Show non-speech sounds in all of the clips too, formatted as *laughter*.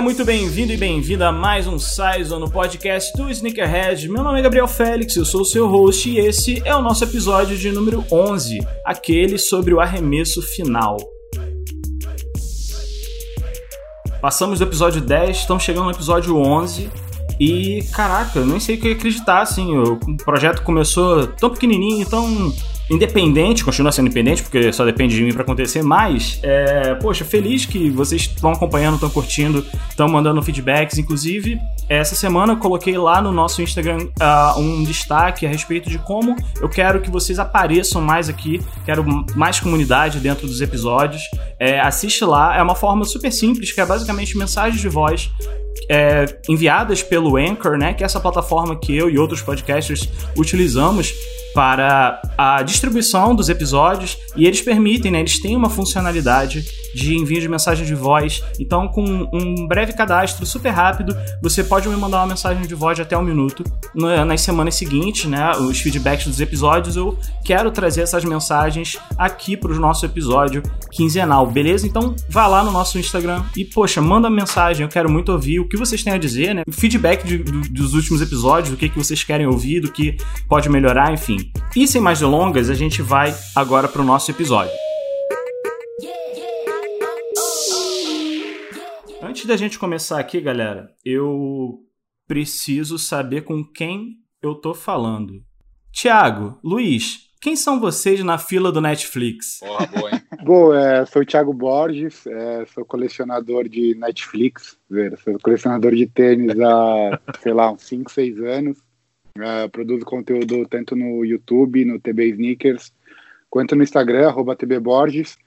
Seja muito bem-vindo e bem-vinda a mais um Saison no podcast do Sneakerhead. Meu nome é Gabriel Félix, eu sou o seu host e esse é o nosso episódio de número 11, aquele sobre o arremesso final. Passamos do episódio 10, estamos chegando no episódio 11 e, caraca, eu nem sei o que acreditar, assim, o projeto começou tão pequenininho, tão independente, continua sendo independente, porque só depende de mim para acontecer, mas, é, poxa, feliz que vocês estão acompanhando, estão curtindo, estão mandando feedbacks. Inclusive, essa semana eu coloquei lá no nosso Instagram uh, um destaque a respeito de como eu quero que vocês apareçam mais aqui, quero mais comunidade dentro dos episódios. É, assiste lá, é uma forma super simples, que é basicamente mensagens de voz é, enviadas pelo Anchor, né, que é essa plataforma que eu e outros podcasters utilizamos para a distribuição dos episódios e eles permitem, né, eles têm uma funcionalidade de envio de mensagem de voz. Então, com um breve cadastro super rápido, você pode me mandar uma mensagem de voz de até um minuto. Nas semanas seguintes, né, os feedbacks dos episódios, eu quero trazer essas mensagens aqui para o nosso episódio quinzenal, beleza? Então, vá lá no nosso Instagram e, poxa, manda mensagem. Eu quero muito ouvir o que vocês têm a dizer, né? Feedback de, dos últimos episódios, o que, que vocês querem ouvir, do que pode melhorar, enfim. E sem mais delongas, a gente vai agora para o nosso episódio. Antes da gente começar aqui, galera, eu preciso saber com quem eu tô falando. Tiago, Luiz, quem são vocês na fila do Netflix? Porra, boa, hein? *laughs* Bom, é, sou o Thiago Borges, é, sou colecionador de Netflix, sou colecionador de tênis há, sei lá, uns 5, 6 anos. É, produzo conteúdo tanto no YouTube, no TB Sneakers, quanto no Instagram, arroba TB Borges.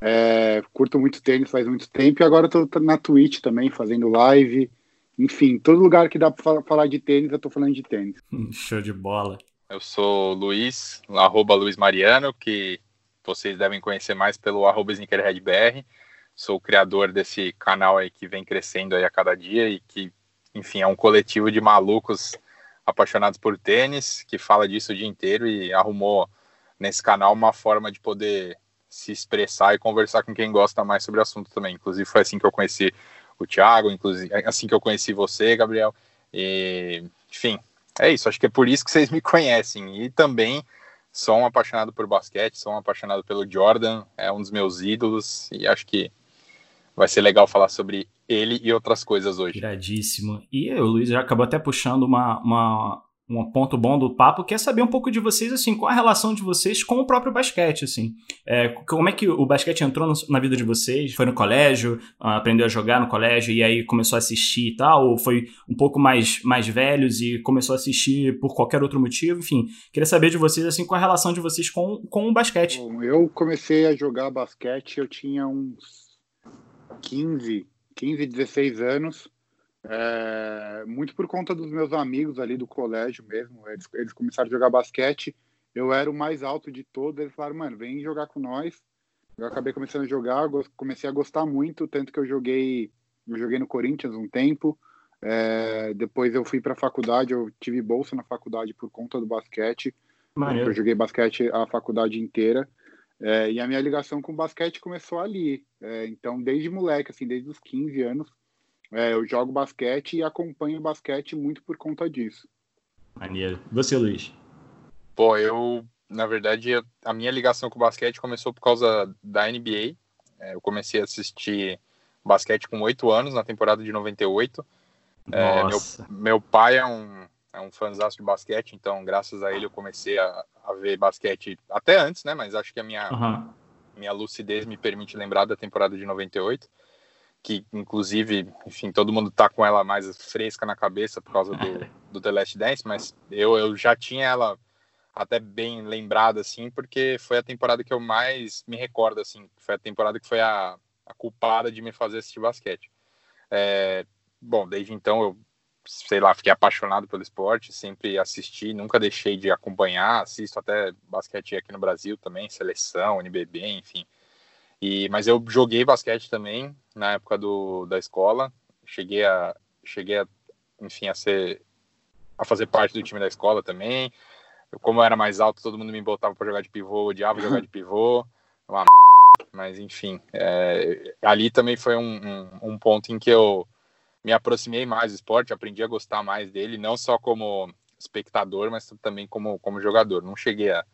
É, curto muito tênis faz muito tempo e agora estou na Twitch também, fazendo live. Enfim, todo lugar que dá para falar de tênis, eu estou falando de tênis. *laughs* Show de bola. Eu sou Luiz, arroba Luiz Mariano, que vocês devem conhecer mais pelo arroba SneakerheadBR. Sou o criador desse canal aí que vem crescendo aí a cada dia e que, enfim, é um coletivo de malucos apaixonados por tênis, que fala disso o dia inteiro e arrumou nesse canal uma forma de poder se expressar e conversar com quem gosta mais sobre o assunto também. Inclusive foi assim que eu conheci o Thiago, inclusive assim que eu conheci você, Gabriel. E, enfim, é isso. Acho que é por isso que vocês me conhecem. E também sou um apaixonado por basquete, sou um apaixonado pelo Jordan, é um dos meus ídolos e acho que vai ser legal falar sobre ele e outras coisas hoje. Iradíssimo. E o Luiz já acabou até puxando uma, uma, um ponto bom do papo, que é saber um pouco de vocês, assim, qual a relação de vocês com o próprio basquete, assim. É, como é que o basquete entrou na vida de vocês? Foi no colégio, aprendeu a jogar no colégio e aí começou a assistir e tal? Ou foi um pouco mais, mais velhos e começou a assistir por qualquer outro motivo? Enfim, queria saber de vocês, assim, qual a relação de vocês com, com o basquete. Bom, eu comecei a jogar basquete, eu tinha uns 15, 15, 16 anos, é, muito por conta dos meus amigos ali do colégio mesmo. Eles, eles, começaram a jogar basquete. Eu era o mais alto de todos. Eles falaram, mano, vem jogar com nós. Eu acabei começando a jogar, comecei a gostar muito, tanto que eu joguei, eu joguei no Corinthians um tempo. É, depois eu fui para a faculdade, eu tive bolsa na faculdade por conta do basquete. Eu joguei basquete a faculdade inteira. É, e a minha ligação com o basquete começou ali. É, então, desde moleque, assim, desde os 15 anos, é, eu jogo basquete e acompanho basquete muito por conta disso. Maneiro. Você, Luiz? Pô, eu, na verdade, a minha ligação com o basquete começou por causa da NBA. É, eu comecei a assistir basquete com oito anos, na temporada de 98. É, meu, meu pai é um, é um fãzão de basquete, então, graças a ele, eu comecei a, a ver basquete até antes, né? Mas acho que a minha, uhum. minha lucidez me permite lembrar da temporada de 98 que inclusive, enfim, todo mundo tá com ela mais fresca na cabeça por causa do, *laughs* do The Last Dance, mas eu, eu já tinha ela até bem lembrada, assim, porque foi a temporada que eu mais me recordo, assim, foi a temporada que foi a, a culpada de me fazer assistir basquete. É, bom, desde então eu, sei lá, fiquei apaixonado pelo esporte, sempre assisti, nunca deixei de acompanhar, assisto até basquete aqui no Brasil também, seleção, NBB, enfim. E, mas eu joguei basquete também na época do, da escola. Cheguei a, cheguei a, enfim, a ser, a fazer parte do time da escola também. Eu, como eu era mais alto, todo mundo me botava para jogar de pivô, odiava jogar de pivô. Uma mas enfim, é, ali também foi um, um, um, ponto em que eu me aproximei mais do esporte, aprendi a gostar mais dele, não só como espectador, mas também como, como jogador. Não cheguei a,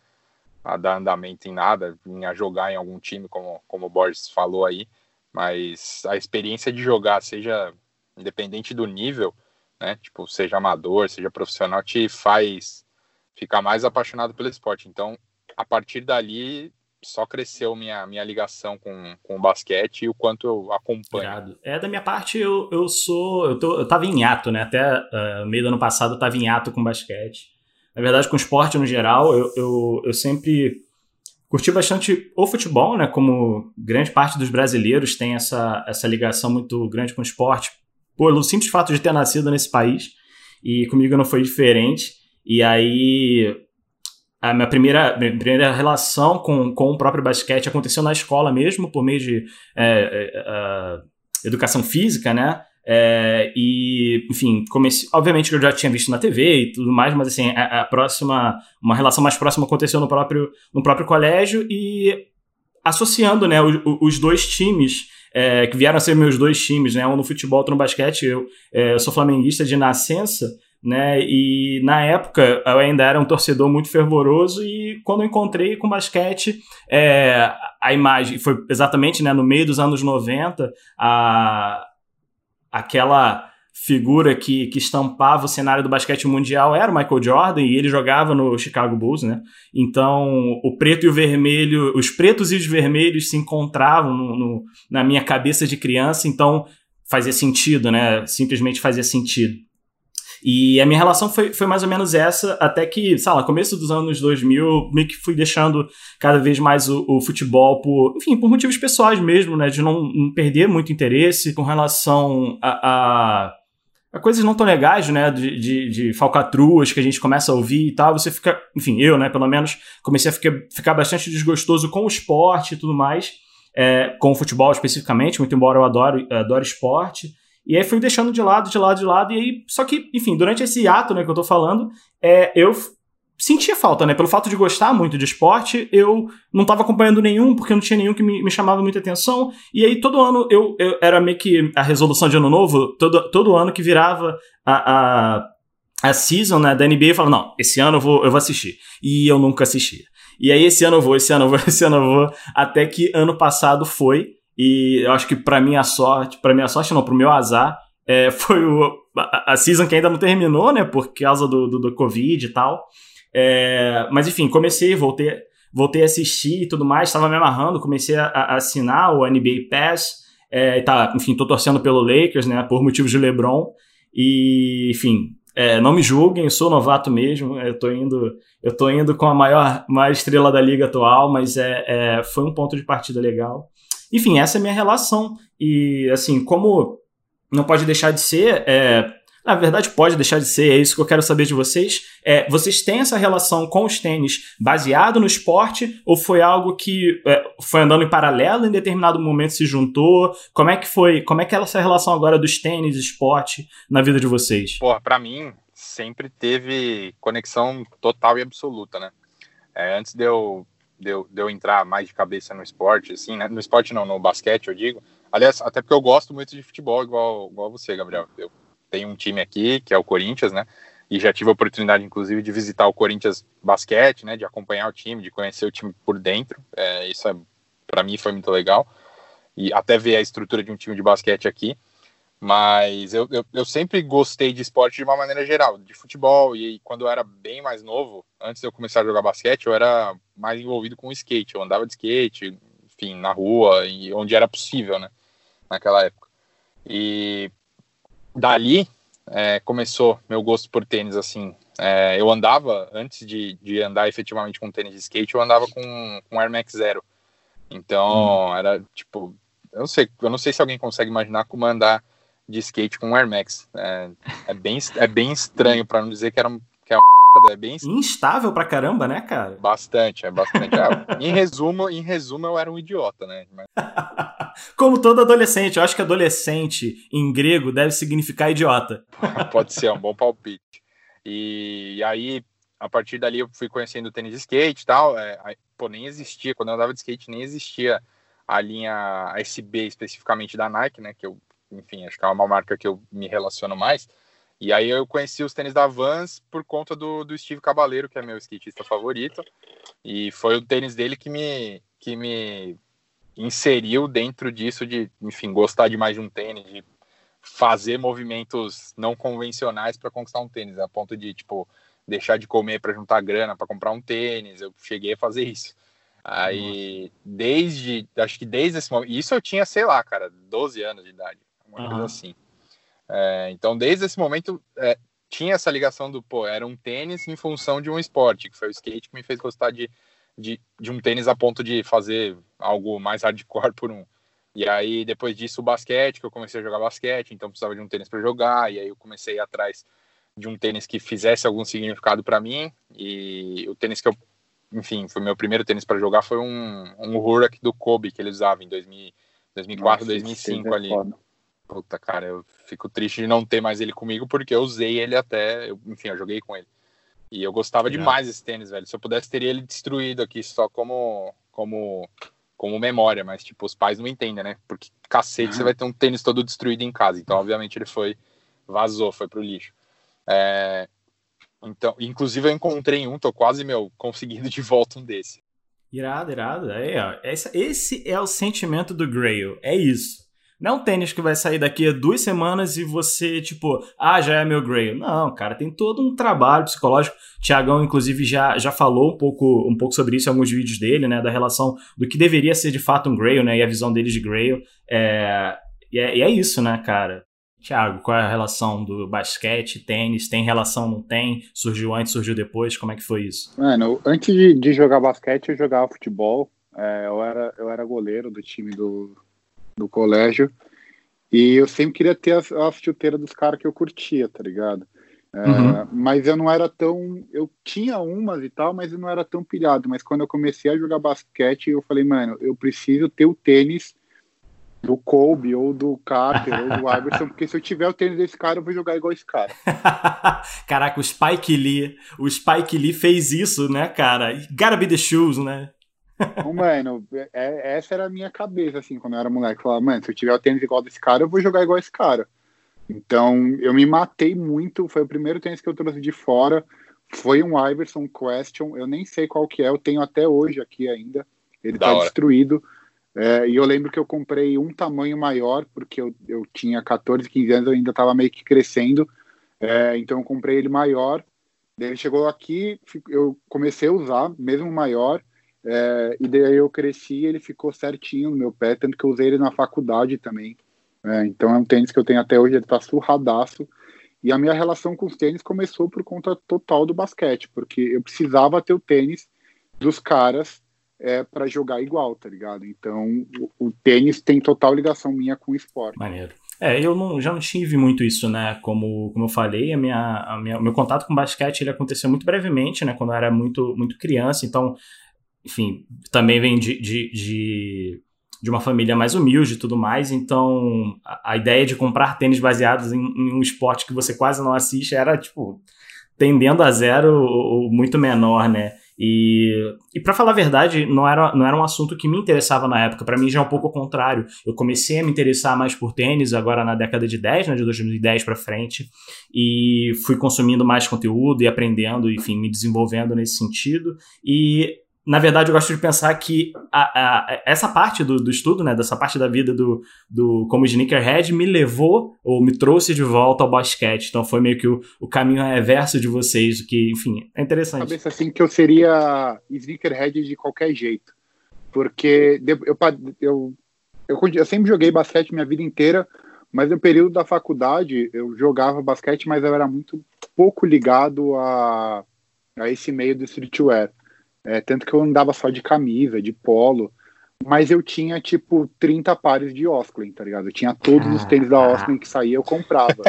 a dar andamento em nada, vim a jogar em algum time, como, como o Borges falou aí, mas a experiência de jogar, seja independente do nível, né, tipo, seja amador, seja profissional, te faz ficar mais apaixonado pelo esporte. Então, a partir dali, só cresceu minha, minha ligação com, com o basquete e o quanto eu acompanho. É, da minha parte, eu, eu sou. Eu, tô, eu tava em ato, né? Até uh, meio do ano passado eu tava em ato com basquete. Na verdade, com esporte no geral, eu, eu, eu sempre curti bastante o futebol, né? Como grande parte dos brasileiros tem essa, essa ligação muito grande com o esporte, pelo simples fato de ter nascido nesse país. E comigo não foi diferente. E aí, a minha primeira, minha primeira relação com, com o próprio basquete aconteceu na escola mesmo, por meio de é, é, educação física, né? É, e, enfim, comecei, obviamente que eu já tinha visto na TV e tudo mais, mas assim, a, a, próxima, uma relação mais próxima aconteceu no próprio, no próprio colégio e associando, né, os, os dois times é, que vieram a ser meus dois times, né, um no futebol, outro no basquete, eu, é, eu sou flamenguista de nascença, né? E na época eu ainda era um torcedor muito fervoroso e quando eu encontrei com basquete, é, a imagem foi exatamente né, no meio dos anos 90, a, aquela figura que, que estampava o cenário do basquete mundial era o Michael Jordan e ele jogava no Chicago Bulls, né? Então o preto e o vermelho, os pretos e os vermelhos se encontravam no, no, na minha cabeça de criança, então fazia sentido, né? Simplesmente fazia sentido. E a minha relação foi, foi mais ou menos essa, até que, sei lá, começo dos anos 2000, meio que fui deixando cada vez mais o, o futebol por, enfim, por motivos pessoais mesmo, né? De não, não perder muito interesse com relação a, a a coisas não tão legais, né, de, de, de, falcatruas que a gente começa a ouvir e tal, você fica, enfim, eu, né, pelo menos, comecei a ficar, ficar bastante desgostoso com o esporte e tudo mais, é, com o futebol especificamente, muito embora eu adore, adore esporte, e aí fui deixando de lado, de lado, de lado, e aí, só que, enfim, durante esse ato, né, que eu tô falando, é, eu sentia falta, né, pelo fato de gostar muito de esporte, eu não tava acompanhando nenhum, porque não tinha nenhum que me, me chamava muita atenção, e aí todo ano eu, eu, era meio que a resolução de ano novo, todo, todo ano que virava a, a, a season, né, da NBA, falava, não, esse ano eu vou, eu vou assistir, e eu nunca assistia. E aí esse ano eu vou, esse ano eu vou, *laughs* esse ano eu vou, até que ano passado foi, e eu acho que para minha sorte, para minha sorte não, pro meu azar, é, *laughs* foi o, a, a, season que ainda não terminou, né, por causa do, do, do Covid e tal. É, mas enfim, comecei, voltei, voltei a assistir e tudo mais, estava me amarrando, comecei a, a assinar o NBA Pass, é, tá, enfim, tô torcendo pelo Lakers, né, por motivos de LeBron. E, enfim, é, não me julguem, eu sou novato mesmo, eu tô indo, eu tô indo com a maior, maior estrela da liga atual, mas é, é, foi um ponto de partida legal. Enfim, essa é a minha relação. E, assim, como não pode deixar de ser, é, na verdade, pode deixar de ser, é isso que eu quero saber de vocês. É, vocês têm essa relação com os tênis baseado no esporte ou foi algo que é, foi andando em paralelo em determinado momento se juntou? Como é que foi? Como é que é essa relação agora dos tênis esporte na vida de vocês? Porra, pra mim, sempre teve conexão total e absoluta, né? É, antes de eu de eu, de eu entrar mais de cabeça no esporte, assim, né? No esporte não, no basquete, eu digo. Aliás, até porque eu gosto muito de futebol, igual, igual você, Gabriel. Eu tenho um time aqui, que é o Corinthians, né? E já tive a oportunidade, inclusive, de visitar o Corinthians Basquete, né? De acompanhar o time, de conhecer o time por dentro. É, isso, é, para mim, foi muito legal. E até ver a estrutura de um time de basquete aqui. Mas eu, eu, eu, sempre gostei de esporte de uma maneira geral, de futebol. E quando eu era bem mais novo, antes de eu começar a jogar basquete, eu era mais envolvido com skate. Eu andava de skate, enfim, na rua, e onde era possível, né? Naquela época. E dali é, começou meu gosto por tênis, assim. É, eu andava, antes de, de andar efetivamente com tênis de skate, eu andava com, com Air Max Zero. Então, hum. era tipo. Eu não sei, eu não sei se alguém consegue imaginar como andar de skate com Air Max. É, é bem, é bem estranho, para não dizer que era que é, é bem instável pra caramba, né, cara? Bastante, é bastante. É, *laughs* em resumo, em resumo, eu era um idiota, né? Mas... *laughs* Como todo adolescente, eu acho que adolescente em grego deve significar idiota. *laughs* Pode ser, é um bom palpite. E, e aí, a partir dali, eu fui conhecendo o tênis de skate e tal. É, pô, nem existia, quando eu andava de skate, nem existia a linha SB especificamente da Nike, né? Que eu enfim, acho que é uma marca que eu me relaciono mais. E aí eu conheci os tênis da Vans por conta do, do Steve Cabaleiro, que é meu skatista favorito. E foi o tênis dele que me, que me inseriu dentro disso de, enfim, gostar de mais de um tênis, de fazer movimentos não convencionais para conquistar um tênis, a ponto de, tipo, deixar de comer para juntar grana para comprar um tênis. Eu cheguei a fazer isso. Aí, Nossa. desde, acho que desde esse momento, isso eu tinha, sei lá, cara, 12 anos de idade, uma uhum. coisa assim. É, então, desde esse momento, é, tinha essa ligação do, pô, era um tênis em função de um esporte, que foi o skate que me fez gostar de, de, de um tênis a ponto de fazer algo mais hardcore por um. E aí, depois disso, o basquete, que eu comecei a jogar basquete, então precisava de um tênis para jogar, e aí eu comecei atrás de um tênis que fizesse algum significado para mim, e o tênis que eu, enfim, foi meu primeiro tênis para jogar foi um, um Hurak do Kobe, que ele usava em 2000, 2004, Nossa, 2005 é ali. Foda. Puta, cara, eu fico triste de não ter mais ele comigo, porque eu usei ele até, eu, enfim, eu joguei com ele. E eu gostava demais desse tênis, velho. Se eu pudesse, teria ele destruído aqui só como, como, como memória, mas, tipo, os pais não entendem, né? Porque, cacete, uhum. você vai ter um tênis todo destruído em casa. Então, obviamente, ele foi, vazou, foi pro lixo. É, então, inclusive, eu encontrei um, tô quase, meu, conseguindo de volta um desse. Irado, irado. Aí, ó, esse, esse é o sentimento do Grail. É isso. Não é um tênis que vai sair daqui a duas semanas e você, tipo, ah, já é meu Grail. Não, cara, tem todo um trabalho psicológico. Tiagão, inclusive, já, já falou um pouco, um pouco sobre isso em alguns vídeos dele, né? Da relação do que deveria ser de fato um Grail, né? E a visão dele de Grail. É, e, é, e é isso, né, cara? Tiago, qual é a relação do basquete, tênis? Tem relação, não tem? Surgiu antes, surgiu depois? Como é que foi isso? Mano, antes de, de jogar basquete, eu jogava futebol. É, eu, era, eu era goleiro do time do, do colégio. E eu sempre queria ter as, as chuteiras dos caras que eu curtia, tá ligado? É, uhum. Mas eu não era tão. Eu tinha umas e tal, mas eu não era tão pilhado. Mas quando eu comecei a jogar basquete, eu falei, mano, eu preciso ter o tênis do Kobe, ou do Carter, ou do *laughs* Iverson, porque se eu tiver o tênis desse cara, eu vou jogar igual esse cara. *laughs* Caraca, o Spike Lee, o Spike Lee fez isso, né, cara? Gotta be the shoes, né? Mano, é, essa era a minha cabeça, assim, quando eu era moleque. Eu falava, mano, se eu tiver o tênis igual desse cara, eu vou jogar igual esse cara. Então, eu me matei muito. Foi o primeiro tênis que eu trouxe de fora. Foi um Iverson Question. Eu nem sei qual que é. Eu tenho até hoje aqui ainda. Ele da tá hora. destruído. É, e eu lembro que eu comprei um tamanho maior, porque eu, eu tinha 14, 15 anos, eu ainda estava meio que crescendo. É, então, eu comprei ele maior. Ele chegou aqui, eu comecei a usar, mesmo maior. É, e daí eu cresci ele ficou certinho no meu pé, tanto que eu usei ele na faculdade também. É, então é um tênis que eu tenho até hoje, ele tá surradaço. E a minha relação com os tênis começou por conta total do basquete, porque eu precisava ter o tênis dos caras é, para jogar igual, tá ligado? Então o, o, tênis tem total ligação minha com o esporte. Maneiro. É, eu não, já não tive muito isso, né? Como, como eu falei, a minha, a minha, meu contato com basquete ele aconteceu muito brevemente, né? Quando eu era muito, muito criança. Então, enfim, também vem de, de, de, de, uma família mais humilde e tudo mais, então a, a ideia de comprar tênis baseados em, em, um esporte que você quase não assiste era, tipo, tendendo a zero ou, ou muito menor, né? E, e para falar a verdade, não era, não era um assunto que me interessava na época. Para mim já é um pouco o contrário. Eu comecei a me interessar mais por tênis agora na década de 10, né, de 2010 para frente, e fui consumindo mais conteúdo e aprendendo, enfim, me desenvolvendo nesse sentido. E na verdade, eu gosto de pensar que a, a, essa parte do, do, estudo, né, dessa parte da vida do, do como sneakerhead, me levou ou me trouxe de volta ao basquete. Então foi meio que o, o caminho reverso de vocês, que, enfim, é interessante. Cabeça assim que eu seria sneakerhead de qualquer jeito, porque eu, eu, eu, eu, eu sempre joguei basquete minha vida inteira, mas no período da faculdade eu jogava basquete, mas eu era muito pouco ligado a, a esse meio do streetwear. É, tanto que eu andava só de camisa, de polo. Mas eu tinha, tipo, 30 pares de Osklin, tá ligado? Eu tinha todos os tênis da Osklin que saía, eu comprava.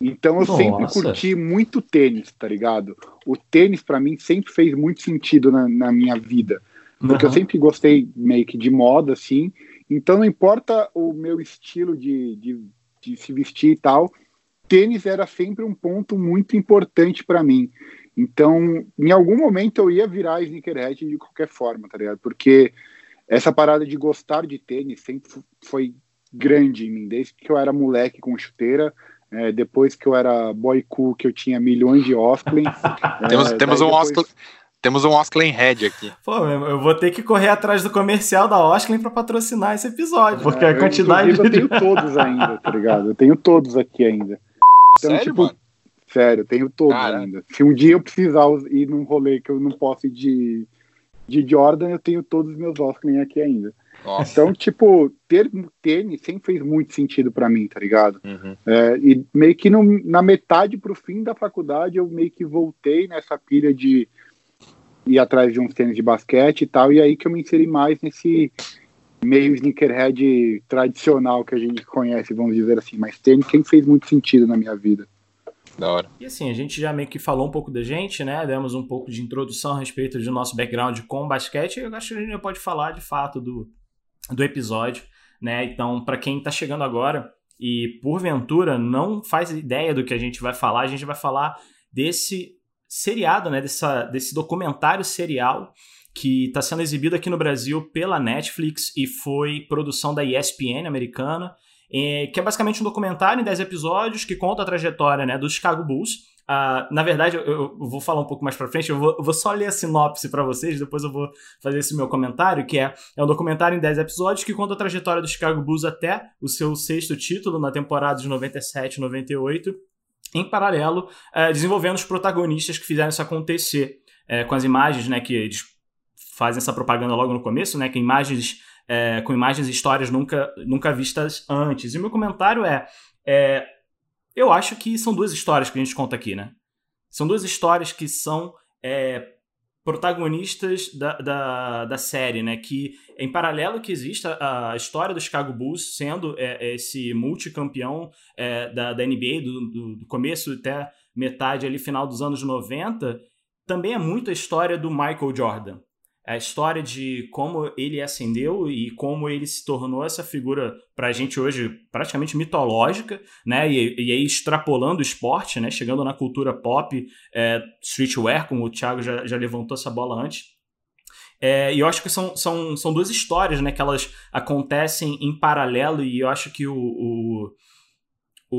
Então eu Nossa. sempre curti muito tênis, tá ligado? O tênis, para mim, sempre fez muito sentido na, na minha vida. Porque uhum. eu sempre gostei meio que de moda, assim. Então não importa o meu estilo de, de, de se vestir e tal, tênis era sempre um ponto muito importante para mim. Então, em algum momento eu ia virar sneakerhead de qualquer forma, tá ligado? Porque essa parada de gostar de tênis sempre foi grande em mim, desde que eu era moleque com chuteira, é, depois que eu era boy cool, que eu tinha milhões de Osklin. *laughs* temos, é, temos um depois... Temos um Osklin Head aqui. Pô, eu vou ter que correr atrás do comercial da Osklin para patrocinar esse episódio. Porque é, a quantidade eu, de. Eu tenho todos ainda, tá ligado? Eu tenho todos aqui ainda. Então, sério, tipo, mano? Sério, tenho todos Cara. ainda. Se um dia eu precisar ir num rolê que eu não posso ir de, de Jordan, eu tenho todos os meus Osklin aqui ainda. Nossa. Então, tipo, ter tênis sempre fez muito sentido para mim, tá ligado? Uhum. É, e meio que no, na metade pro fim da faculdade, eu meio que voltei nessa pilha de ir atrás de uns tênis de basquete e tal, e aí que eu me inseri mais nesse meio sneakerhead tradicional que a gente conhece, vamos dizer assim, mas tênis sempre fez muito sentido na minha vida. Da hora. E assim, a gente já meio que falou um pouco da gente, né? Demos um pouco de introdução a respeito do nosso background com basquete. Eu acho que a gente já pode falar de fato do, do episódio, né? Então, para quem tá chegando agora e porventura não faz ideia do que a gente vai falar, a gente vai falar desse seriado, né? Dessa, desse documentário serial que está sendo exibido aqui no Brasil pela Netflix e foi produção da ESPN americana, que é basicamente um documentário em 10 episódios que conta a trajetória né, do Chicago Bulls. Uh, na verdade, eu, eu, vou falar um pouco mais para frente, eu vou, eu vou, só ler a sinopse para vocês, depois eu vou fazer esse meu comentário, que é, é um documentário em 10 episódios que conta a trajetória do Chicago Bulls até o seu sexto título na temporada de 97 98 em paralelo, é, desenvolvendo os protagonistas que fizeram isso acontecer, é, com as imagens, né, que eles fazem essa propaganda logo no começo, né, com imagens, é, com imagens e histórias nunca, nunca vistas antes. E meu comentário é, é, eu acho que são duas histórias que a gente conta aqui, né? São duas histórias que são é, protagonistas da, da, da, série, né? Que em paralelo que existe a, história do Chicago Bulls sendo é, esse multicampeão é, da, da NBA do, do, do, começo até metade ali final dos anos 90, também é muito a história do Michael Jordan a história de como ele ascendeu e como ele se tornou essa figura para a gente hoje praticamente mitológica, né? E, e, aí extrapolando o esporte, né? Chegando na cultura pop, é, streetwear, como o Thiago já, já levantou essa bola antes. É, e eu acho que são, são, são duas histórias, né? Que elas acontecem em paralelo e eu acho que o, o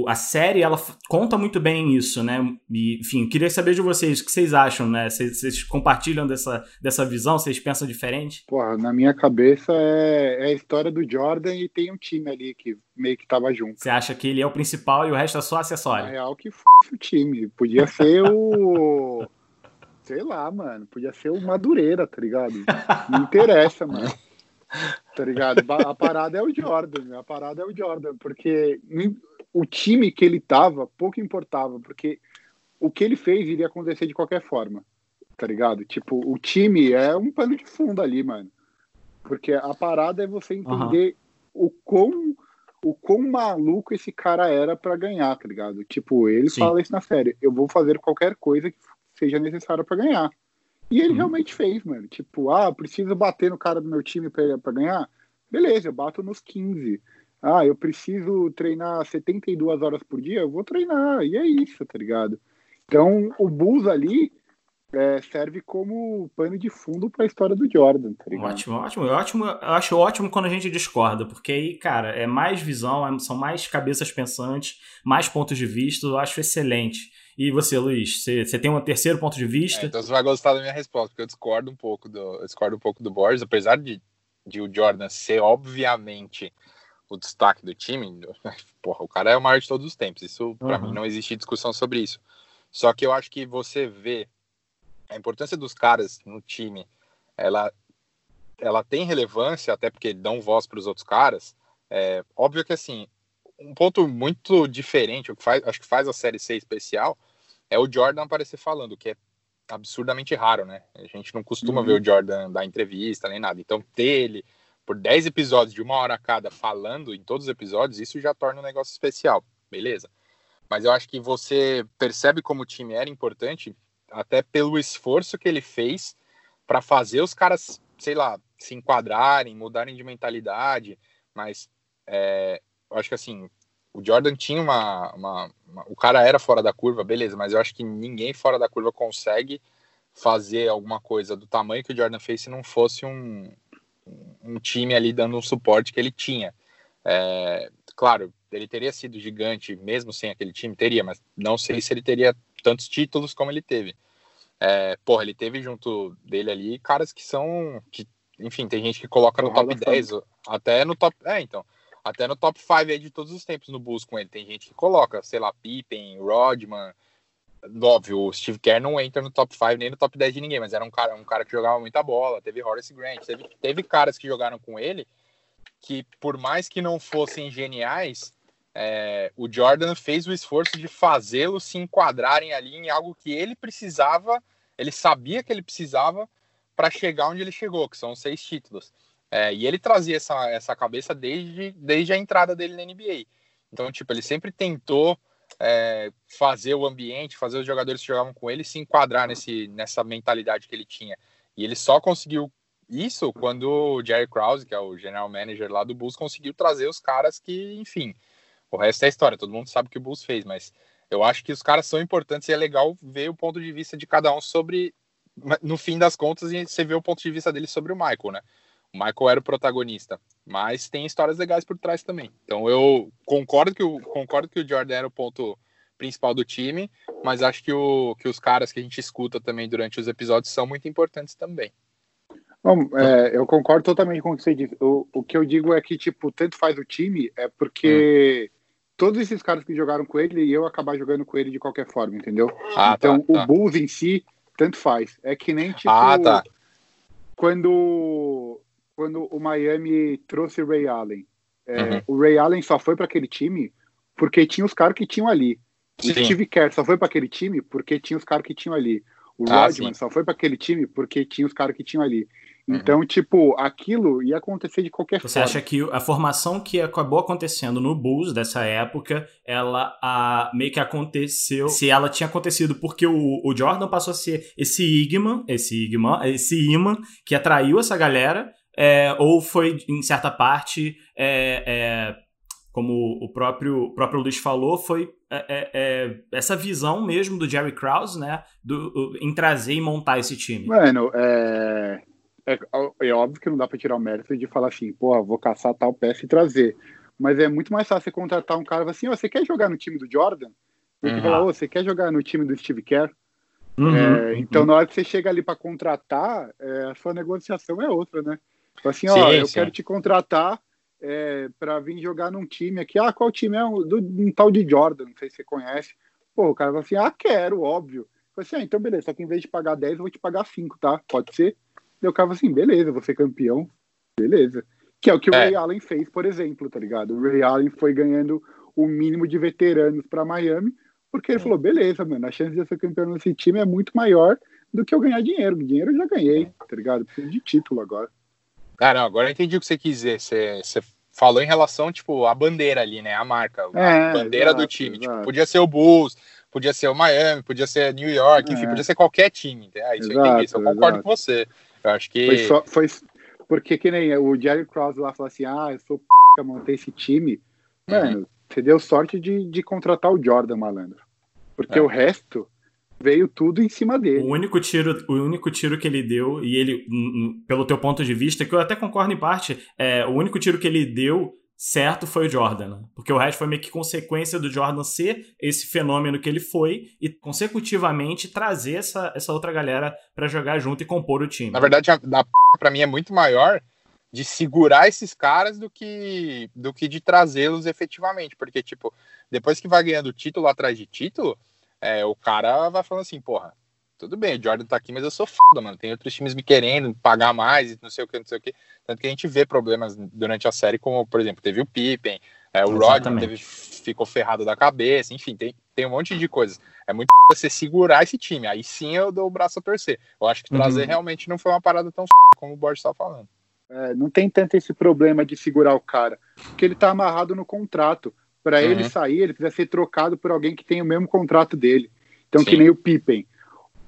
a série ela conta muito bem isso, né? E, enfim, queria saber de vocês o que vocês acham, né? Vocês, vocês compartilham dessa, dessa visão? Vocês pensam diferente? Porra, na minha cabeça é, é, a história do Jordan e tem um time ali que meio que tava junto. Você acha que ele é o principal e o resto é só acessório? Na real que f o time. Podia ser o. *laughs* Sei lá, mano. Podia ser o Madureira, tá ligado? Não interessa, mano. Tá ligado? A parada é o Jordan. A parada é o Jordan. Porque o time que ele tava pouco importava, porque o que ele fez iria acontecer de qualquer forma, tá ligado? Tipo, o time é um pano de fundo ali, mano. Porque a parada é você entender uhum. o quão o quão maluco esse cara era para ganhar, tá ligado? Tipo, ele Sim. fala isso na série, eu vou fazer qualquer coisa que seja necessária para ganhar. E ele uhum. realmente fez, mano. Tipo, ah, preciso bater no cara do meu time para ganhar? Beleza, eu bato nos 15 ah, eu preciso treinar 72 horas por dia, eu vou treinar, e é isso, tá ligado? Então, o Bulls ali é, serve como pano de fundo para a história do Jordan, tá ligado? Ótimo, ótimo, ótimo. Eu acho ótimo quando a gente discorda, porque aí, cara, é mais visão, é, são mais cabeças pensantes, mais pontos de vista, eu acho excelente. E você, Luiz, você, você tem um terceiro ponto de vista? É, então você vai gostar da minha resposta, porque eu discordo um pouco do, eu discordo um pouco do Boris, apesar de, de o Jordan ser, obviamente, o destaque do time, *laughs* porra, o cara é o maior de todos os tempos. Isso, para uhum. mim, não existe discussão sobre isso. Só que eu acho que você vê a importância dos caras no time, ela, ela tem relevância, até porque dão voz para os outros caras. É, óbvio que, assim, um ponto muito diferente, o que faz, acho que faz a série ser especial, é o Jordan aparecer falando, que é absurdamente raro, né? A gente não costuma uhum. ver o Jordan dar entrevista nem nada. Então, ter ele por 10 episódios de uma hora cada falando em todos os episódios, isso já torna um negócio especial, beleza? Mas eu acho que você percebe como o time era importante até pelo esforço que ele fez para fazer os caras, sei lá, se enquadrarem, mudarem de mentalidade. Mas é, eu acho que assim, o Jordan tinha uma, uma, uma, O cara era fora da curva, beleza, mas eu acho que ninguém fora da curva consegue fazer alguma coisa do tamanho que o Jordan fez se não fosse um, um time ali dando um suporte que ele tinha. É, claro, ele teria sido gigante mesmo sem aquele time, teria, mas não sei se ele teria tantos títulos como ele teve. É, porra, ele teve junto dele ali caras que são. Que, enfim, tem gente que coloca no top 10, até no top. É, então. Até no top 5 de todos os tempos no Bulls com ele. Tem gente que coloca, sei lá, Pippen, Rodman. Óbvio, o Steve Kerr não entra no top 5 nem no top 10 de ninguém, mas era um cara, um cara que jogava muita bola. Teve Horace Grant, teve, teve caras que jogaram com ele que, por mais que não fossem geniais, é, o Jordan fez o esforço de fazê-los se enquadrarem ali em algo que ele precisava, ele sabia que ele precisava para chegar onde ele chegou, que são seis títulos. É, e ele trazia essa, essa cabeça desde, desde a entrada dele na NBA. Então, tipo, ele sempre tentou é, fazer o ambiente, fazer os jogadores que jogavam com ele se enquadrar nesse, nessa mentalidade que ele tinha. E ele só conseguiu isso quando o Jerry Krause, que é o general manager lá do Bulls, conseguiu trazer os caras que, enfim, o resto é história, todo mundo sabe o que o Bulls fez, mas eu acho que os caras são importantes e é legal ver o ponto de vista de cada um sobre, no fim das contas, você vê o ponto de vista dele sobre o Michael, né? O Michael era o protagonista, mas tem histórias legais por trás também. Então eu concordo que o, concordo que o Jordan era o ponto principal do time, mas acho que, o, que os caras que a gente escuta também durante os episódios são muito importantes também. Bom, é, eu concordo totalmente com o que você disse. O, o que eu digo é que, tipo, tanto faz o time, é porque hum todos esses caras que jogaram com ele e eu acabar jogando com ele de qualquer forma, entendeu? Ah, então tá, tá. o Bulls em si, tanto faz. É que nem tipo. Ah, tá. Quando, quando o Miami trouxe o Ray Allen. É, uhum. O Ray Allen só foi para aquele time porque tinha os caras que tinham ali. O sim. Steve Kerr só foi para aquele time porque tinha os caras que tinham ali. O ah, Rodman só foi para aquele time porque tinha os caras que tinham ali. Uhum. Então, uhum. tipo, aquilo ia acontecer de qualquer Você forma. Você acha que a formação que acabou acontecendo no Bulls dessa época, ela a, meio que aconteceu, se ela tinha acontecido porque o, o Jordan passou a ser esse Igman, esse Igman, esse imã que atraiu essa galera, é, ou foi, em certa parte, é, é, como o próprio, o próprio Luiz falou, foi é, é, essa visão mesmo do Jerry Krause, né, do, em trazer e montar esse time. Mano, é é, é óbvio que não dá para tirar o mérito de falar assim, pô, vou caçar tal peça e trazer. Mas é muito mais fácil você contratar um cara assim, oh, você quer jogar no time do Jordan? Uhum. falar, oh, você quer jogar no time do Steve Kerr? Uhum, é, então, uhum. na hora que você chega ali para contratar, é, a sua negociação é outra, né? Fala assim, ó, sim, eu sim. quero te contratar é, para vir jogar num time aqui. Ah, qual time é? Um, do, um tal de Jordan, não sei se você conhece. Pô, o cara fala assim, ah, quero, óbvio. Fala assim, ah, então beleza, só que em vez de pagar 10, eu vou te pagar 5, tá? Pode ser? eu ficava assim, beleza, vou ser campeão, beleza. Que é o que o é. Ray Allen fez, por exemplo, tá ligado? O Ray Allen foi ganhando o mínimo de veteranos para Miami, porque ele é. falou, beleza, mano, a chance de eu ser campeão nesse time é muito maior do que eu ganhar dinheiro. Dinheiro eu já ganhei, tá ligado? Preciso de título agora. Ah, não, agora eu entendi o que você quis dizer. Você, você falou em relação, tipo, a bandeira ali, né? A marca, a é, bandeira exato, do time. Tipo, podia ser o Bulls, podia ser o Miami, podia ser New York, enfim, é. podia ser qualquer time. Ah, isso exato, eu entendi, isso eu concordo exato. com você. Eu acho que. Foi, só, foi porque que nem o Jerry Krause lá falou assim: ah, eu sou p que montei esse time. Mano, uhum. você deu sorte de, de contratar o Jordan, malandro. Porque é. o resto veio tudo em cima dele. O único tiro, o único tiro que ele deu, e ele, pelo teu ponto de vista, que eu até concordo em parte, é, o único tiro que ele deu certo foi o Jordan, né? porque o resto foi meio que consequência do Jordan ser esse fenômeno que ele foi e consecutivamente trazer essa, essa outra galera para jogar junto e compor o time. Na verdade, a, a para mim é muito maior de segurar esses caras do que do que de trazê-los efetivamente, porque tipo, depois que vai ganhando título atrás de título, é, o cara vai falando assim, porra, tudo bem, o Jordan tá aqui, mas eu sou foda, mano. Tem outros times me querendo pagar mais, não sei o que, não sei o que. Tanto que a gente vê problemas durante a série, como, por exemplo, teve o Pippen, é, o Rodman teve, ficou ferrado da cabeça, enfim, tem, tem um monte de coisas. É muito você segurar esse time. Aí sim eu dou o braço a torcer. Eu acho que trazer uhum. realmente não foi uma parada tão como o Borges estava falando. É, não tem tanto esse problema de segurar o cara, porque ele tá amarrado no contrato. Para uhum. ele sair, ele precisa ser trocado por alguém que tem o mesmo contrato dele. Então, sim. que nem o Pippen.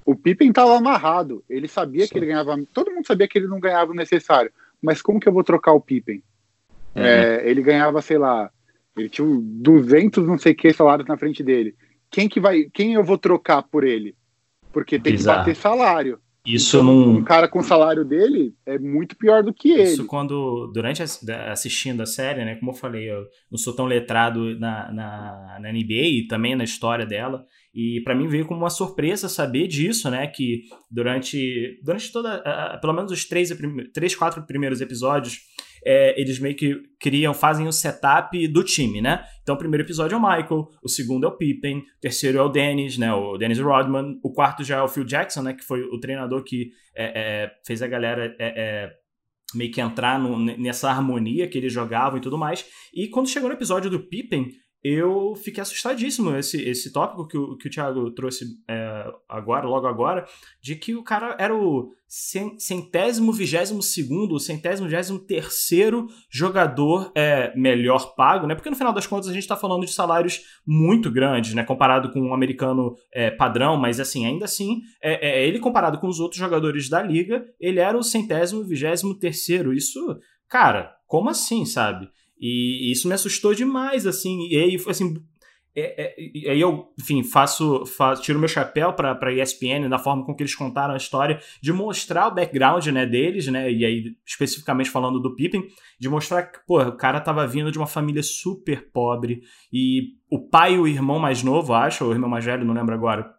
O Pippen estava amarrado. Ele sabia Sim. que ele ganhava. Todo mundo sabia que ele não ganhava o necessário. Mas como que eu vou trocar o Pippen? Uhum. É, ele ganhava, sei lá, ele tinha 200 não sei que salários na frente dele. Quem que vai, quem eu vou trocar por ele? Porque tem Bizarro. que bater salário. Isso então, num... Um cara com o salário dele é muito pior do que ele. Isso quando, durante assistindo a série, né? Como eu falei, eu não sou tão letrado na, na, na NBA e também na história dela. E para mim veio como uma surpresa saber disso, né? Que durante, durante toda, uh, pelo menos os três, três, quatro primeiros episódios, é, eles meio que criam, fazem o setup do time, né? Então o primeiro episódio é o Michael, o segundo é o Pippen, o terceiro é o Dennis, né? O Dennis Rodman, o quarto já é o Phil Jackson, né? Que foi o treinador que é, é, fez a galera é, é, meio que entrar no, nessa harmonia que eles jogavam e tudo mais. E quando chegou no episódio do Pippen, eu fiquei assustadíssimo esse, esse tópico que o, que o Thiago trouxe é, agora, logo agora, de que o cara era o centésimo, vigésimo segundo, centésimo, vigésimo terceiro jogador é, melhor pago, né? Porque no final das contas a gente está falando de salários muito grandes, né? Comparado com um americano é, padrão, mas assim, ainda assim, é, é ele comparado com os outros jogadores da liga, ele era o centésimo, vigésimo terceiro. Isso, cara, como assim, sabe? E isso me assustou demais, assim. E aí, assim, é, é, aí eu, enfim, faço, faço tiro meu chapéu para a ESPN na forma com que eles contaram a história, de mostrar o background, né, deles, né, e aí especificamente falando do Pippen, de mostrar que, pô, o cara tava vindo de uma família super pobre e o pai e o irmão mais novo, acho, ou o irmão mais velho, não lembro agora,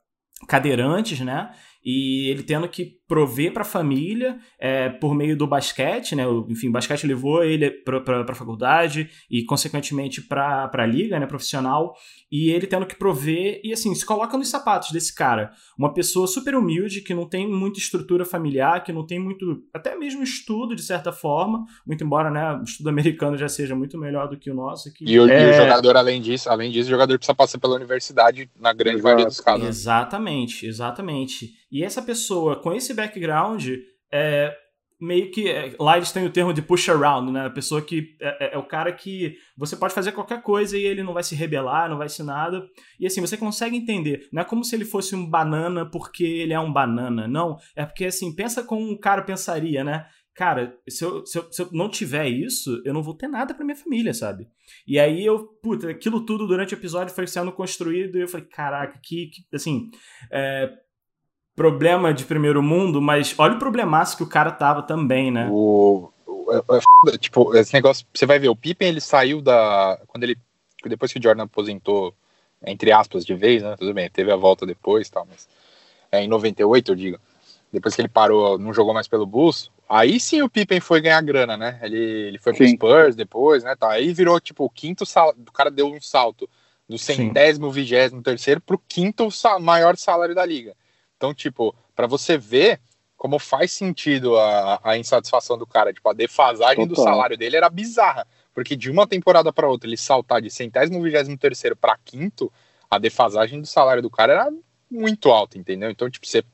cadeirantes, né, e ele tendo que prover para a família é, por meio do basquete, né? O, enfim, o basquete levou ele para a faculdade e, consequentemente, para a liga né, profissional. E ele tendo que prover, e assim, se coloca nos sapatos desse cara. Uma pessoa super humilde, que não tem muita estrutura familiar, que não tem muito, até mesmo estudo, de certa forma, muito embora né, o estudo americano já seja muito melhor do que o nosso. Aqui. E, o, é... e o jogador, além disso, além disso, o jogador precisa passar pela universidade na grande Exato. maioria dos casos. Exatamente, exatamente. E essa pessoa com esse background é meio que. É, lá eles têm o termo de push around, né? A pessoa que. É, é, é, o cara que você pode fazer qualquer coisa e ele não vai se rebelar, não vai ser nada. E assim, você consegue entender. Não é como se ele fosse um banana porque ele é um banana. Não. É porque assim, pensa como um cara pensaria, né? Cara, se eu, se eu, se eu não tiver isso, eu não vou ter nada pra minha família, sabe? E aí eu, puta, aquilo tudo durante o episódio foi sendo construído e eu falei, caraca, que, que assim, é, problema de primeiro mundo, mas olha o problemaço que o cara tava também, né? O, é, é, tipo, esse negócio, você vai ver, o Pippen ele saiu da. Quando ele. Depois que o Jordan aposentou, entre aspas, de vez, né? Tudo bem, teve a volta depois tal, mas. É, em 98, eu digo. Depois que ele parou, não jogou mais pelo Bulls, aí sim o Pippen foi ganhar grana, né? Ele, ele foi sim. pro Spurs depois, né? Tá. Aí virou, tipo, o quinto sal... O cara deu um salto do centésimo, vigésimo terceiro pro quinto sal... maior salário da liga. Então, tipo, para você ver como faz sentido a, a, insatisfação do cara, tipo, a defasagem Total. do salário dele era bizarra, porque de uma temporada para outra ele saltar de centésimo, vigésimo terceiro para quinto, a defasagem do salário do cara era muito alta, entendeu? Então, tipo, você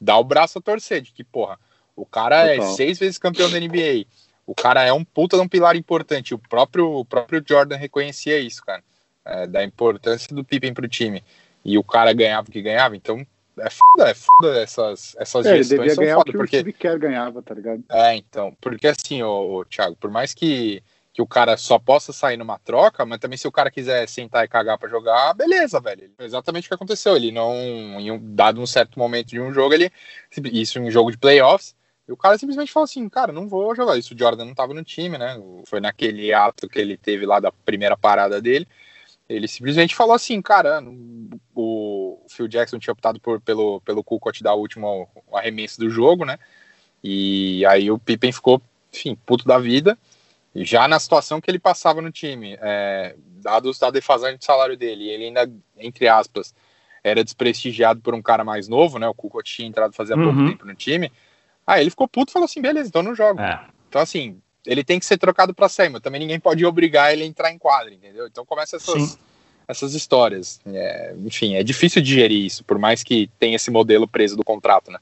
dá o braço a torcer de que, porra, o cara é Total. é seis vezes campeão da NBA, o cara é um puta de um pilar importante, o próprio, o próprio Jordan reconhecia isso, cara, é, da importância do Pippen pro time, e o cara ganhava o que ganhava, então é foda, é foda essas, essas é, gestões ele devia ganhar foda, o que porque... o Steve Kerr ganhava, tá ligado? É, então, porque assim, ô, ô, Thiago, por mais que, que o cara só possa sair numa troca, mas também se o cara quiser sentar e cagar para jogar, beleza, velho. Exatamente o que aconteceu, ele não, em um, dado um certo momento de um jogo, ele, isso em um jogo de playoffs, e o cara simplesmente falou assim, cara, não vou jogar isso, o Jordan não tava no time, né, foi naquele ato que ele teve lá da primeira parada dele, ele simplesmente falou assim, cara, o Phil Jackson tinha optado por, pelo, pelo Kukoc dar o último arremesso do jogo, né? E aí o Pippen ficou, enfim, puto da vida. Já na situação que ele passava no time, é, dados da defasagem de salário dele, ele ainda, entre aspas, era desprestigiado por um cara mais novo, né? O Kukoc tinha entrado fazia uhum. pouco tempo no time. Aí ele ficou puto e falou assim: beleza, então não jogo. É. Então, assim, ele tem que ser trocado para mas também ninguém pode obrigar ele a entrar em quadra, entendeu? Então começa essas, essas histórias. É, enfim, é difícil digerir isso, por mais que tenha esse modelo preso do contrato, né?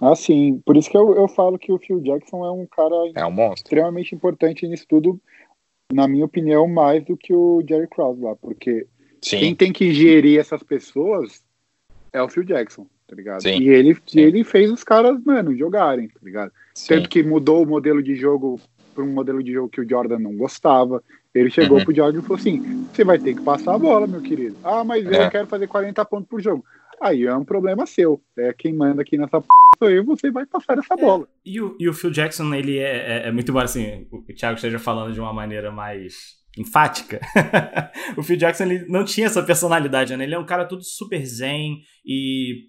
Ah, sim. Por isso que eu, eu falo que o Phil Jackson é um cara é um monstro. extremamente importante nisso tudo, na minha opinião, mais do que o Jerry Krause lá, porque sim. quem tem que gerir essas pessoas é o Phil Jackson, tá ligado? Sim. E ele, sim. ele fez os caras, mano, jogarem, tá ligado? Sim. Tanto que mudou o modelo de jogo para um modelo de jogo que o Jordan não gostava. Ele chegou uhum. pro Jordan e falou assim: você vai ter que passar a bola, meu querido. Ah, mas é. eu quero fazer 40 pontos por jogo. aí é um problema seu. É quem manda aqui nessa p sou eu, você vai passar essa é, bola. E, o, e o Phil Jackson, ele é, é, é muito bom, assim, o Thiago esteja falando de uma maneira mais enfática. *laughs* o Phil Jackson ele não tinha essa personalidade, né? Ele é um cara todo super zen e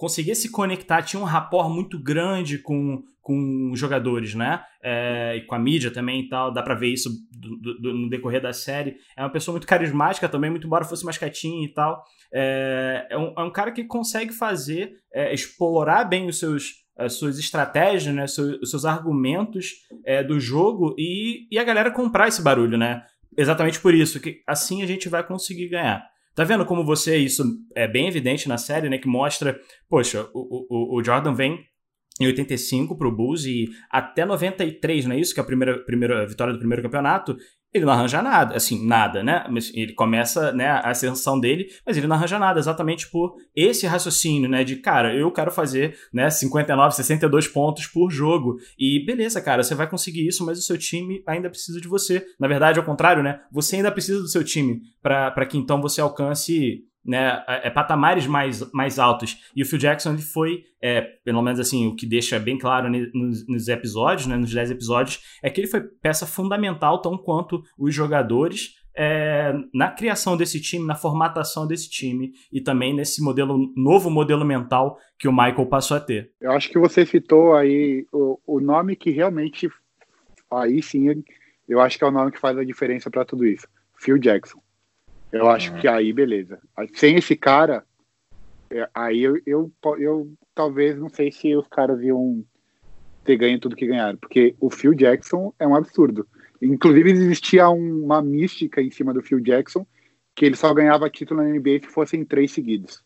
conseguia se conectar, tinha um rapport muito grande com, com os jogadores, né? É, e com a mídia também e tal, dá pra ver isso do, do, no decorrer da série. É uma pessoa muito carismática também, muito embora fosse mais quietinho e tal. É, é, um, é um cara que consegue fazer, é, explorar bem os seus as suas estratégias, né, os seus argumentos é, do jogo e, e a galera comprar esse barulho, né? Exatamente por isso, que assim a gente vai conseguir ganhar. Tá vendo como você, isso é bem evidente na série, né? Que mostra, poxa, o, o, o Jordan vem em 85 pro Bulls e até 93, não é isso? Que é a primeira, primeira vitória do primeiro campeonato ele não arranja nada, assim, nada, né? Ele começa né, a ascensão dele, mas ele não arranja nada, exatamente por esse raciocínio, né? De, cara, eu quero fazer né, 59, 62 pontos por jogo. E beleza, cara, você vai conseguir isso, mas o seu time ainda precisa de você. Na verdade, ao contrário, né? Você ainda precisa do seu time para que então você alcance né, é, patamares mais, mais altos. E o Phil Jackson ele foi, é, pelo menos assim, o que deixa bem claro nos, nos, episódios, né, nos 10 episódios, é que ele foi peça fundamental, tão quanto os jogadores, é, na criação desse time, na formatação desse time e também nesse modelo novo modelo mental que o Michael passou a ter. Eu acho que você citou aí o, o nome que realmente aí sim eu acho que é o nome que faz a diferença para tudo isso. Phil Jackson. Eu acho que aí, beleza. Sem esse cara, é, aí eu, eu, eu, talvez não sei se os caras iam ter ganho tudo que ganharam, porque o Phil Jackson é um absurdo. Inclusive, existia uma mística em cima do Phil Jackson que ele só ganhava título na NBA se fossem três seguidos.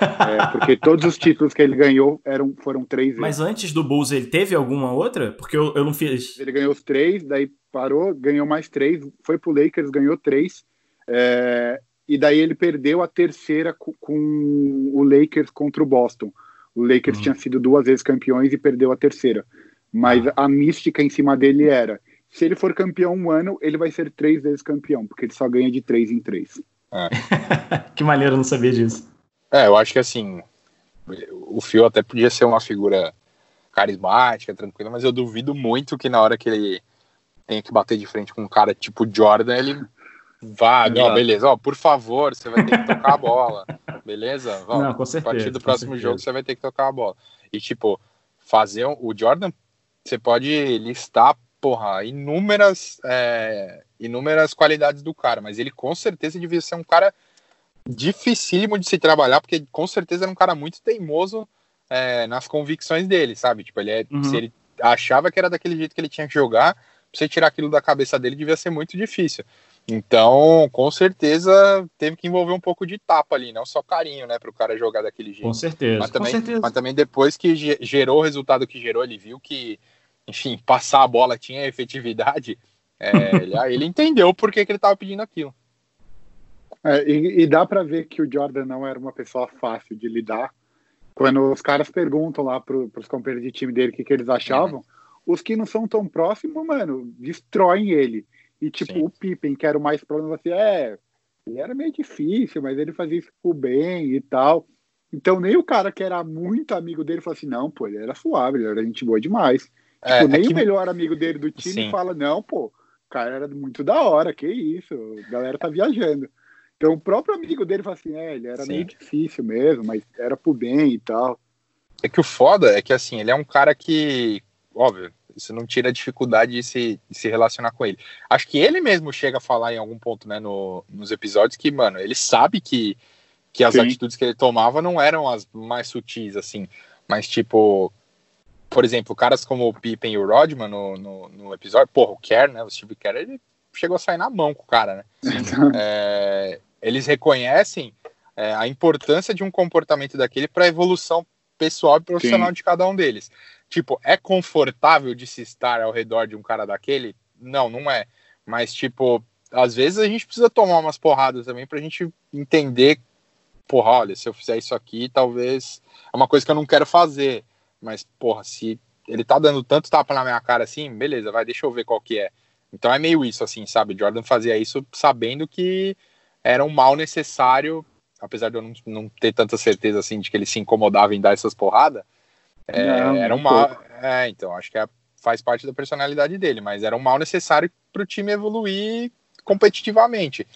é, porque *laughs* todos os títulos que ele ganhou eram, foram três vezes. Mas antes do Bulls, ele teve alguma outra? Porque eu, eu não fiz. Ele ganhou os três, daí parou, ganhou mais três, foi pro Lakers, ganhou três. É, e daí ele perdeu a terceira com, com, o Lakers contra o Boston. O Lakers uhum. tinha sido duas vezes campeões e perdeu a terceira. Mas ah. a mística em cima dele era: se ele for campeão um ano, ele vai ser três vezes campeão, porque ele só ganha de três em três. É. *laughs* que maneiro não saber disso. É, eu acho que assim, o Phil até podia ser uma figura carismática, tranquila, mas eu duvido muito que na hora que ele tem que bater de frente com um cara tipo Jordan, ele Vá, não, beleza. Ó, por favor, você vai ter que tocar a *laughs* bola. Beleza? Não, com certeza. A partir do próximo jogo, você vai ter que tocar a bola. E, tipo, fazer o Jordan, você pode listar, porra, inúmeras, é, inúmeras qualidades do cara, mas ele com certeza devia ser um cara dificílimo de se trabalhar, porque com certeza era um cara muito teimoso é, nas convicções dele, sabe? Tipo, ele é, uhum. se ele achava que era daquele jeito que ele tinha que jogar, pra você tirar aquilo da cabeça dele devia ser muito difícil. Então, com certeza, teve que envolver um pouco de tapa ali, não só carinho, né, para o cara jogar daquele jeito. Com certeza. Mas também, com certeza. mas também depois que gerou o resultado que gerou, ele viu que, enfim, *laughs* passar a bola tinha efetividade, é, ele, ele, entendeu por que, que ele estava pedindo aquilo. É, e, e, dá para ver que o Jordan não era uma pessoa fácil de lidar. Quando os caras perguntam lá para os companheiros de time dele o que, que eles achavam, uhum. os que não são tão próximos, mano, destroem ele. E, tipo, Sim. o Pippen, que era o mais próximo, assim, é, ele era meio difícil, mas ele fazia isso por bem e tal. Então, nem o cara que era muito amigo dele falou assim, não, pô, ele era suave, ele era gente boa demais. É, tipo, nem é que... o melhor amigo dele do time Sim. fala, não, pô, o cara era muito da hora, que isso, a galera tá viajando. Então, o próprio amigo dele fala assim, é, ele era Sim. meio difícil mesmo, mas era por bem e tal. É que o foda é que, assim, ele é um cara que, óbvio, isso não tira a dificuldade de se, de se relacionar com ele. Acho que ele mesmo chega a falar em algum ponto, né, no, nos episódios, que, mano, ele sabe que, que as Sim. atitudes que ele tomava não eram as mais sutis, assim. Mas, tipo, por exemplo, caras como o Pippen e o Rodman no, no, no episódio, porra, o Kerr, né, o Steve Kerr, ele chegou a sair na mão com o cara, né? é, eles reconhecem é, a importância de um comportamento daquele para a evolução pessoal e profissional Sim. de cada um deles. Tipo, é confortável de se estar ao redor de um cara daquele? Não, não é. Mas, tipo, às vezes a gente precisa tomar umas porradas também pra gente entender, porra, olha, se eu fizer isso aqui, talvez é uma coisa que eu não quero fazer. Mas, porra, se ele tá dando tanto tapa na minha cara assim, beleza, vai, deixa eu ver qual que é. Então é meio isso, assim, sabe? Jordan fazia isso sabendo que era um mal necessário apesar de eu não, não, ter tanta certeza assim de que ele se incomodava em dar essas porradas, é, era um mal. É, então, acho que é, faz parte da personalidade dele, mas era um mal necessário para o time evoluir competitivamente.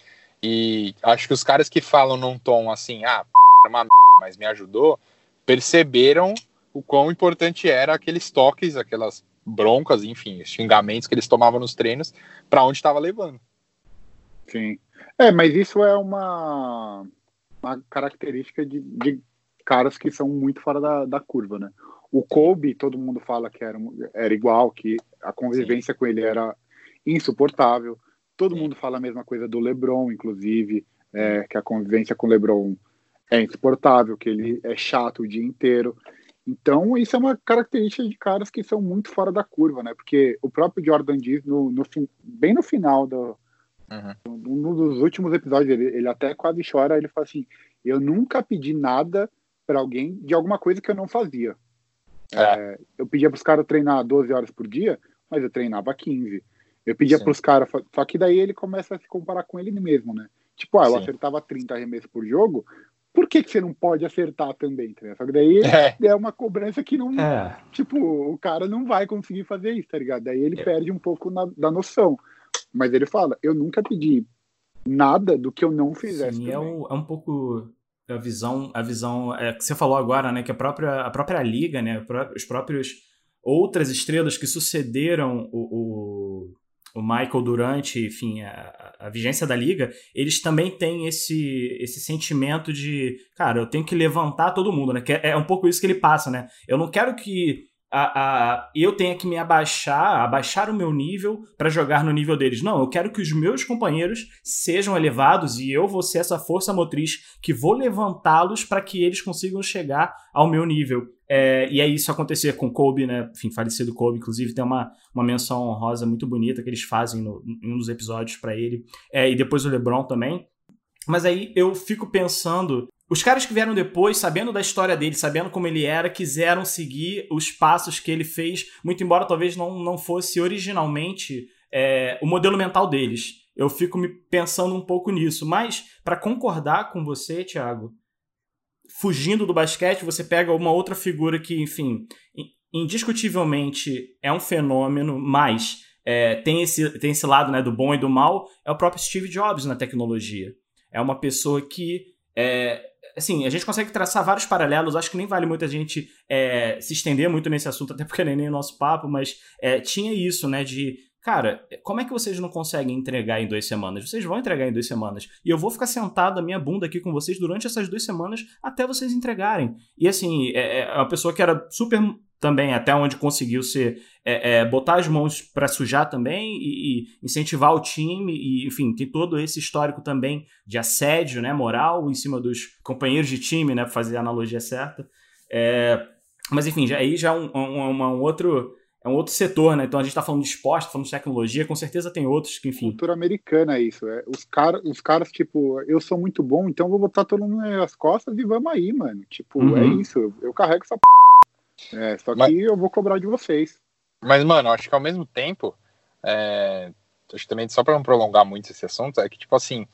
E acho que os caras que falam num tom assim, ah, uma mas me ajudou, perceberam o quão importante era aqueles toques, aquelas broncas, enfim, xingamentos que eles tomavam nos treinos, para onde estava levando. Sim. É, mas isso é uma, uma característica de, de caras que são muito fora da, da curva, né? O Kobe, todo mundo fala que era, era igual, que a convivência Sim. com ele era insuportável. Todo Sim. mundo fala a mesma coisa do LeBron, inclusive, é, que a convivência com o LeBron é insuportável, que ele é chato o dia inteiro. Então, isso é uma característica de caras que são muito fora da curva, né? Porque o próprio Jordan diz, no, no bem no final do, uhum. um dos últimos episódios, ele, ele até quase chora, ele fala assim, eu nunca pedi nada para alguém de alguma coisa que eu não fazia. É. É, eu pedia para os caras treinar 12 horas por dia, mas eu treinava 15. Eu pedia para os caras, só que daí ele começa a se comparar com ele mesmo, né? Tipo, ah, eu Sim. acertava 30 arremessos por jogo, por que, que você não pode acertar também? Tá Só que daí é. é. uma cobrança que não. É. Tipo, o cara não vai conseguir fazer isso, tá ligado? Daí ele é. perde um pouco na, da noção. Mas ele fala: eu nunca pedi nada do que eu não fizesse. Sim, é um, é um pouco a visão, a visão é, que você falou agora, né? Que a própria, a própria liga, né? Os próprios outras estrelas que sucederam o, o o Michael durante, enfim, a, a, vigência da liga, eles também têm esse, esse sentimento de, cara, eu tenho que levantar todo mundo, né? Que é, é um pouco isso que ele passa, né? Eu não quero que a, a, eu tenha que me abaixar, abaixar o meu nível para jogar no nível deles. Não, eu quero que os meus companheiros sejam elevados e eu vou ser essa força motriz que vou levantá-los para que eles consigam chegar ao meu nível. É, e é isso acontecer com Kobe, né? Enfim, falecido Kobe, inclusive tem uma, uma menção honrosa muito bonita que eles fazem no, em um dos episódios para ele. É, e depois o LeBron também. Mas aí eu fico pensando os caras que vieram depois, sabendo da história dele, sabendo como ele era, quiseram seguir os passos que ele fez, muito embora talvez não, não fosse originalmente é, o modelo mental deles. Eu fico me pensando um pouco nisso. Mas, para concordar com você, Thiago, fugindo do basquete, você pega uma outra figura que, enfim, indiscutivelmente é um fenômeno, mas é, tem, esse, tem esse lado né, do bom e do mal, é o próprio Steve Jobs na tecnologia. É uma pessoa que é, assim, a gente consegue traçar vários paralelos. Acho que nem vale muito a gente é, se estender muito nesse assunto, até porque nem é o nosso papo, mas é, tinha isso, né? De, cara, como é que vocês não conseguem entregar em duas semanas? Vocês vão entregar em duas semanas. E eu vou ficar sentado a minha bunda aqui com vocês durante essas duas semanas até vocês entregarem. E assim, é, é uma pessoa que era super também, até onde conseguiu ser é, é, botar as mãos para sujar também e, e, incentivar o time e enfim tem todo esse histórico também de assédio né moral em cima dos companheiros de time né para fazer a analogia certa é, mas enfim já, aí já é um, um, um, outro é um outro setor né então a gente está falando de esporte tá falando de tecnologia com certeza tem outros que enfim cultura americana é isso é os caras os caras tipo eu sou muito bom então vou botar todo mundo nas costas e vamos aí mano tipo é uhum. é isso eu, eu carrego essa p... é, só que Mas... eu vou cobrar de vocês mas, mano, acho que ao mesmo tempo, é, acho que também só para não prolongar muito esse assunto, é que, tipo assim,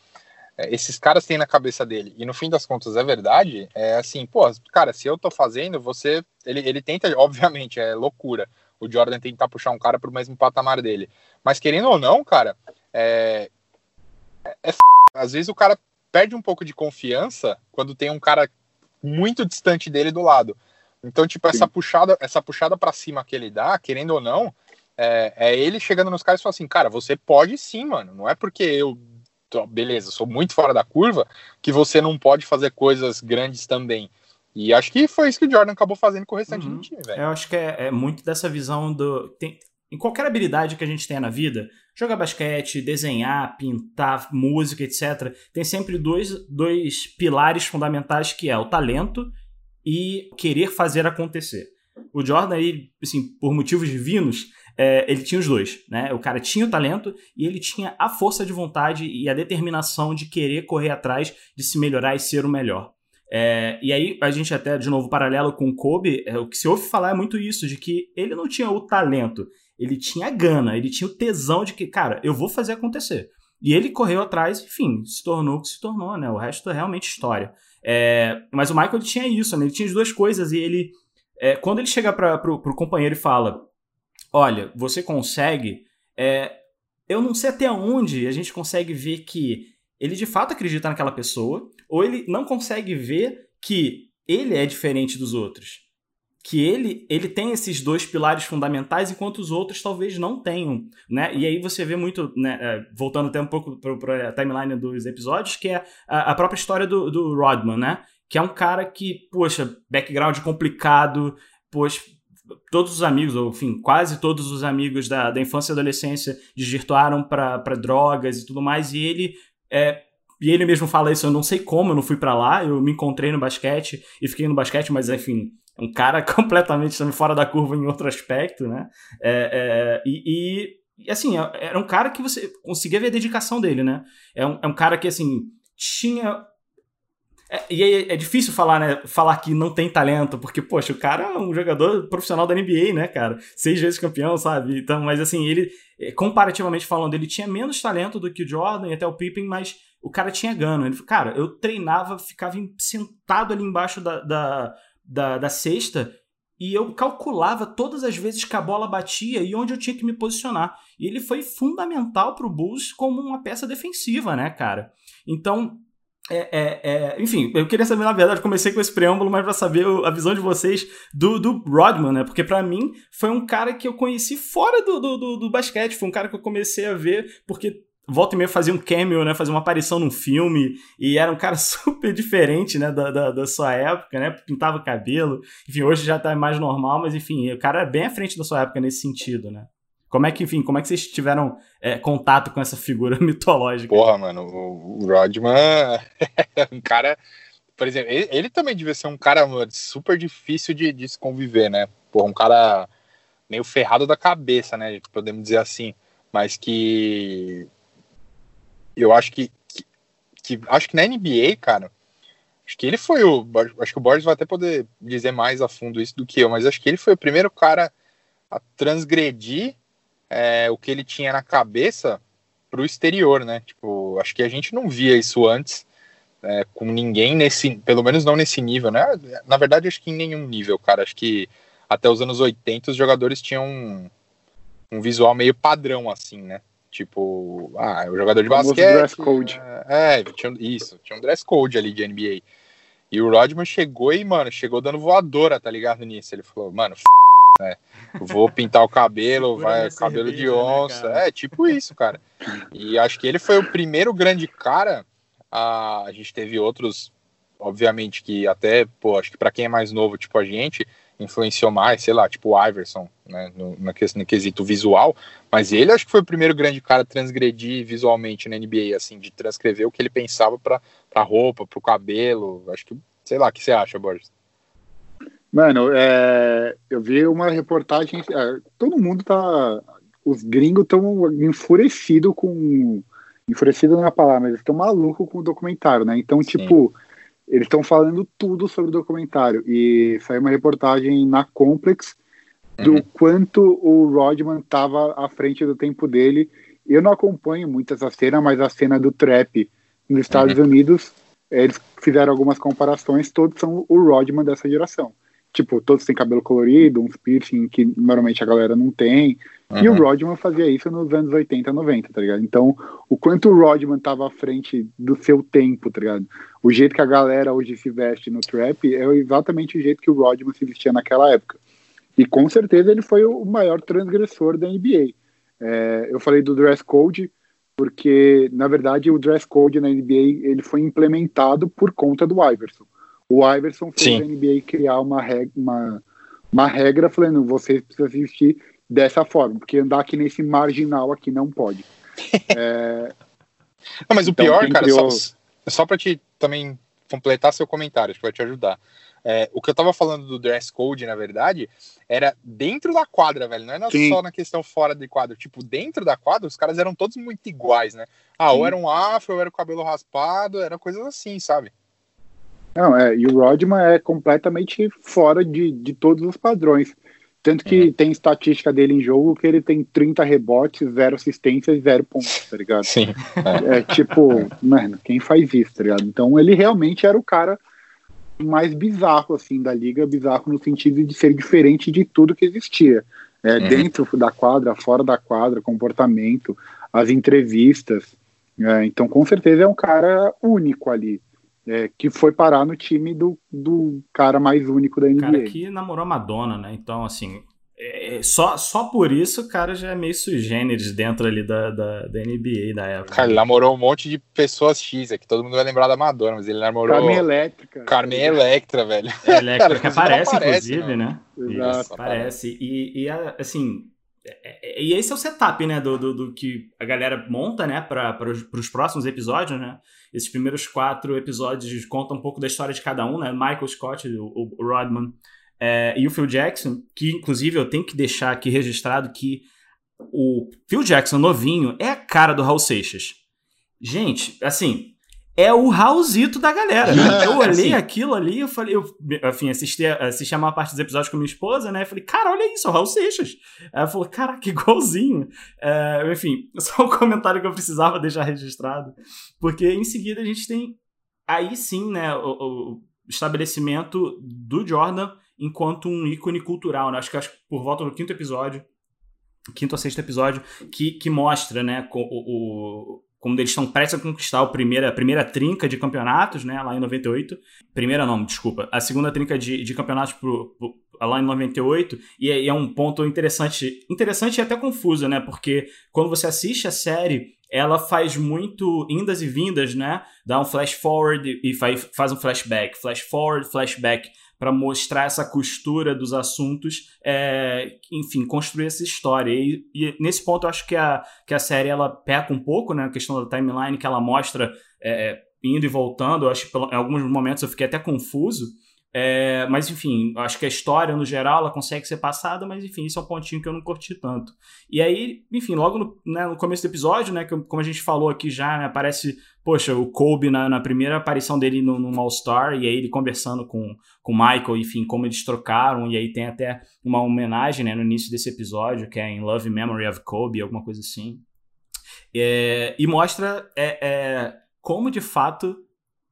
é, esses caras têm na cabeça dele, e no fim das contas é verdade, é assim, pô, cara, se eu tô fazendo, você. Ele, ele tenta, *laughs* obviamente, é loucura. O Jordan tentar puxar um cara pro mesmo patamar dele. Mas querendo ou não, cara, é. É, é f... Às vezes o cara perde um pouco de confiança quando tem um cara muito distante dele do lado. Então, tipo, essa Sim. puxada, essa puxada para cima que ele dá, querendo ou não, é, é ele chegando nos caras e falando assim, cara, você pode sim, mano. Não é porque eu beleza, sou muito fora da curva que você não pode fazer coisas grandes também. E acho que foi isso que o Jordan acabou fazendo com o restante uhum. do time, velho. Eu acho que é, é, muito dessa visão do. Tem, em qualquer habilidade que a gente tenha na vida, jogar basquete, desenhar, pintar, música, etc., tem sempre dois, dois pilares fundamentais que é o talento e querer fazer acontecer. O Jordan, aí, assim, por motivos divinos, é, ele tinha os dois, né? O cara tinha o talento e ele tinha a força de vontade e a determinação de querer correr atrás de se melhorar e ser o melhor. É, e aí, a gente até, de novo, paralelo com o Kobe, é, o que se ouve falar é muito isso, de que ele não tinha o talento, ele tinha a gana, ele tinha o tesão de que, cara, eu vou fazer acontecer. E ele correu atrás, enfim, se tornou o que se tornou, né? O resto é realmente história. É, mas o Michael tinha isso, né? Ele tinha as duas coisas e ele. É, quando ele chega para pro companheiro e fala: Olha, você consegue. É, eu não sei até onde a gente consegue ver que ele de fato acredita naquela pessoa, ou ele não consegue ver que ele é diferente dos outros que ele ele tem esses dois pilares fundamentais enquanto os outros talvez não tenham, né? E aí você vê muito, né, é, voltando até um pouco para a timeline dos episódios, que é a, a própria história do, do, Rodman, né? Que é um cara que, poxa, background complicado, pois todos os amigos, ou enfim, quase todos os amigos da, da infância e adolescência desvirtuaram para drogas e tudo mais, e ele é, e ele mesmo fala isso, eu não sei como, eu não fui para lá, eu me encontrei no basquete e fiquei no basquete, mas enfim, um cara *laughs* completamente fora da curva em outro aspecto, né? É, é, e, e, assim, é, era um cara que você conseguia ver a dedicação dele, né? É um, é um cara que, assim, tinha. É, e é, é, difícil falar, né? Falar que não tem talento, porque, poxa, o cara é um jogador profissional da NBA, né, cara? Seis vezes campeão, sabe? Então, mas assim, ele, é, comparativamente falando, ele tinha menos talento do que o Jordan e até o Pippen, mas o cara tinha gano. Ele, cara, eu treinava, ficava sentado ali embaixo da, da da, da cesta e eu calculava todas as vezes que a bola batia e onde eu tinha que me posicionar. E ele foi fundamental para o Bulls como uma peça defensiva, né, cara? Então, é, é, é, enfim, eu queria saber, na verdade, comecei com esse preâmbulo, mas para saber a visão de vocês do, do Rodman, né? Porque para mim foi um cara que eu conheci fora do, do, do, do basquete, foi um cara que eu comecei a ver porque volta e meia fazia um cameo, né? Fazia uma aparição num filme. E era um cara *laughs* super diferente, né? Da, da, da, sua época, né? Pintava cabelo. Enfim, hoje já tá mais normal, mas enfim, o cara é bem à frente da sua época nesse sentido, né? Como é que, enfim, como é que vocês tiveram é, contato com essa figura *laughs* mitológica? Porra, mano, o, o Rodman é *laughs* um cara. Por exemplo, ele, ele, também devia ser um cara mano, super difícil de, de se conviver, né? Porra, um cara meio ferrado da cabeça, né? Podemos dizer assim. Mas que eu acho que, que, que, acho que na NBA, cara, acho que ele foi o. Acho que o Borges vai até poder dizer mais a fundo isso do que eu, mas acho que ele foi o primeiro cara a transgredir é, o que ele tinha na cabeça pro exterior, né? Tipo, acho que a gente não via isso antes é, com ninguém nesse, pelo menos não nesse nível, né? Na verdade, acho que em nenhum nível, cara. Acho que até os anos 80 os jogadores tinham um, um visual meio padrão, assim, né? Tipo, ah, é o jogador de basquete. dress code. É, é, tinha, isso, tinha um dress code ali de NBA. E o Rodman chegou e, mano, chegou dando voadora, tá ligado nisso? Ele falou, mano, f... né? Vou pintar o cabelo, vai cabelo de né, onça. Né, é, tipo isso, cara. E acho que ele foi o primeiro grande cara. A, a gente teve outros, obviamente, que até, pô, acho que para quem é mais novo, tipo a gente, influenciou mais, sei lá, tipo o Iverson, né, no, no, no, quesito visual, mas ele acho que foi o primeiro grande cara a transgredir visualmente na NBA, assim, de transcrever o que ele pensava para pra roupa, pro cabelo, acho que, sei lá, o que você acha, Borges? Mano, é, eu vi uma reportagem, é, todo mundo tá, os gringos estão enfurecidos com, enfurecido na palavra, mas eles estão malucos com o documentário, né, então, Sim. tipo eles estão falando tudo sobre o documentário. E saiu uma reportagem na Complex do uhum. quanto o Rodman estava à frente do tempo dele. Eu não acompanho muito essa cena, mas a cena do trap nos Estados uhum. Unidos, eles fizeram algumas comparações, todos são o Rodman dessa geração. Tipo, todos têm cabelo colorido, uns piercing que normalmente a galera não tem. Uhum. E o. Rodman fazia isso nos anos 80, 90, tá ligado? Então, o quanto o Rodman tava à frente do seu tempo, tá ligado? O jeito que a galera hoje se veste no trap é exatamente o jeito que o Rodman se vestia naquela época. E com certeza ele foi o maior transgressor da NBA. É, eu falei do dress code, porque, na verdade, o dress code na NBA ele foi implementado por conta do Iverson. O Iverson fez a NBA criar uma regra, uma, uma regra falando, você precisa assistir dessa forma, porque andar aqui nesse marginal aqui não pode. *laughs* é... Não, mas o então, pior, cara, criou... só, só para te também completar seu comentário, acho que vai te ajudar. É, o que eu tava falando do dress code, na verdade, era dentro da quadra, velho. Não é só na questão fora de quadra. Tipo, dentro da quadra, os caras eram todos muito iguais, né? Ah, Sim. ou era um afro, ou era o cabelo raspado, era coisas assim, sabe? Não, é, e o Rodman é completamente fora de, de todos os padrões. Tanto que uhum. tem estatística dele em jogo que ele tem 30 rebotes, zero assistências e zero pontos, tá ligado? Sim. É. é tipo, mano, quem faz isso, tá ligado? Então ele realmente era o cara mais bizarro, assim, da liga, bizarro no sentido de ser diferente de tudo que existia. É, uhum. Dentro da quadra, fora da quadra, comportamento, as entrevistas. É, então, com certeza, é um cara único ali é, que foi parar no time do, do cara mais único da NBA. Cara que namorou a Madonna, né? Então, assim, é, é, só, só por isso o cara já é meio sui generis dentro ali da, da, da NBA da época. Cara, ele namorou um monte de pessoas X, é que todo mundo vai lembrar da Madonna, mas ele namorou. Carmen Elétrica. Carmen Electra, velho. É, Elétrica *laughs* aparece, aparece, inclusive, não. né? Exato. Isso, aparece. E, e assim, é, e esse é o setup, né, do, do, do que a galera monta, né, para os próximos episódios, né? Esses primeiros quatro episódios contam um pouco da história de cada um, né? Michael Scott, o, o Rodman é, e o Phil Jackson, que inclusive eu tenho que deixar aqui registrado que o Phil Jackson novinho é a cara do Raul Seixas. Gente, assim, é o Raulzito da galera. *laughs* Eu olhei aquilo ali, eu falei, eu, enfim, assisti, assisti a maior parte dos episódios com minha esposa, né? Eu falei, cara, olha isso, é o Raul Seixas. Ela falou, caraca, igualzinho. É, enfim, *laughs* só um comentário que eu precisava deixar registrado. Porque em seguida a gente tem aí sim, né, o, o estabelecimento do Jordan enquanto um ícone cultural, né? Acho que, acho que por volta do quinto episódio, quinto ou sexto episódio, que, que mostra, né, o, o como eles estão prestes a conquistar a primeira, a primeira trinca de campeonatos, né, lá em 98. Primeira não, desculpa. A segunda trinca de, de campeonatos pro, pro, lá em 98. E é, e é um ponto interessante, interessante e até confuso, né, porque quando você assiste a série, ela faz muito indas e vindas, né, dá um flash forward e faz, faz um flashback, flash forward, flashback para mostrar essa costura dos assuntos, é, enfim, construir essa história. E, e, nesse ponto eu acho que a, que a série ela peca um pouco, né, na questão da timeline, que ela mostra é, indo e voltando. Eu acho que em alguns momentos eu fiquei até confuso. É, mas enfim, acho que a história no geral ela consegue ser passada, mas enfim, isso é um pontinho que eu não curti tanto. E aí, enfim, logo no, né, no começo do episódio, né, que, como a gente falou aqui já, né, aparece, poxa, o Kobe na, na primeira aparição dele no, no All-Star, e aí ele conversando com o Michael, enfim, como eles trocaram, e aí tem até uma homenagem né, no início desse episódio, que é em Love Memory of Kobe, alguma coisa assim. É, e mostra é, é como de fato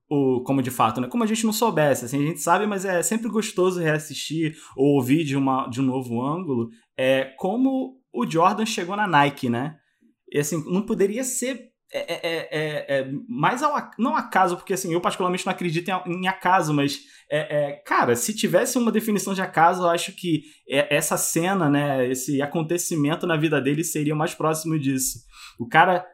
o, como de fato, né? Como a gente não soubesse, assim, a gente sabe, mas é sempre gostoso reassistir ou ouvir de, uma, de um novo ângulo, é como o Jordan chegou na Nike, né? E assim, não poderia ser é, é, é, é, é mais ao, não acaso, porque assim, eu particularmente não acredito em, em acaso, mas é, cara, se tivesse uma definição de acaso, eu acho que essa cena, né, esse acontecimento na vida dele seria mais próximo disso. O cara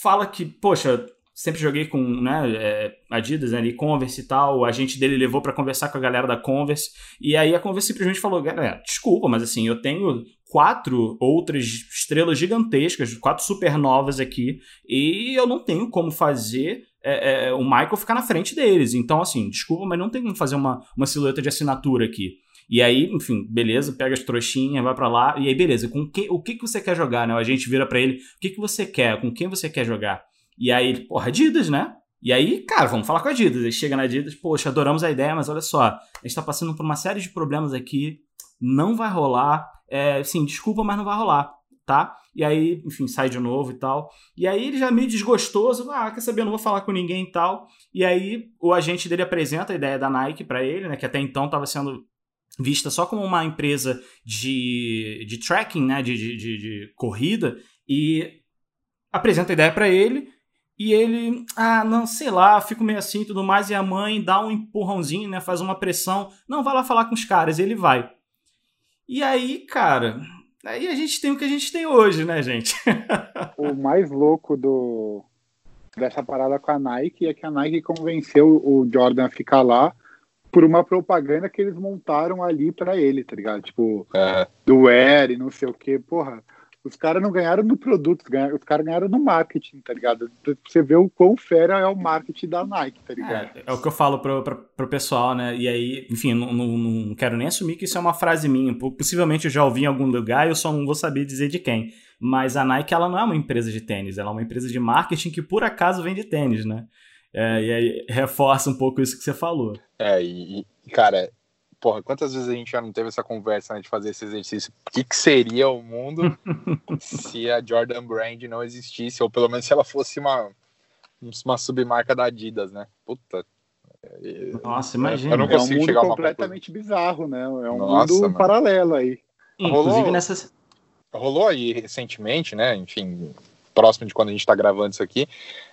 fala que, poxa, sempre joguei com né, é, Adidas, né, e Converse e tal. A gente dele levou para conversar com a galera da Converse. E aí a Converse simplesmente falou: galera, desculpa, mas assim, eu tenho quatro outras estrelas gigantescas, quatro supernovas aqui, e eu não tenho como fazer é, é, o Michael ficar na frente deles. Então, assim, desculpa, mas não tem como fazer uma, uma silhueta de assinatura aqui. E aí, enfim, beleza, pega as trouxinhas, vai para lá, e aí, beleza, com que, o que, que você quer jogar, né? A gente vira para ele, o que, que você quer, com quem você quer jogar? E aí porra, Adidas, né? E aí, cara, vamos falar com a Adidas. Ele chega na Adidas, poxa, adoramos a ideia, mas olha só, a gente tá passando por uma série de problemas aqui, não vai rolar. É, sim, desculpa, mas não vai rolar, tá? E aí, enfim, sai de novo e tal. E aí ele já meio desgostoso, ah, quer saber, eu não vou falar com ninguém e tal. E aí o agente dele apresenta a ideia da Nike para ele, né, que até então estava sendo vista só como uma empresa de, de tracking, né, de, de, de, de corrida, e apresenta a ideia para ele e ele, ah, não, sei lá, fico meio assim e tudo mais. E a mãe dá um empurrãozinho, né? Faz uma pressão. Não, vai lá falar com os caras. E ele vai. E aí, cara, aí a gente tem o que a gente tem hoje, né, gente? *laughs* o mais louco do dessa parada com a Nike é que a Nike convenceu o Jordan a ficar lá por uma propaganda que eles montaram ali para ele, tá ligado? Tipo, é. do Air e não sei o que. Porra, os caras não ganharam no produto, os caras ganharam no marketing, tá ligado? Você vê o quão fera é o marketing da Nike, tá ligado? É, é o que eu falo pro, pro, pro, pessoal, né? E aí, enfim, não, não, não, quero nem assumir que isso é uma frase minha. Possivelmente eu já ouvi em algum lugar e eu só não vou saber dizer de quem. Mas a Nike, ela não é uma empresa de tênis, ela é uma empresa de marketing que por acaso vende tênis, né? É, e aí reforça um pouco isso que você falou. É, e, cara, porra, quantas vezes a gente já não teve essa conversa né, de fazer esse exercício? O que, que seria o mundo *laughs* se a Jordan Brand não existisse, ou pelo menos se ela fosse uma, uma submarca da Adidas, né? Puta. Nossa, imagina. Eu não consigo é um mundo chegar completamente bizarro, né? É um Nossa, mundo mano. paralelo aí. Inclusive rolou, nessas. Rolou aí recentemente, né? Enfim, próximo de quando a gente tá gravando isso aqui.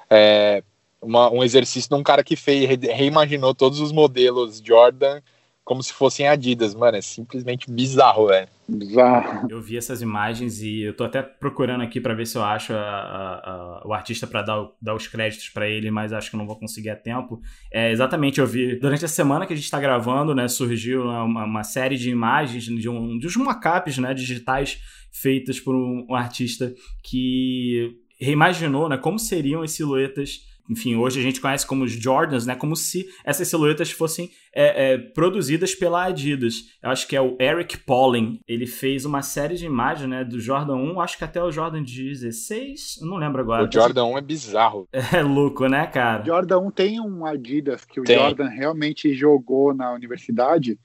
É, uma, um exercício de um cara que fez, reimaginou todos os modelos Jordan como se fossem Adidas, mano, é simplesmente bizarro, velho. Bizarro. Eu vi essas imagens e eu tô até procurando aqui para ver se eu acho a, a, a, o artista para dar, dar os créditos para ele, mas acho que não vou conseguir a tempo. É, exatamente, eu vi durante a semana que a gente tá gravando, né, surgiu uma, uma série de imagens de, um, de uns mockups, né, digitais feitas por um, um artista que reimaginou, né, como seriam as silhuetas enfim, hoje a gente conhece como os Jordans, né? Como se essas silhuetas fossem é, é, produzidas pela Adidas. Eu acho que é o Eric Pauling. Ele fez uma série de imagens, né? Do Jordan 1, acho que até o Jordan 16, eu não lembro agora. O Jordan 1 é bizarro. *laughs* É louco, né, cara? O Jordan 1 tem um Adidas que o tem. Jordan realmente jogou na universidade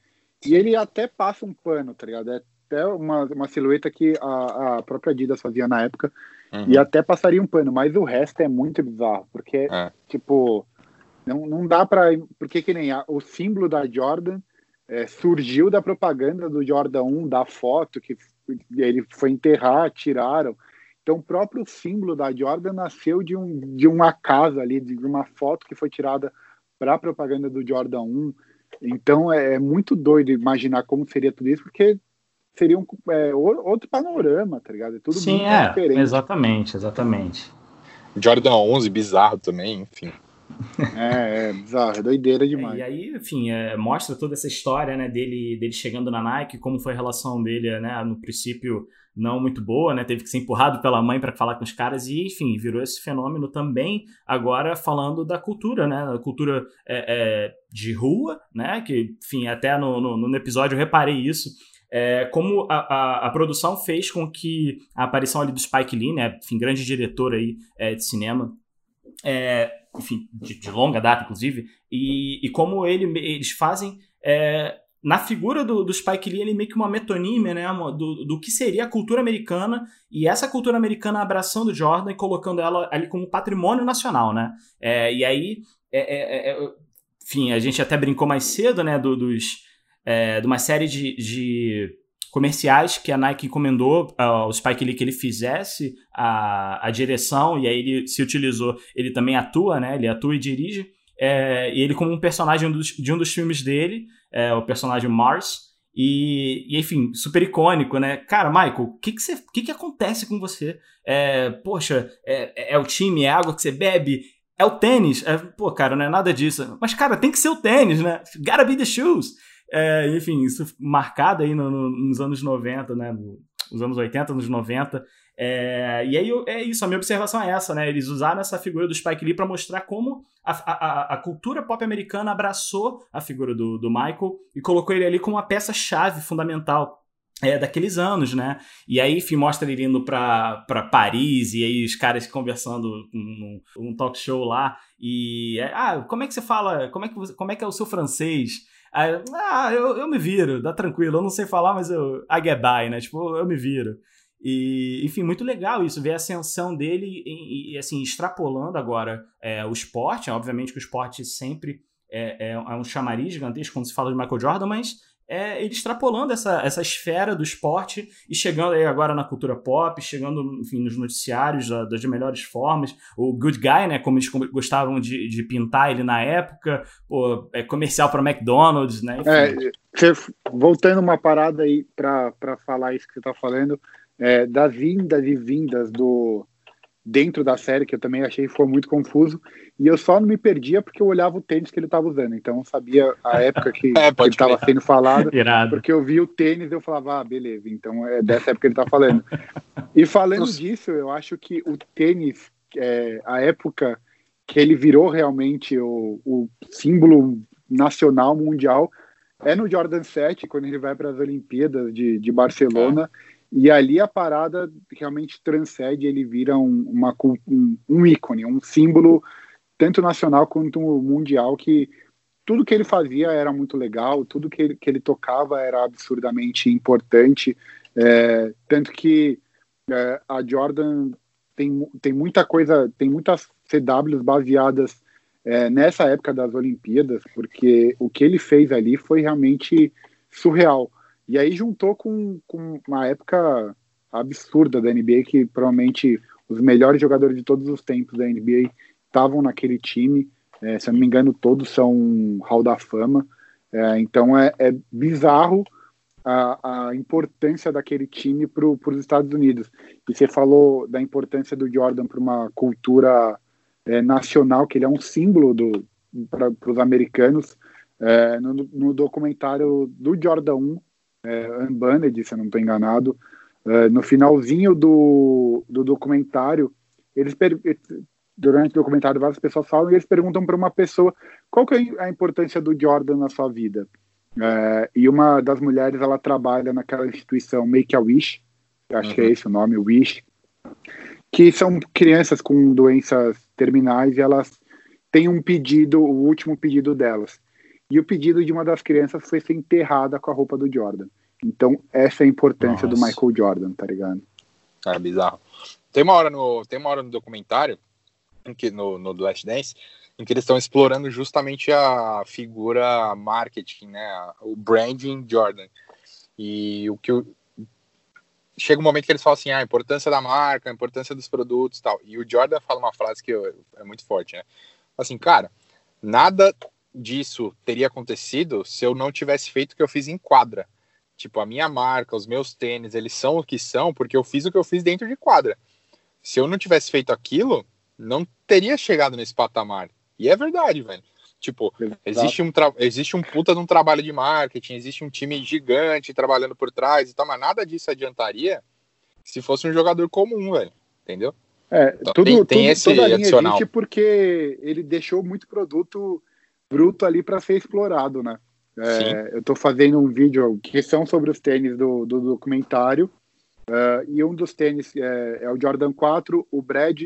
e ele até passa um pano, tá ligado? É até uma, uma silhueta que a, a própria Adidas fazia na época Uhum. E até passaria um pano, mas o resto é muito bizarro, porque, é. tipo, não, não dá para Porque que nem a, o símbolo da Jordan é, surgiu da propaganda do Jordan 1, da foto que ele foi enterrar, tiraram. Então, o próprio símbolo da Jordan nasceu de, um, de uma casa ali, de uma foto que foi tirada para a propaganda do Jordan 1. Então, é, é muito doido imaginar como seria tudo isso, porque seria um, é, outro panorama, tá ligado? É tudo Sim, muito é, diferente. Exatamente, exatamente. Jordan 11, bizarro também, enfim. É, é bizarro, é doideira demais. É, e aí, enfim, é, mostra toda essa história, né, dele, dele chegando na Nike, como foi a relação dele, né, no princípio não muito boa, né, teve que ser empurrado pela mãe para falar com os caras e, enfim, virou esse fenômeno também, agora falando da cultura, né, da cultura é, é de rua, né, que, enfim, até no, no, no episódio eu reparei isso, é, como a, a, a, produção fez com que a aparição ali do Spike Lee, né, enfim, grande diretor aí é, de cinema, é, enfim, de, de, longa data, inclusive, e, e como ele, eles fazem é, na figura do, do, Spike Lee, ele meio que uma metonímia, né, do, do que seria a cultura americana e essa cultura americana abraçando Jordan e colocando ela ali como patrimônio nacional, né, é, e aí, é, é, enfim, a gente até brincou mais cedo, né, do, dos é, de uma série de, de, comerciais que a Nike encomendou ao Spike Lee que ele fizesse a, a direção, e aí ele se utilizou, ele também atua, né? Ele atua e dirige. É, e ele como um personagem dos, de um dos filmes dele, é, o personagem Mars, e, e, enfim, super icônico, né? Cara, Michael, o que que, que que acontece com você? É, poxa, é, é, o time, é a água que você bebe, é o tênis? É, pô, cara, não é nada disso. Mas, cara, tem que ser o tênis, né? Gotta be the shoes. É, enfim, isso marcado aí no, no, nos anos 90, né? Nos anos 80, nos 90. É, e aí é isso, a minha observação é essa, né? Eles usaram essa figura do Spike Lee para mostrar como a, a, a, cultura pop americana abraçou a figura do, do Michael e colocou ele ali como uma peça-chave fundamental é, daqueles anos, né? E aí, enfim, mostra ele indo para Paris e aí os caras conversando num, um talk show lá e é, ah, como é que você fala? Como é que você, como é que é o seu francês? Aí, ah, eu, eu me viro, dá tranquilo, eu não sei falar, mas eu. I get by, né? Tipo, eu me viro. E, enfim, muito legal isso, ver a ascensão dele e, assim, extrapolando agora é, o esporte. Obviamente que o esporte sempre é, é, é um chamariz gigantesco quando se fala de Michael Jordan, mas é ele extrapolando essa, essa esfera do esporte e chegando aí agora na cultura pop, chegando, enfim, nos noticiários da, das melhores formas. O Good Guy, né, como eles gostavam de, de pintar ele na época, pô, é comercial para McDonald's, né? É, voltando uma parada aí para falar isso que você tá falando, é, das vindas e vindas do dentro da série, que eu também achei que foi muito confuso. E eu só não me perdia porque eu olhava o tênis que ele estava usando. Então eu sabia a época que, *laughs* é, que ele estava sendo falado. Irado. Porque eu vi o tênis e eu falava, ah, beleza, então é dessa época que ele está falando. E falando Nossa. disso, eu acho que o tênis, é, a época que ele virou realmente o, o símbolo nacional, mundial, é no Jordan 7, quando ele vai para as Olimpíadas de, de Barcelona. É e ali a parada realmente transcende, ele vira um, uma, um, um ícone, um símbolo tanto nacional quanto mundial que tudo que ele fazia era muito legal, tudo que ele, que ele tocava era absurdamente importante, é, tanto que é, a Jordan tem, tem muita coisa, tem muitas CWs baseadas é, nessa época das Olimpíadas, porque o que ele fez ali foi realmente surreal. E aí juntou com, com uma época absurda da NBA, que provavelmente os melhores jogadores de todos os tempos da NBA estavam naquele time. É, se eu não me engano, todos são Hall da Fama. É, então é, é, bizarro a, a, importância daquele time para os Estados Unidos. E você falou da importância do Jordan para uma cultura é, nacional, que ele é um símbolo para os americanos. É, no, no, documentário do Jordan 1, é, Unbanned, se eu não estou enganado, é, no finalzinho do, do documentário, eles durante o documentário várias pessoas falam e eles perguntam para uma pessoa qual que é a importância do Jordan na sua vida. É, e uma das mulheres ela trabalha naquela instituição Make a Wish, acho uhum. que é uhum. esse o nome, Wish, que são crianças com doenças terminais e elas têm um pedido, o último pedido delas. E o pedido de uma das crianças foi ser enterrada com a roupa do Jordan. Então, essa é a importância Nossa. do Michael Jordan, tá ligado? É bizarro. Tem uma hora no, tem uma hora no documentário, que, no, no Last Dance, em que eles estão explorando justamente a figura marketing, né? O branding Jordan. E o que o, chega um momento que eles falam assim, ah, a importância da marca, a importância dos produtos e tal. E o Jordan fala uma frase que é muito forte, né? Assim, cara, nada disso teria acontecido se eu não tivesse feito o que eu fiz em quadra. Tipo, a minha marca, os meus tênis, eles são o que são porque eu fiz o que eu fiz dentro de quadra. Se eu não tivesse feito aquilo, não teria chegado nesse patamar. E é verdade, velho. Tipo, existe um, existe um puta de um trabalho de marketing, existe um time gigante trabalhando por trás e tal, mas nada disso adiantaria se fosse um jogador comum, velho. Entendeu? É, então, tudo, tem, tem tudo, esse toda a linha adicional. porque ele deixou muito produto bruto ali para ser explorado, né? É, eu estou fazendo um vídeo que são sobre os tênis do, do documentário. Uh, e um dos tênis é, é, o Jordan 4, o Brad,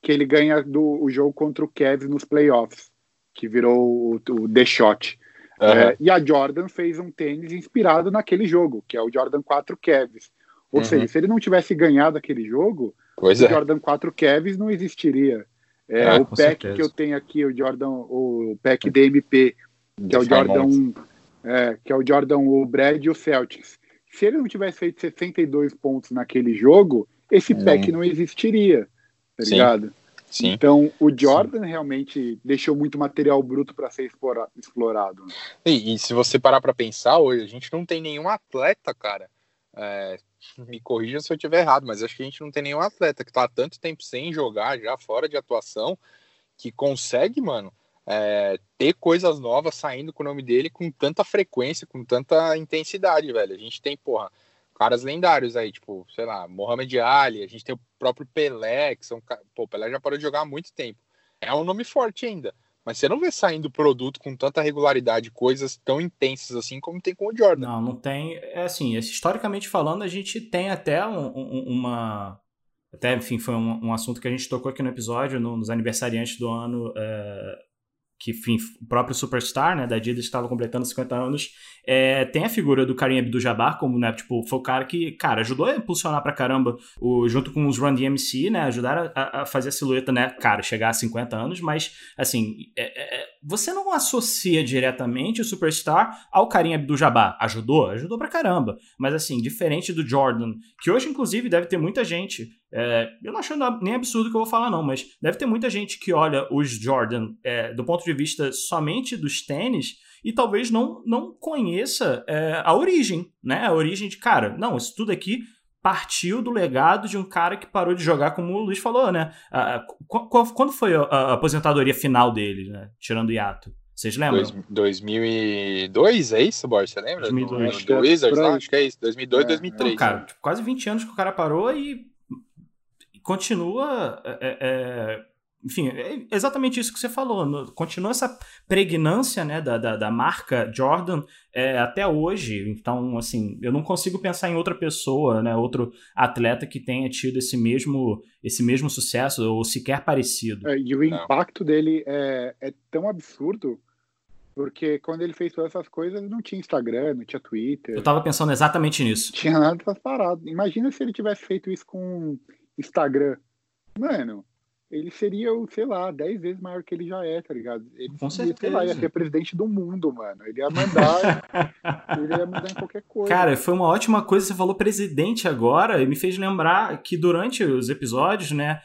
que ele ganha do, o jogo contra o Cavs nos playoffs que virou o, o The Shot. Uhum. É, e a Jordan fez um tênis inspirado naquele jogo, que é o Jordan 4 Cavs. Ou uhum. seja, se ele não tivesse ganhado aquele jogo, pois o é. Jordan 4 Cavs não existiria. É, ah, o pack certeza. que eu tenho aqui, o Jordan, o pack DMP, que é o Jordan 1, é, que é o Jordan, o Brad e o Celtics. Se ele não tivesse feito 62 pontos naquele jogo, esse pack não existiria, tá ligado? Sim. Então, o Jordan Sim. realmente deixou muito material bruto para ser explorado. Né? E, e, se você parar para pensar hoje, a gente não tem nenhum atleta, cara. É, me corrija se eu estiver errado, mas acho que a gente não tem nenhum atleta que está há tanto tempo sem jogar, já fora de atuação, que consegue, mano, é, ter coisas novas saindo com o nome dele com tanta frequência, com tanta intensidade, velho. A gente tem, porra, caras lendários aí, tipo, sei lá, Mohamed Ali, a gente tem o próprio Pelé, que são. Pô, o Pelé já parou de jogar há muito tempo. É um nome forte ainda. Mas você não vê saindo produto com tanta regularidade, coisas tão intensas assim como tem com o Jordan. Não, não tem. É assim, historicamente falando, a gente tem até um, um, uma. Até, enfim, foi um, um, assunto que a gente tocou aqui no episódio, no, nos aniversariantes do ano. É que enfim, o próprio Superstar, né, da Adidas estava completando 50 anos, é, tem a figura do Karim Abdul-Jabbar como, né, tipo, foi o cara que, cara, ajudou a impulsionar pra caramba, o, junto com os Run DMC, né, ajudaram a, a, fazer a silhueta, né, cara, chegar a 50 anos, mas, assim, é, é, você não associa diretamente o Superstar ao Karim Abdul-Jabbar. Ajudou? Ajudou pra caramba. Mas, assim, diferente do Jordan, que hoje, inclusive, deve ter muita gente é, eu não acho nem absurdo que eu vou falar, não, mas deve ter muita gente que olha os Jordan é, do ponto de vista somente dos tênis e talvez não, não conheça é, a origem, né? A origem de, cara, não, isso tudo aqui partiu do legado de um cara que parou de jogar, como o Luiz falou, né? quando foi a, aposentadoria final dele, né? Tirando o hiato? Vocês lembram? Dois, 2002, é isso, Boris? Você lembra? 2002. Do, do Wizards, não, acho que é isso. 2002, é, 2003. Não, cara, tipo, quase 20 anos que o cara parou e continua. É, é, é, enfim, é exatamente isso que você falou. No, continua essa pregnância né, da, da, da marca Jordan é, até hoje. Então, assim, eu não consigo pensar em outra pessoa, né, outro atleta que tenha tido esse mesmo, esse mesmo sucesso ou sequer parecido. É, e o impacto dele é, é tão absurdo Porque quando ele fez todas essas coisas, não tinha Instagram, não tinha Twitter. Eu tava pensando exatamente nisso. Não tinha nada dessas paradas. Imagina se ele tivesse feito isso com Instagram. Mano, ele seria, sei lá, 10 vezes maior que ele já é, tá ligado? Ele Com seria, certeza. sei lá, ia ser presidente do mundo, mano. Ele ia mandar, *laughs* ele ia mandar em qualquer coisa. Cara, foi uma ótima coisa. Você falou presidente agora e me fez lembrar que durante os episódios, né,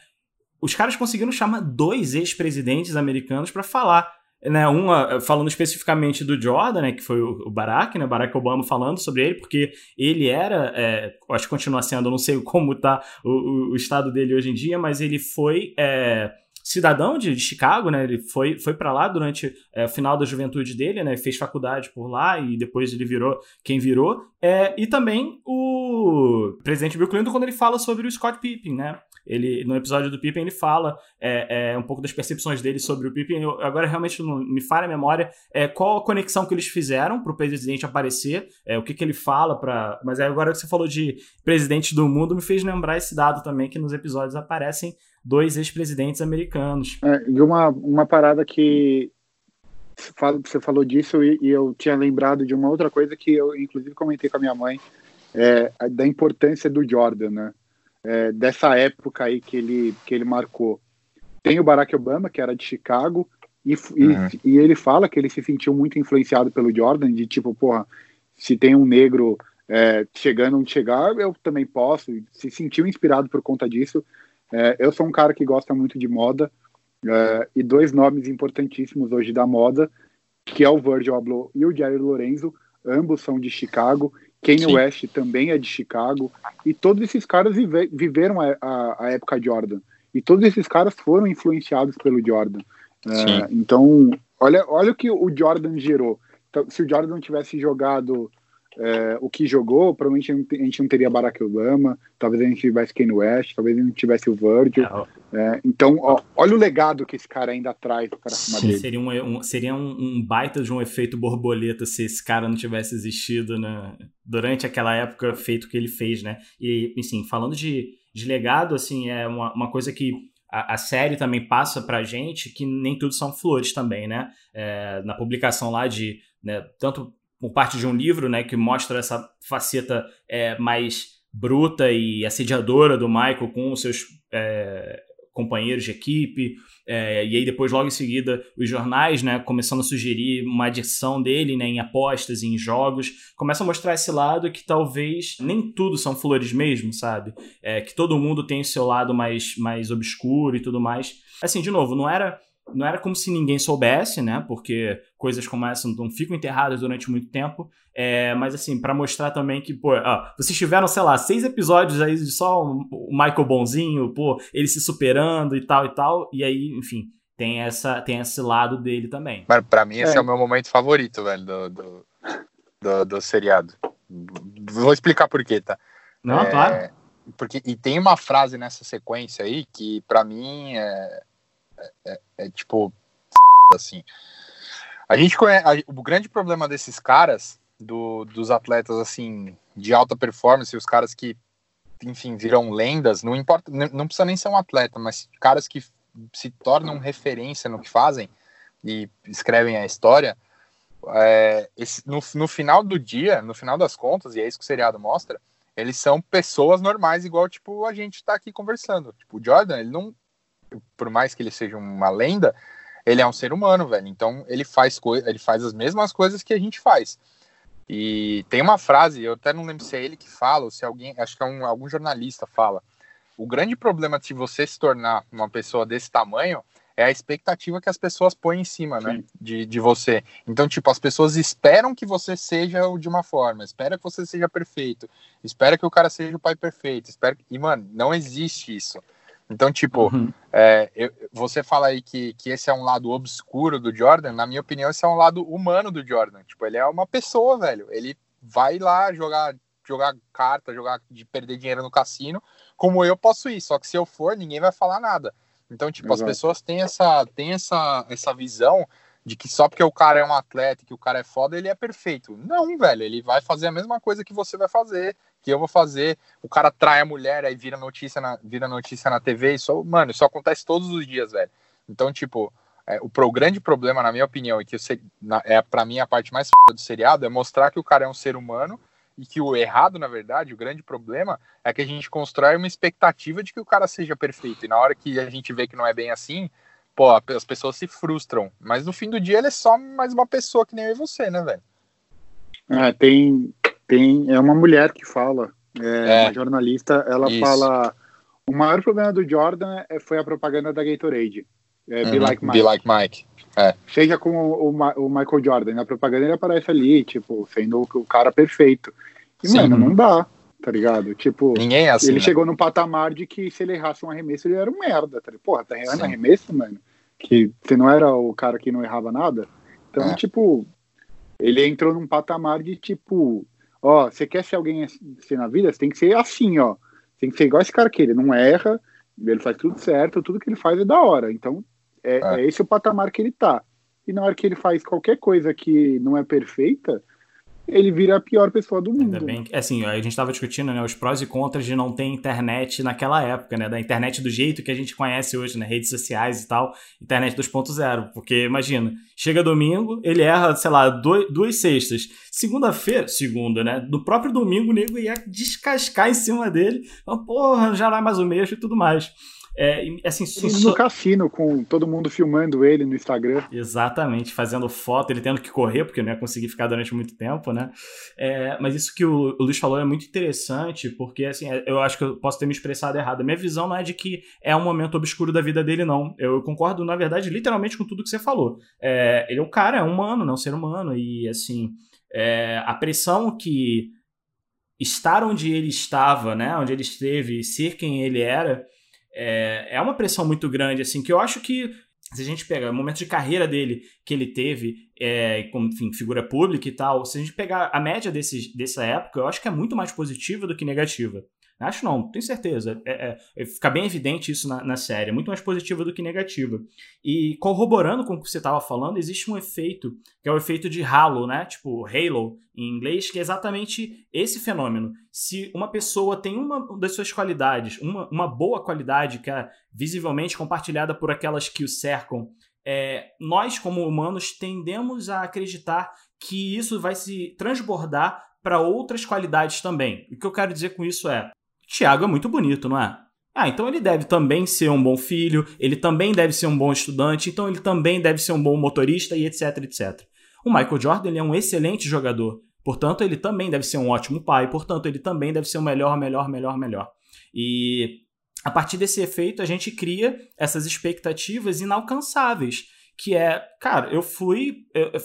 os caras conseguiram chamar dois ex-presidentes americanos pra falar. Né, um ah, falando especificamente do Jordan, né, que foi o Barack, né, Barack Obama falando sobre ele, porque ele era, é, acho que continua sendo, não sei como tá o, o- o estado dele hoje em dia, mas ele foi é, cidadão de, de Chicago, né, ele foi, foi para lá durante é, o final da juventude dele, né, fez faculdade por lá e depois ele virou quem virou, é, e também o presidente Bill Clinton quando ele fala sobre o Scott Pippen, né, ele, no episódio do Pippen ele fala é, é, um pouco das percepções dele sobre o Pippen. Eu, agora realmente não me falha a memória é, qual a conexão que eles fizeram para o presidente aparecer, é, o que, que ele fala para. Mas agora que você falou de presidente do mundo, me fez lembrar esse dado também que nos episódios aparecem dois ex-presidentes americanos. É, e uma, uma parada que fala- você falou disso e, e eu tinha lembrado de uma outra coisa que eu, inclusive, comentei com a minha mãe, é, da importância do Jordan, né? É, dessa época aí que ele, que ele marcou. Tem o Barack Obama, que era de Chicago, e, f- e- Uhum. e ele fala que ele se sentiu muito influenciado pelo Jordan, de tipo, porra, se tem um negro é, chegando onde chegar, eu também posso, se sentiu inspirado por conta disso. É, eu sou um cara que gosta muito de moda, é, e dois nomes importantíssimos hoje da moda, que é o Virgil Abloh e o Jerry Lorenzo, ambos são de Chicago. Kanye Sim. West também é de Chicago. E todos esses caras vive- viveram a, a- a época Jordan. E todos esses caras foram influenciados pelo Jordan. É, então, olha, olha o que o Jordan gerou. Então, se o Jordan tivesse jogado é, o que jogou, provavelmente a gente não teria Barack Obama, talvez a gente tivesse Kanye West, talvez a gente tivesse o Virgil. É, então, ó, olha o legado que esse cara ainda traz para cima Sim, dele. seria um, um- seria um, um baita de um efeito borboleta se esse cara não tivesse existido né, durante aquela época feito que ele fez, né? E, assim, falando de, de legado, assim, é uma, uma coisa que a, a série também passa pra gente, que nem tudo são flores também, né? É, na publicação lá de, né, tanto por parte de um livro, né, que mostra essa faceta é, mais bruta e assediadora do Michael com os seus é, companheiros de equipe, é, e aí depois, logo em seguida, os jornais, né, começando a sugerir uma adição dele, né, em apostas, em jogos, começa a mostrar esse lado que talvez nem tudo são flores mesmo, sabe? É, que todo mundo tem o seu lado mais, mais obscuro e tudo mais. Assim, de novo, não era não era como se ninguém soubesse, né? Porque coisas como essa não ficam enterradas durante muito tempo. É, mas assim, pra mostrar também que, pô, ó, vocês tiveram, sei lá, seis episódios aí de só o Michael bonzinho, pô, ele se superando e tal e tal. E aí, enfim, tem, essa, tem esse lado dele também. Mano, pra mim esse é, É. o meu momento favorito, velho, do, do, do, do seriado. Vou explicar por quê, tá? Não, É, claro. Porque, e tem uma frase nessa sequência aí que, pra mim, é, é, é tipo, *laughs* assim. A gente conhece, o grande problema desses caras, do, dos atletas, assim, de alta performance, os caras que, enfim, viram lendas, não importa, não não precisa nem ser um atleta, mas caras que se tornam referência no que fazem e escrevem a história, é, esse- no, no final do dia, no final das contas, e é isso que o seriado mostra, eles são pessoas normais, igual, tipo, a gente tá aqui conversando. Tipo, o Jordan, ele não. Por mais que ele seja uma lenda, ele é um ser humano, velho. Então, ele faz, ele faz as mesmas coisas que a gente faz. E tem uma frase, eu até não lembro se é ele que fala, ou se alguém. Acho que é um, algum jornalista fala. O grande problema de você se tornar uma pessoa desse tamanho é a expectativa que as pessoas põem em cima, né? Sim. De, de você. Então, tipo, as pessoas esperam que você seja de uma forma, espera que você seja perfeito, espera que o cara seja o pai perfeito, espera. E, mano, não existe isso. Então, tipo, Uhum. é, eu- você fala aí que, que esse é um lado obscuro do Jordan, na minha opinião, esse é um lado humano do Jordan. Tipo, ele é uma pessoa, velho. Ele vai lá jogar, jogar carta, jogar de perder dinheiro no cassino, como eu posso ir. Só que se eu for, ninguém vai falar nada. Então, tipo, Exato. as pessoas têm essa, têm essa, essa visão de que só porque o cara é um atleta, que o cara é foda, ele é perfeito. Não, velho, ele vai fazer a mesma coisa que você vai fazer, que eu vou fazer. O cara trai a mulher, aí vira notícia na, vira notícia na TV. Isso, mano, isso acontece todos os dias, velho. Então, tipo, É, o pro, grande problema, na minha opinião, e que na, é para mim a parte mais do seriado, é mostrar que o cara é um ser humano e que o errado, na verdade, o grande problema é que a gente constrói uma expectativa de que o cara seja perfeito. E na hora que a gente vê que não é bem assim, pô, as pessoas se frustram. Mas no fim do dia ele é só mais uma pessoa que nem eu e você, né, velho? É, tem, tem. É uma mulher que fala, é, é uma jornalista, ela isso. fala. O maior problema do Jordan é, foi a propaganda da Gatorade. É, uhum, Be Like Mike. Be Like Mike. É. Seja com o, o, Michael Jordan, na propaganda ele aparece ali, tipo, sendo o, cara perfeito. E, Sim. mano, não dá, tá ligado? Tipo, Ninguém é assim, ele né? chegou num patamar de que se ele errasse um arremesso, ele era um merda, tá ligado? Porra, tá errando arremesso, mano? Que você não era o cara que não errava nada? Então, é. tipo, ele entrou num patamar de tipo, ó, você quer ser alguém assim na vida? Você tem que ser assim, ó. Tem que ser igual esse cara aqui, ele não erra, ele faz tudo certo, tudo que ele faz é da hora. Então, é, é. é esse o patamar que ele tá. E na hora que ele faz qualquer coisa que não é perfeita, ele vira a pior pessoa do mundo. Ainda bem que, assim, a gente estava discutindo, né, os prós e contras de não ter internet naquela época, né, da internet do jeito que a gente conhece hoje, né, redes sociais e tal, internet 2.0, porque imagina, chega domingo, ele erra, sei lá, dois, duas sextas, segunda-feira, segunda, né, no próprio domingo o nego ia descascar em cima dele, porra, já não é mais o mesmo e tudo mais. É, assim, no cassino, com todo mundo filmando ele no Instagram. Exatamente, fazendo foto, ele tendo que correr, porque não ia conseguir ficar durante muito tempo, né? É, mas isso que o, o Luiz falou é muito interessante, porque assim, é, eu acho que eu posso ter me expressado errado. A minha visão não é de que é um momento obscuro da vida dele, não. Eu concordo, na verdade, literalmente com tudo que você falou. É, ele é um cara, é um humano, não é um ser humano, e assim, é, a pressão que estar onde ele estava, né? Onde ele esteve, ser quem ele era é, é uma pressão muito grande, assim, que eu acho que se a gente pegar o momento de carreira dele que ele teve, é, como enfim, figura pública e tal, se a gente pegar a média desses, dessa época, eu acho que é muito mais positiva do que negativa. Acho não, tenho certeza. É, é, é, fica bem evidente isso na, na, série. É muito mais positiva do que negativa. E corroborando com o que você estava falando, existe um efeito, que é o efeito de halo, né? Tipo, halo em inglês, que é exatamente esse fenômeno. Se uma pessoa tem uma das suas qualidades, uma, uma boa qualidade que é visivelmente compartilhada por aquelas que o cercam, é, nós, como humanos, tendemos a acreditar que isso vai se transbordar para outras qualidades também. O que eu quero dizer com isso é: Tiago é muito bonito, não é? Ah, então ele deve também ser um bom filho, ele também deve ser um bom estudante, então ele também deve ser um bom motorista e etc, etc. O Michael Jordan ele é um excelente jogador, portanto ele também deve ser um ótimo pai, portanto ele também deve ser o melhor, melhor, melhor, melhor. E a partir desse efeito a gente cria essas expectativas inalcançáveis que é, cara, eu fui,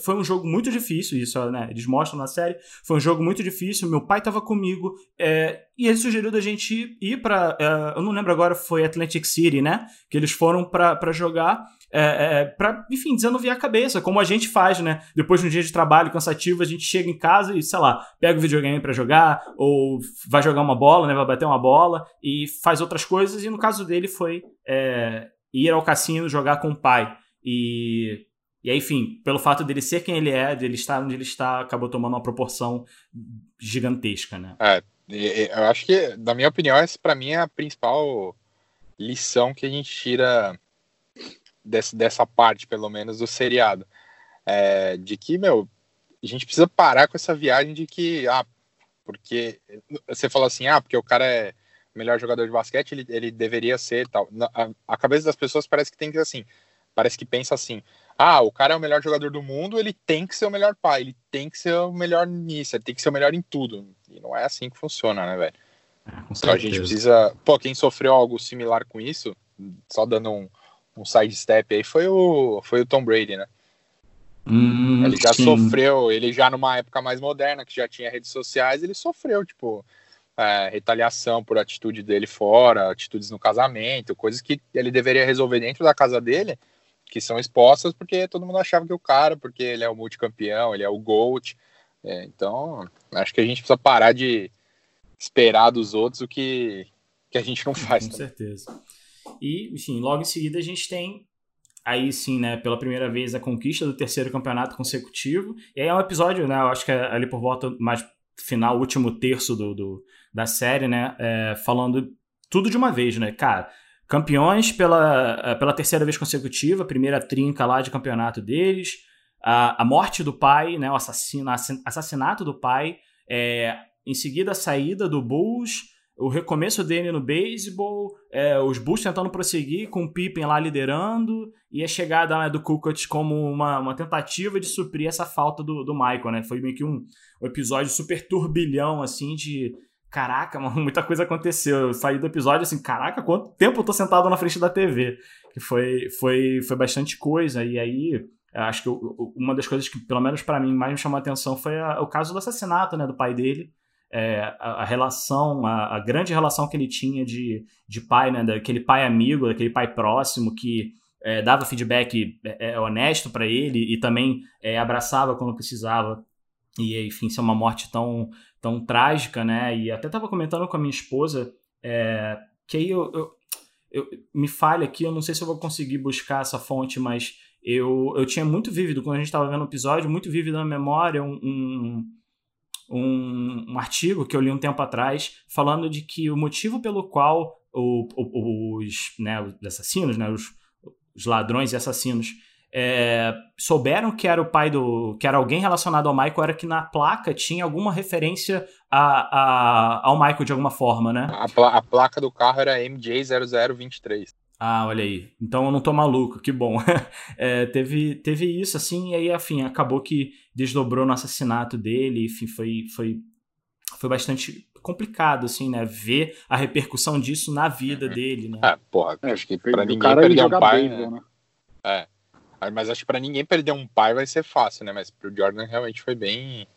foi um jogo muito difícil, isso, né, eles mostram na série, foi um jogo muito difícil, meu pai tava comigo, é, e ele sugeriu da gente ir pra, é, eu não lembro agora, foi Atlantic City, né, que eles foram para jogar, é, é, pra, enfim, desanuviar a cabeça, como a gente faz, né, depois de um dia de trabalho cansativo, a gente chega em casa e, sei lá, pega o videogame para jogar, ou vai jogar uma bola, né, vai bater uma bola, e faz outras coisas, e no caso dele foi é, ir ao cassino jogar com o pai, e, e enfim, pelo fato dele ser quem ele é, dele estar onde ele está, acabou tomando uma proporção gigantesca, né? É, eu acho que, na minha opinião, essa para mim é a principal lição que a gente tira desse, dessa parte, pelo menos, do seriado. É, de que, meu, a gente precisa parar com essa viagem de que, ah, porque você falou assim, ah, porque o cara é melhor jogador de basquete, ele, ele deveria ser tal. A, a cabeça das pessoas parece que tem que ser assim, parece que pensa assim: ah, o cara é o melhor jogador do mundo, ele tem que ser o melhor pai, ele tem que ser o melhor nisso, ele tem que ser o melhor em tudo. E não é assim que funciona, né, velho? É, então a gente precisa. Pô, quem sofreu algo similar com isso, só dando um, um sidestep aí, foi o, foi o Tom Brady, né? Hum, ele já sim. sofreu, ele já numa época mais moderna, que já tinha redes sociais, ele sofreu, tipo, é, retaliação por atitude dele fora, atitudes no casamento, coisas que ele deveria resolver dentro da casa dele, que são expostas porque todo mundo achava que o cara, porque ele é o multicampeão, ele é o GOAT. É, então, acho que a gente precisa parar de esperar dos outros o que, que a gente não faz. Com também. certeza. E, enfim, logo em seguida a gente tem aí sim, né, pela primeira vez a conquista do terceiro campeonato consecutivo. E aí é um episódio, né, eu acho que é ali por volta mais final, último terço do, do da série, né, é, falando tudo de uma vez, né, cara campeões pela, pela terceira vez consecutiva, primeira trinca lá de campeonato deles, a, a morte do pai, né, o assassino, assassinato do pai, é, em seguida a saída do Bulls, o recomeço dele no beisebol, é, os Bulls tentando prosseguir com o Pippen lá liderando e a chegada né, do Kukoc como uma, uma tentativa de suprir essa falta do, do Michael, né? Foi meio que um, um episódio super turbilhão, assim, de caraca, *laughs* mano, muita coisa aconteceu. Eu saí do episódio assim, caraca, quanto tempo eu tô sentado na frente da TV? Que foi, foi, foi bastante coisa. E aí, acho que uma das coisas que, pelo menos para mim, mais me chamou a atenção foi a, o caso do assassinato, né, do pai dele é, a, a, relação, a, a, grande relação que ele tinha de, de pai, né, daquele pai amigo, daquele pai próximo que é, dava feedback é, é honesto para ele e também é, abraçava quando precisava. E, enfim, ser uma morte tão, tão trágica, né? E até estava comentando com a minha esposa é, que aí eu, eu, eu, me falha aqui, eu não sei se eu vou conseguir buscar essa fonte, mas eu, eu tinha muito vívido, quando a gente estava vendo o episódio, muito vívido na memória um, um um, um, artigo que eu li um tempo atrás falando de que o motivo pelo qual o, o, os, né, os assassinos, né, os, os ladrões e assassinos é, souberam que era o pai do. que era alguém relacionado ao Michael, era que na placa tinha alguma referência a, a, ao Michael de alguma forma, né? A, pla a placa do carro era MJ0023. Ah, olha aí. Então eu não tô maluco, que bom. *laughs* é, teve, teve isso, assim, e aí, enfim, acabou que desdobrou no assassinato dele, enfim, foi, foi, foi bastante complicado, assim, né? Ver a repercussão disso na vida uhum. dele, né? É, porra, acho que pra ninguém perder um pai. Beisebol, né? né? É. Mas acho que pra ninguém perder um pai vai ser fácil, né? Mas pro Jordan realmente foi bem,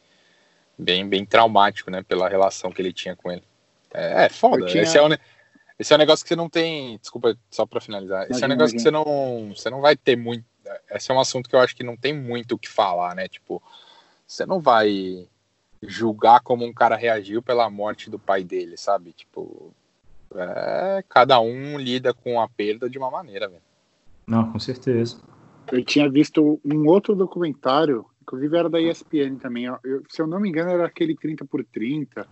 bem, bem traumático, né? Pela relação que ele tinha com ele. É, é foda. Tinha... Esse é o, esse é um negócio que você não tem. Desculpa, só para finalizar. Esse imagina, é um negócio imagina. que você não, você não vai ter muito. Esse é um assunto que eu acho que não tem muito o que falar, né? Tipo, você não vai julgar como um cara reagiu pela morte do pai dele, sabe? Tipo, é, cada um lida com a perda de uma maneira, velho. Não, com certeza. Eu tinha visto um outro documentário, inclusive era da ESPN também. Eu, se eu não me engano, era aquele 30 por 30.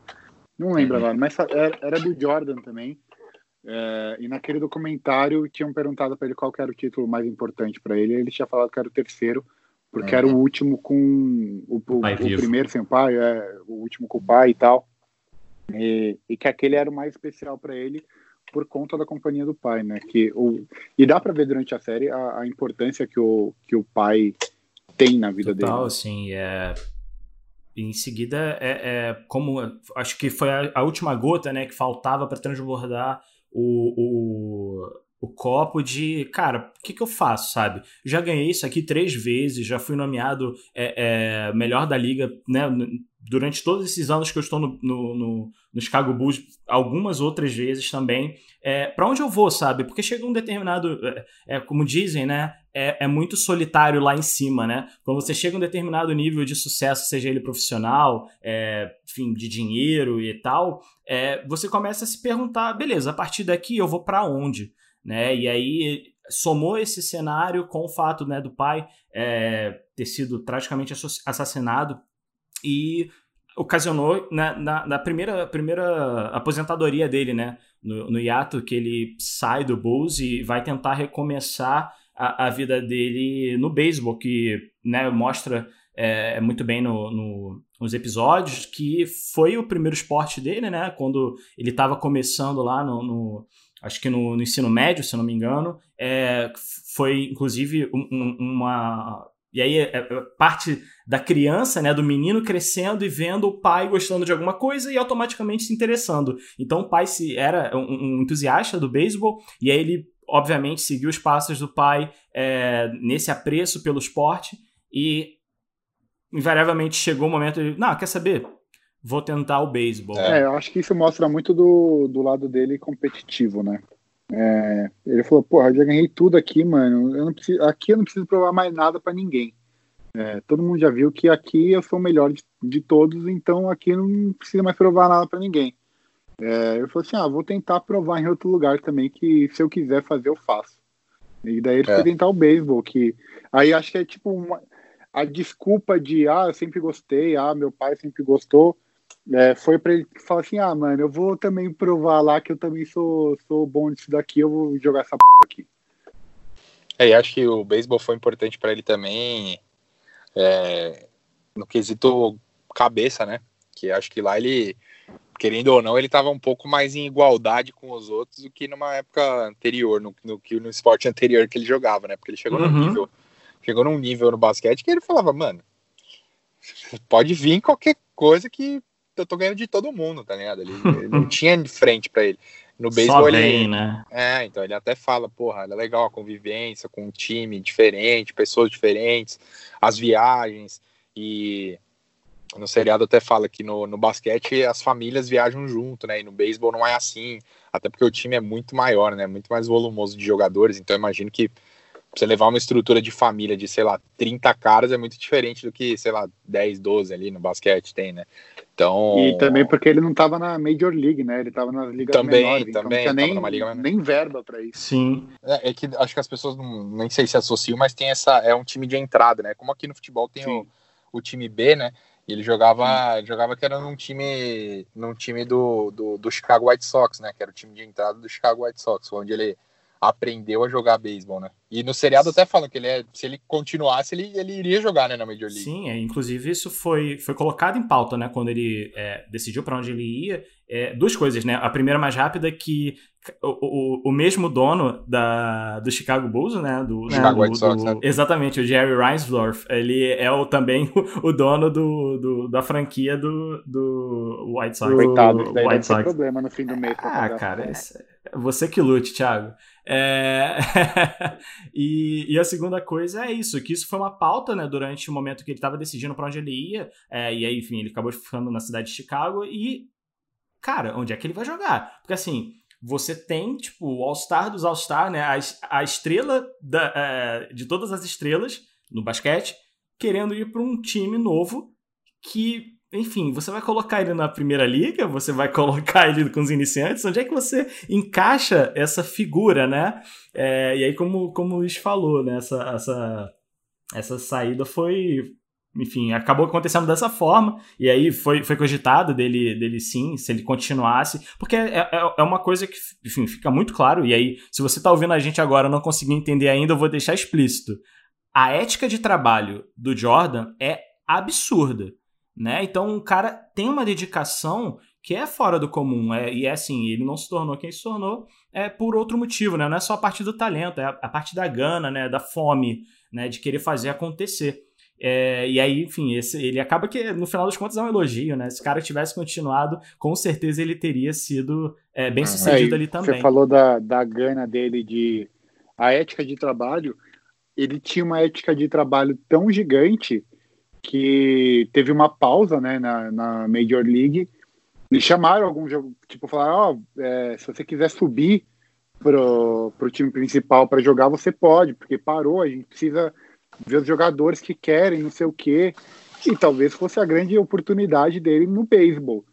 Não lembro uhum. agora, mas era, era do Jordan também. É, e naquele documentário tinham perguntado para ele qual era o título mais importante para ele. Ele tinha falado que era o terceiro, porque era o uhum. último com o, o, o primeiro sem o pai, é, o último com o pai e tal. E, e que aquele era o mais especial para ele por conta da companhia do pai, né? Que o, e dá para ver durante a série a, a, importância que o, que o pai tem na vida Total, dele. assim, é em seguida é, é, como acho que foi a, a, última gota né que faltava para transbordar o, o, o copo de, cara, o que, que eu faço, sabe? Já ganhei isso aqui três vezes, já fui nomeado é, é, melhor da liga, né? Durante todos esses anos que eu estou no, no, no, no Chicago Bulls, algumas outras vezes também. É, para onde eu vou, sabe? Porque chega um determinado, é, é, como dizem, né? É, é, muito solitário lá em cima, né? Quando você chega a um determinado nível de sucesso, seja ele profissional, é, enfim, de dinheiro e tal, é, você começa a se perguntar, beleza, a partir daqui eu vou para onde? Né? E aí somou esse cenário com o fato né, do pai é, ter sido tragicamente assassinado e ocasionou na, na, na, primeira, primeira aposentadoria dele, né? No, no hiato que ele sai do Bulls e vai tentar recomeçar a, a vida dele no beisebol, que né, mostra é, é, muito bem no, no, nos episódios, que foi o primeiro esporte dele, né? Quando ele estava começando lá no, no acho que no, no, ensino médio, se não me engano, é, foi inclusive um, um, uma e aí é, é parte da criança, né, do menino crescendo e vendo o pai gostando de alguma coisa e automaticamente se interessando. Então o pai se era um, entusiasta do beisebol e aí ele obviamente seguiu os passos do pai é, nesse apreço pelo esporte e invariavelmente chegou o momento de, não, quer saber? Vou tentar o beisebol. É, eu acho que isso mostra muito do, do lado dele competitivo, né? É, ele falou, porra, eu já ganhei tudo aqui, mano. Eu não preciso, aqui eu não preciso provar mais nada para ninguém. É, todo mundo já viu que aqui eu sou o melhor de, de todos, então aqui não precisa mais provar nada para ninguém. É, eu falei assim, ah, vou tentar provar em outro lugar também, que se eu quiser fazer, eu faço. E daí ele é. foi tentar o beisebol, que aí acho que é tipo uma, a desculpa de ah, eu sempre gostei, ah, meu pai sempre gostou, é, foi para ele falar assim: ah, mano, eu vou também provar lá que eu também sou, sou bom nisso daqui, eu vou jogar essa p aqui. É, e acho que o beisebol foi importante para ele também é, no quesito cabeça, né? Que acho que lá ele, querendo ou não, ele estava um pouco mais em igualdade com os outros do que numa época anterior, no, no que no esporte anterior que ele jogava, né? Porque ele chegou uhum. num nível, chegou num nível no basquete que ele falava, mano, pode vir qualquer coisa que eu tô ganhando de todo mundo, tá ligado? Ele, ele *laughs* não tinha de frente para ele. No beisebol ele. Né? É, então ele até fala, porra, é legal a convivência com um time diferente, pessoas diferentes, as viagens. E no seriado até fala que no, no basquete as famílias viajam junto, né? E no beisebol não é assim. Até porque o time é muito maior, né? Muito mais volumoso de jogadores. Então imagino que você levar uma estrutura de família de, sei lá, 30 caras é muito diferente do que, sei lá, 10, 12 ali no basquete tem, né? Então... E também porque ele não estava na Major League, né? Ele estava nas ligas também, menores, então também, então nem, liga... nem verba para isso. Sim. É, é, que acho que as pessoas não, nem sei se associam, mas tem essa, é um time de entrada, né? Como aqui no futebol tem o, o, time B, né? Ele jogava, ele jogava que era num time, num time do, do, do Chicago White Sox, né? Que era o time de entrada do Chicago White Sox, onde ele aprendeu a jogar beisebol, né? E no seriado até falam que ele é, se ele continuasse, ele, ele iria jogar, né, na Major League. Sim, é, inclusive isso foi, foi colocado em pauta, né, quando ele é, decidiu para onde ele ia. É, duas coisas, né? A primeira mais rápida é que o, o, o mesmo dono da, do Chicago Bulls, né? Do, né, Chicago do, White Sox, do, né? Exatamente, o Jerry Reinsdorf. Ele é o, também o, o dono do, do, da franquia do, do White Sox. Coitado, White Sox. problema no fim do mês. Ah, cara, é você que lute, Thiago. É... *laughs* e, e, a segunda coisa é isso, que isso foi uma pauta, né, durante o momento que ele estava decidindo para onde ele ia, é, e aí, enfim, ele acabou ficando na cidade de Chicago, e, cara, onde é que ele vai jogar? Porque, assim, você tem, tipo, o All-Star dos All-Star, né, a, a estrela da, é, de todas as estrelas no basquete, querendo ir para um time novo que enfim, você vai colocar ele na primeira liga, você vai colocar *laughs* ele com os iniciantes, onde é que você encaixa essa figura, né? É, e aí, como, como o Luiz falou, né? Essa, essa, essa saída foi. Enfim, acabou acontecendo dessa forma, e aí foi, foi cogitado dele, dele sim, se ele continuasse, porque é, é, é uma coisa que, enfim, fica muito claro, e aí, se você está ouvindo a gente agora e não conseguiu entender ainda, eu vou deixar explícito. A ética de trabalho do Jordan é absurda né? Então o cara tem uma dedicação que é fora do comum, é, e é assim, ele não se tornou quem se tornou é por outro motivo, né? Não é só a parte do talento, é a, a parte da gana, né? Da fome, né? De querer fazer acontecer. É, e aí, enfim, esse, ele acaba que, no final das contas, é um elogio, né? Se o cara tivesse continuado, com certeza ele teria sido é, bem sucedido é, ali também. Você falou da, da gana dele de a ética de trabalho. Ele tinha uma ética de trabalho tão gigante que teve uma pausa né, na, na Major League e chamaram algum jogo, tipo, falaram, ó, oh, é, se você quiser subir pro, pro time principal para jogar, você pode, porque parou, a gente precisa ver os jogadores que querem, não sei o quê, e talvez fosse a grande oportunidade dele no beisebol.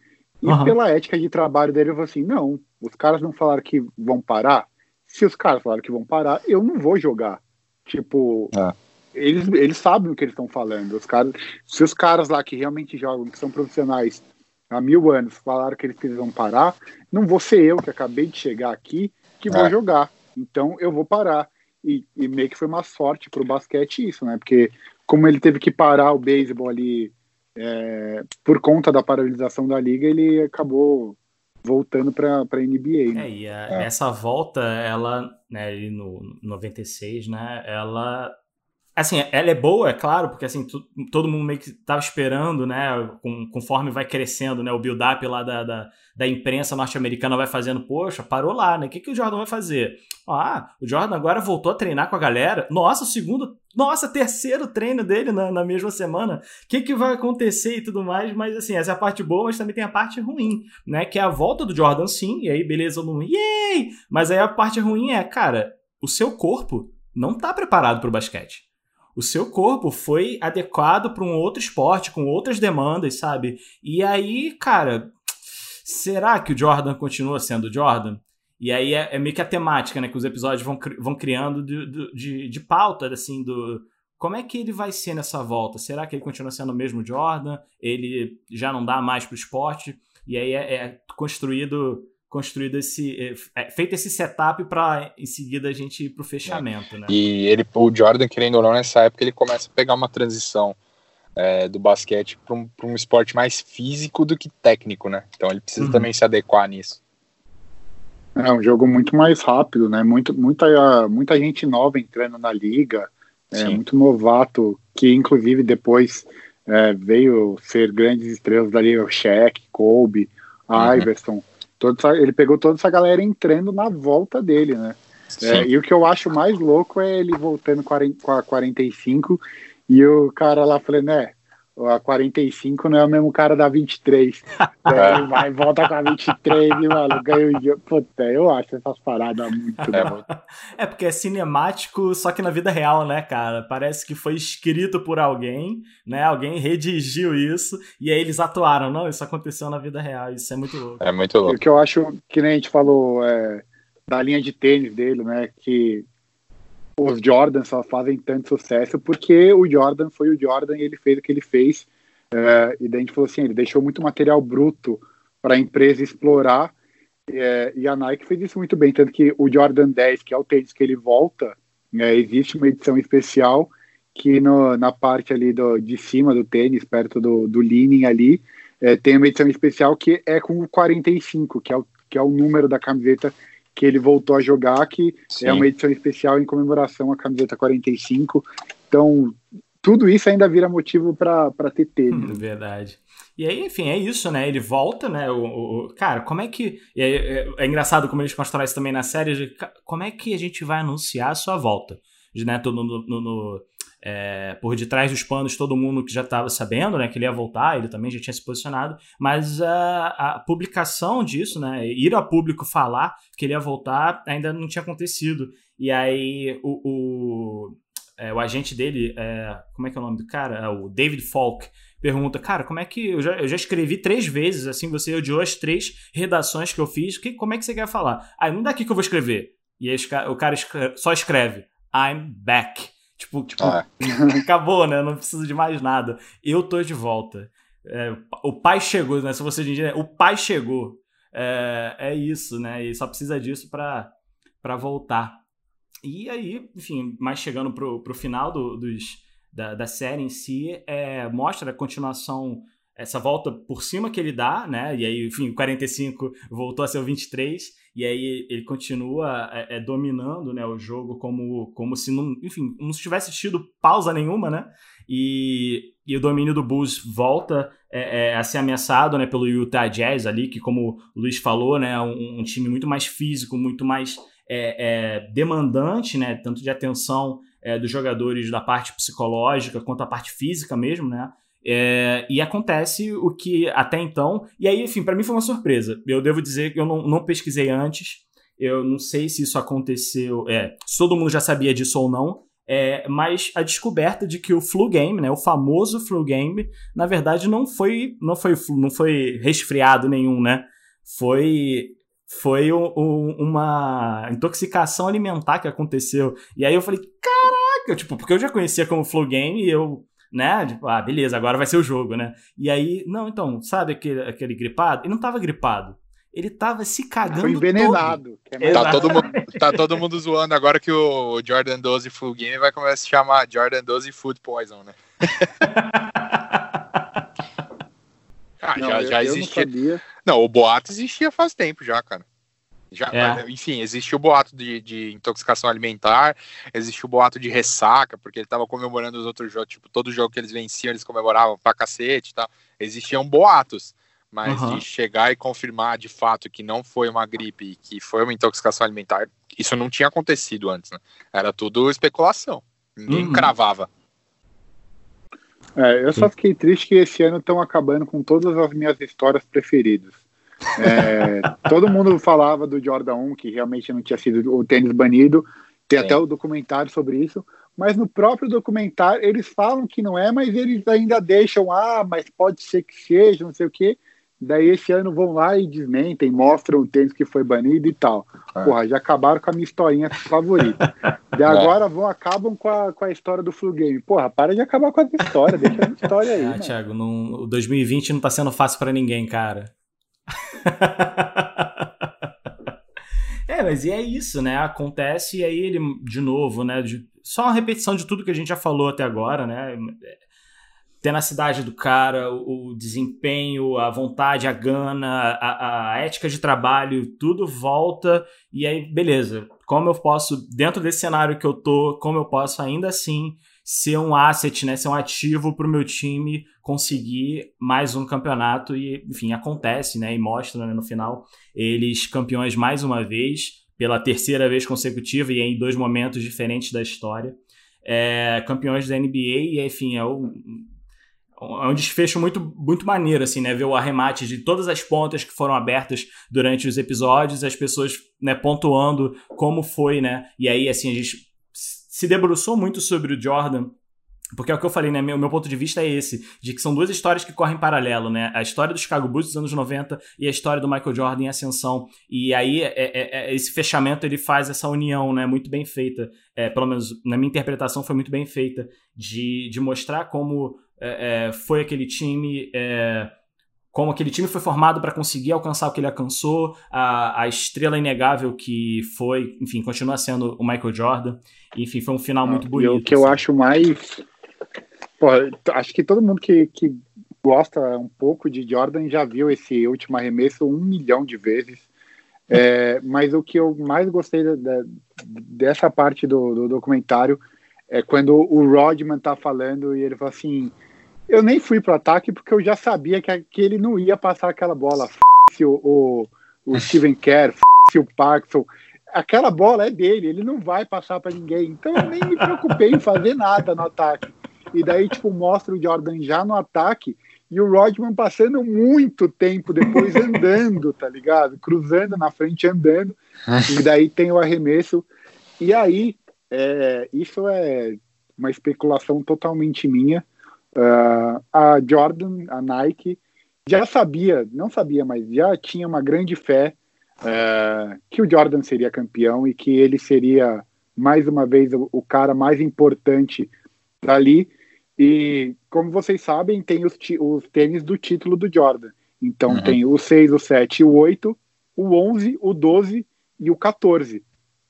E uhum. pela ética de trabalho dele, ele falou assim, não, os caras não falaram que vão parar, se os caras falaram que vão parar, eu não vou jogar. Tipo, é eles, eles sabem o que eles estão falando. Os caras, se os caras lá que realmente jogam, que são profissionais há mil anos, falaram que eles precisam parar, não vou ser eu que acabei de chegar aqui que vou é. jogar. Então eu vou parar. E, e meio que foi uma sorte para o basquete isso, né? Porque como ele teve que parar o beisebol ali é, por conta da paralisação da liga, ele acabou voltando para a NBA. Né? É, e a, é. essa volta, ela, né, ali no 96, né, ela Assim, ela é boa, é claro, porque assim, todo mundo meio que tava esperando, né? Com, conforme vai crescendo, né? O build-up lá da, da, da imprensa norte-americana vai fazendo, poxa, parou lá, né? O que, que o Jordan vai fazer? Ah, o Jordan agora voltou a treinar com a galera. Nossa, o segundo. Nossa, terceiro treino dele na, na mesma semana. O que, que vai acontecer e tudo mais? Mas assim, essa é a parte boa, mas também tem a parte ruim, né? Que é a volta do Jordan, sim, e aí, beleza, no yay! Mas aí a parte ruim é, cara, o seu corpo não tá preparado para o basquete o seu corpo foi adequado para um outro esporte, com outras demandas, sabe? E aí, cara, será que o Jordan continua sendo Jordan? E aí é, é meio que a temática, né? Que os episódios vão, vão criando de, de, de pauta, assim, do como é que ele vai ser nessa volta? Será que ele continua sendo o mesmo Jordan? Ele já não dá mais para o esporte? E aí é, é construído construído esse é, feito esse setup para em seguida a gente ir para o fechamento, é. né? E ele, o Jordan querendo ou não nessa época ele começa a pegar uma transição é, do basquete para um, um esporte mais físico do que técnico, né? Então ele precisa uhum. também se adequar nisso. É um jogo muito mais rápido, né? Muito, muita, muita gente nova entrando na liga, é, muito novato, que inclusive depois é, veio ser grandes estrelas da liga, o Shaq, Kobe, uhum. Todo, ele pegou toda essa galera entrando na volta dele, né? É, e o que eu acho mais louco é ele voltando com a 45 e o cara lá falando, né? A 45 não é o mesmo cara da 23. Daí *laughs* ele vai e volta com a 23 e, mano, ganha o jogo. Puta, eu acho essas paradas muito é, é porque é cinemático, só que na vida real, né, cara? Parece que foi escrito por alguém, né? Alguém redigiu isso e aí eles atuaram. Não, isso aconteceu na vida real. Isso é muito louco. É muito louco. O que eu acho, que nem a gente falou, é, da linha de tênis dele, né? Que os Jordan só fazem tanto sucesso porque o Jordan foi o Jordan e ele fez o que ele fez. É, e daí a gente falou assim: ele deixou muito material bruto para a empresa explorar. É, e a Nike fez isso muito bem. Tanto que o Jordan 10, que é o tênis que ele volta, é, existe uma edição especial que no, na parte ali do, de cima do tênis, perto do, do leaning ali, é, tem uma edição especial que é com o 45, que é o, que é o número da camiseta que ele voltou a jogar, que Sim. é uma edição especial em comemoração à camiseta 45. Então, tudo isso ainda vira motivo para ter *laughs* tênis. Verdade. E aí, enfim, é isso, né? Ele volta, né? O, o cara, como é que. É, é, é, engraçado como eles constroem isso também na série. De, como é que a gente vai anunciar a sua volta? De, né, no, no, no é, por detrás dos panos todo mundo que já estava sabendo né, que ele ia voltar, ele também já tinha se posicionado, mas a, a, publicação disso, né, ir a público falar que ele ia voltar ainda não tinha acontecido. E aí o, o, é, o agente dele, é, como é que é o nome do cara? É o David Falk, pergunta, cara, como é que. Eu já, eu já escrevi três vezes, assim, você odiou as três redações que eu fiz, que, como é que você quer falar? Ah, não daqui que eu vou escrever. E aí o cara só escreve, I'm back. Tipo, tipo ah. *laughs* acabou, né? Não preciso de mais nada. Eu tô de volta. É, o pai chegou, né? Se você diz, o pai chegou. É, é isso, né? E só precisa disso para voltar. E aí, enfim, mais chegando pro, pro final do, dos, da, da série em si, é, mostra a continuação, essa volta por cima que ele dá, né? E aí, enfim, o 45 voltou a ser o 23 e aí ele continua é, é, dominando né, o jogo como, como se não, enfim, não tivesse tido pausa nenhuma, né? E, e o domínio do Bulls volta é, é, a ser ameaçado né, pelo Utah Jazz ali, que como o Luiz falou, né, um, um time muito mais físico, muito mais é, é, demandante, né, tanto de atenção dos jogadores da parte psicológica quanto a parte física mesmo, né? É, e acontece o que até então. E aí, enfim, para mim foi uma surpresa. Eu devo dizer que eu não, não, pesquisei antes. Eu não sei se isso aconteceu. É, se todo mundo já sabia disso ou não. É, mas a descoberta de que o flu game, né, o famoso flu game, na verdade não foi não foi não foi resfriado nenhum, né? Foi foi o, o, uma intoxicação alimentar que aconteceu. E aí eu falei, caraca, tipo, porque eu já conhecia como flu game e eu né? Tipo, ah, beleza, agora vai ser o jogo, né? E aí, não, então, sabe aquele, aquele gripado? Ele não tava gripado. Ele tava se cagando. Foi envenenado. É tá, todo mundo, tá todo mundo zoando agora que o Jordan 12 Full Game vai começar a se chamar Jordan 12 Food Poison, né? *laughs* ah, não, já, já existia. Não, não, o boato existia faz tempo já, cara. Já, é. Enfim, existe o boato de, de, intoxicação alimentar, existe o boato de ressaca, porque ele estava comemorando os outros jogos, tipo, todo jogo que eles venciam, eles comemoravam pra cacete e tal. Existiam boatos, mas uhum. de chegar e confirmar de fato que não foi uma gripe, que foi uma intoxicação alimentar, isso não tinha acontecido antes, né? Era tudo especulação. Ninguém uhum. cravava. É, eu só fiquei triste que esse ano estão acabando com todas as minhas histórias preferidas. É, todo mundo falava do Jordan 1, que realmente não tinha sido o tênis banido. Tem Sim. até o documentário sobre isso. Mas no próprio documentário, eles falam que não é, mas eles ainda deixam, ah, mas pode ser que seja, não sei o quê. Daí esse ano vão lá e desmentem, mostram o tênis que foi banido e tal. É. Porra, já acabaram com a minha historinha favorita. E *laughs* é. agora vão, acabam com a, com a história do Flu Game. Porra, para de acabar com essa história, deixa a história aí. Ah, Thiago, não, o 2020 não tá sendo fácil para ninguém, cara. *laughs* é, mas e é isso, né? Acontece e aí ele, de novo, né? De, só uma repetição de tudo que a gente já falou até agora, né? tenacidade do cara, o, o, desempenho, a vontade, a gana, a, a, ética de trabalho, tudo volta e aí, beleza. Como eu posso, dentro desse cenário que eu tô, como eu posso ainda assim ser um asset, né, ser um ativo para o meu time conseguir mais um campeonato e, enfim, acontece, né, e mostra né, no final eles campeões mais uma vez, pela terceira vez consecutiva e em dois momentos diferentes da história. É, campeões da NBA e, enfim, é o é um desfecho muito, muito maneiro, assim, né? Ver o arremate de todas as pontas que foram abertas durante os episódios, as pessoas né, pontuando como foi, né? E aí, assim, a gente se debruçou muito sobre o Jordan porque é o que eu falei, né? Meu, meu ponto de vista é esse, de que são duas histórias que correm em paralelo, né? A história do Chicago Bulls dos anos 90 e a história do Michael Jordan em ascensão. E aí, é, é, é, esse fechamento, ele faz essa união, né? Muito bem feita. É, pelo menos, na minha interpretação, foi muito bem feita. De, de mostrar como é, é, foi aquele time como aquele time foi formado para conseguir alcançar o que ele alcançou, a, a estrela inegável que foi, enfim, continua sendo o Michael Jordan. Enfim, foi um final muito bonito. E o que assim. eu acho mais Pô, acho que todo mundo que, que gosta um pouco de Jordan já viu esse último arremesso um milhão de vezes. *laughs* É, mas o que eu mais gostei da, da, dessa parte do, do, documentário é quando o Rodman tá falando e ele fala assim: Eu nem fui pro ataque porque eu já sabia que, que ele não ia passar aquela bola. F o, o, o Steven Kerr, f o Parkinson. Aquela bola é dele, ele não vai passar para ninguém. Então eu nem me preocupei em fazer nada no ataque. E daí, tipo, mostra o Jordan já no ataque e o Rodman passando muito tempo depois *laughs* andando, tá ligado? Cruzando na frente, andando. E daí tem o arremesso. E aí, é, isso é uma especulação totalmente minha. Uh, a Jordan, a Nike, já sabia, não sabia, mas já tinha uma grande fé uh, que o Jordan seria campeão e que ele seria mais uma vez o, o cara mais importante dali. E, como vocês sabem, tem os, os tênis do título do Jordan. Então, uhum. tem o 6, o 7 o 8, o 11, o 12 e o 14.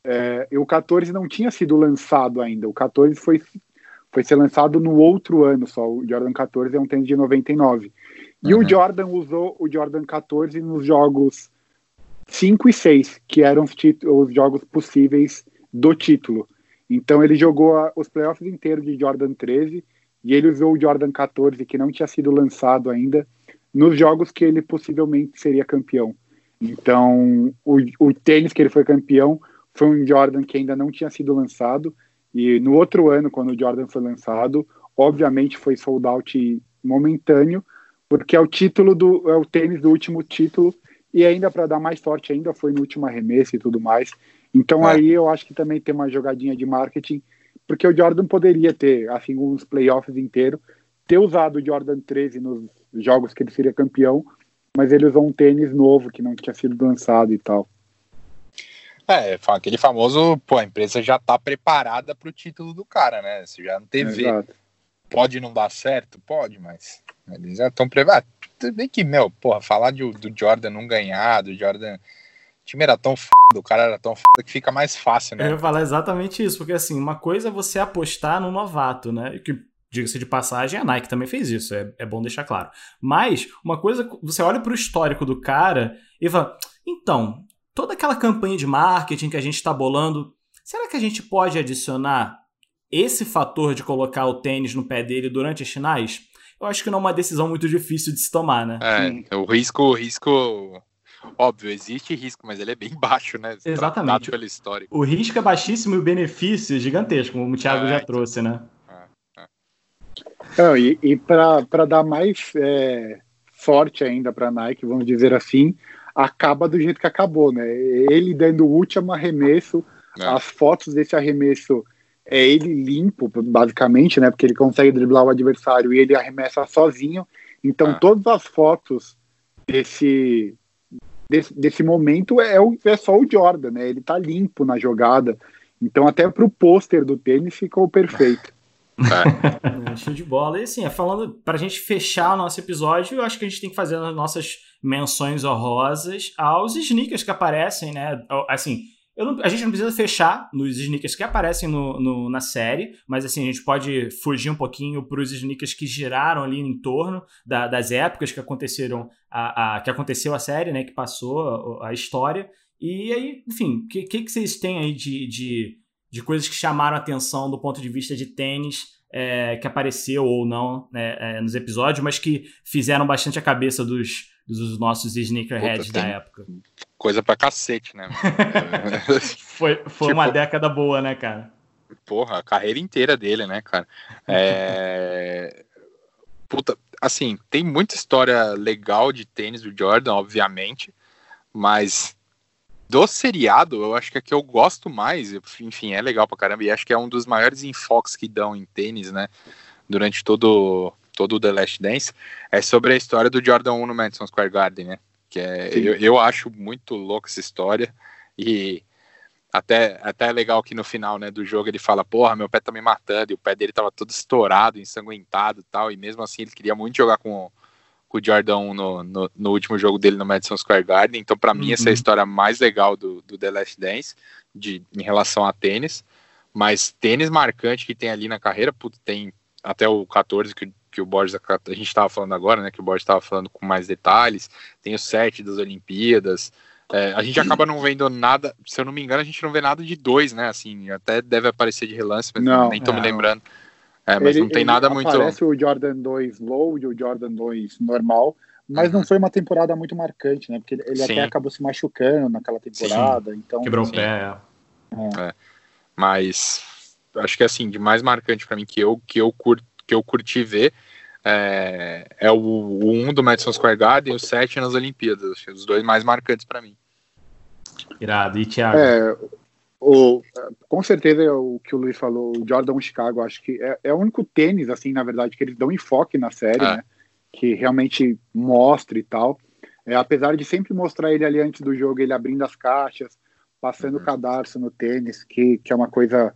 É, e o 14 não tinha sido lançado ainda. O 14 foi, foi ser lançado no outro ano só. O Jordan 14 é um tênis de 99. E uhum. o Jordan usou o Jordan 14 nos jogos 5 e 6, que eram os, os jogos possíveis do título. Então ele jogou a, os playoffs inteiros de Jordan 13 e ele usou o Jordan 14, que não tinha sido lançado ainda, nos jogos que ele possivelmente seria campeão. Então, o, o tênis que ele foi campeão foi um Jordan que ainda não tinha sido lançado, e no outro ano, quando o Jordan foi lançado, obviamente foi sold out momentâneo, porque é o título do é o tênis do último título e ainda para dar mais sorte ainda foi no último arremesso e tudo mais. Então é. aí eu acho que também tem uma jogadinha de marketing porque o Jordan poderia ter, assim, uns playoffs inteiros, ter usado o Jordan 13 nos jogos que ele seria campeão, mas ele usou um tênis novo que não tinha sido lançado e tal. É, aquele famoso, pô, a empresa já tá preparada para o título do cara, né? Se já não TV. Exato. Pode não dar certo? Pode, mas eles já estão preparados. Ah, bem que, meu, porra, falar de, do Jordan não ganhar, do Jordan time era tão f... o cara era tão f... que fica mais fácil, né? Eu ia falar exatamente isso, porque assim, uma coisa é você apostar no novato, né? Que, diga-se de passagem, a Nike também fez isso, é, é bom deixar claro. Mas, uma coisa, você olha para o histórico do cara e fala, então, toda aquela campanha de marketing que a gente está bolando, será que a gente pode adicionar esse fator de colocar o tênis no pé dele durante as finais? Eu acho que não é uma decisão muito difícil de se tomar, né? É, o risco, o risco Óbvio, existe risco, mas ele é bem *laughs* baixo, né? Exatamente. Pela história. O risco é baixíssimo e o benefício é gigantesco, como o Thiago é, já trouxe, né? É, é. Não, e e para dar mais é, forte ainda para a Nike, vamos dizer assim, acaba do jeito que acabou, né? Ele dando o último arremesso, é. as fotos desse arremesso é ele limpo, basicamente, né? Porque ele consegue driblar o adversário e ele arremessa sozinho. Então, é. todas as fotos desse, desse, desse momento é, o, é só o Jordan, né? Ele tá limpo na jogada. Então, até pro pôster do tênis ficou perfeito. *laughs* É. Show de bola. E assim, é falando, pra gente fechar o nosso episódio, eu acho que a gente tem que fazer as nossas menções honrosas aos sneakers que aparecem, né? Assim, não, a gente não precisa fechar nos sneakers que aparecem no, no, na série, mas assim, a gente pode fugir um pouquinho para os sneakers que giraram ali em torno da, das épocas que aconteceram, a, a, que aconteceu a série, né? Que passou a, a história. E aí, enfim, o que, que, que, vocês têm aí de, de, de coisas que chamaram a atenção do ponto de vista de tênis é, que apareceu ou não né, é, nos episódios, mas que fizeram bastante a cabeça dos, dos nossos sneakerheads da época. Coisa pra cacete, né? *laughs* foi foi tipo, uma década boa, né, cara? Porra, a carreira inteira dele, né, cara? É... Puta, assim, tem muita história legal de tênis do Jordan, obviamente, mas do seriado, eu acho que a que eu gosto mais, enfim, é legal pra caramba, e acho que é um dos maiores enfoques que dão em tênis, né, durante todo todo o The Last Dance, é sobre a história do Jordan 1 no Madison Square Garden, né? Que é, eu, eu acho muito louco essa história e até, até é legal que no final né, do jogo ele fala, porra, meu pé tá me matando, e o pé dele tava todo estourado, ensanguentado e tal, e mesmo assim ele queria muito jogar com, com o Jordan 1 no, no, no, último jogo dele no Madison Square Garden, então para uhum. mim essa é a uhum. história mais legal do, do The Last Dance, de, em relação a tênis, mas tênis marcante que tem ali na carreira, putz, tem até o 14 que que o Borges, a gente estava falando agora, né, que o Borges estava falando com mais detalhes, tem o set das Olimpíadas, é, a gente acaba não vendo nada, se eu não me engano, a gente não vê nada de dois, né, assim, até deve aparecer de relance, mas não, nem tô me lembrando. É, mas ele, não tem nada muito... Aparece o Jordan 2 low e o Jordan 2 normal, mas uhum. não foi uma temporada muito marcante, né, porque ele Sim. até acabou se machucando naquela temporada, Sim. então... Quebrou o pé, é. é. Mas acho que assim, de mais marcante para mim que eu que eu curto que eu curti ver é, é o, o 1 do Madison Square Garden e o 7 nas Olimpíadas. Os dois mais marcantes para mim. Irado. E Thiago? É, o, com certeza é o que o Luiz falou, o Jordan Chicago, acho que é, é, o único tênis, assim, na verdade, que eles dão enfoque na série, é. né? Que realmente mostra e tal. É, apesar de sempre mostrar ele ali antes do jogo, ele abrindo as caixas, passando uhum. o cadarço no tênis, que, que é uma coisa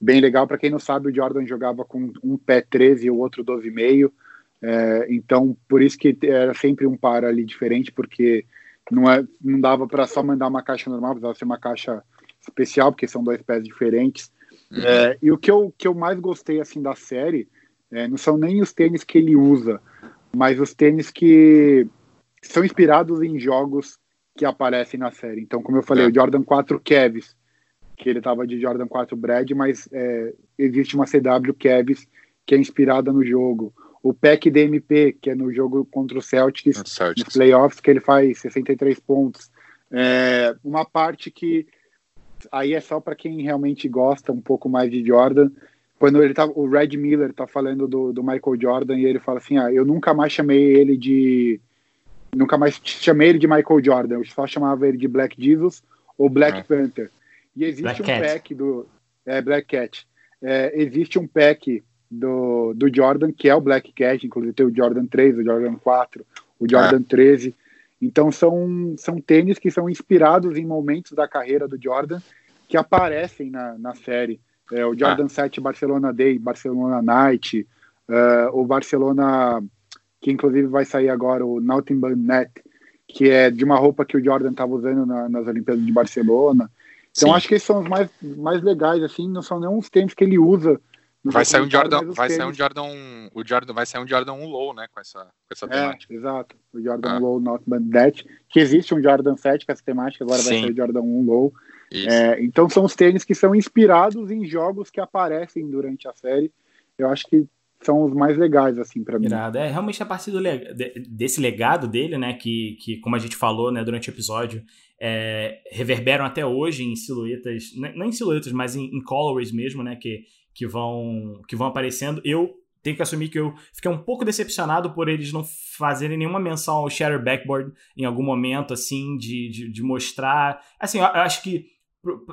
bem legal. Para quem não sabe, o Jordan jogava com um pé 13 e o outro 12,5. É, então, por isso que era sempre um par ali diferente, porque não, é, não dava para só mandar uma caixa normal, precisava ser uma caixa especial, porque são dois pés diferentes. Uhum. É, e o que eu, que eu mais gostei assim da série é, não são nem os tênis que ele usa, mas os tênis que são inspirados em jogos que aparecem na série. Então, como eu falei, é. o Jordan 4 Kevs que ele estava de Jordan 4 Brad, mas é, existe uma CW Cavs que é inspirada no jogo. O PEC DMP, que é no jogo contra o Celtics, Celtics. nos playoffs, que ele faz 63 pontos. É, uma parte que aí é só para quem realmente gosta um pouco mais de Jordan. Quando ele tá, o Red Miller tá falando do, do Michael Jordan e ele fala assim: Ah, eu nunca mais chamei ele de. Nunca mais chamei ele de Michael Jordan, eu só chamava ele de Black Jesus ou Black é. Panther. E existe Black um Cat. pack do. É, Black Cat. É, existe um pack do, do Jordan, que é o Black Cat, inclusive tem o Jordan 3, o Jordan 4, o Jordan ah. 13. Então são, são tênis que são inspirados em momentos da carreira do Jordan que aparecem na, na série. É, o Jordan ah. 7 Barcelona Day, Barcelona Night, uh, o Barcelona, que inclusive vai sair agora, o Naughty Net, que é de uma roupa que o Jordan estava usando na, nas Olimpíadas de Barcelona. Então Sim. acho que esses são os mais, mais legais, assim, não são nem uns tênis que ele usa. Vai sair um Jordan, vai sair um Jordan, o Jordan, vai sair um Jordan 1 Low, né, com essa, com essa é, temática. Exato, o Jordan ah. Low Not Bandit, que existe um Jordan 7 com essa temática, agora Sim. vai ser o Jordan 1 Low. É, então são os tênis que são inspirados em jogos que aparecem durante a série. Eu acho que são os mais legais, assim, para mim. Irado. É realmente a partir do, desse legado dele, né, que, que, como a gente falou, né, durante o episódio, é, reverberam até hoje em silhuetas, né, não em silhuetas, mas em, em colorways mesmo, né, que, que, vão, que vão aparecendo. Eu tenho que assumir que eu fiquei um pouco decepcionado por eles não fazerem nenhuma menção ao Shatter Backboard em algum momento, assim, de, de, de mostrar. Assim, eu acho que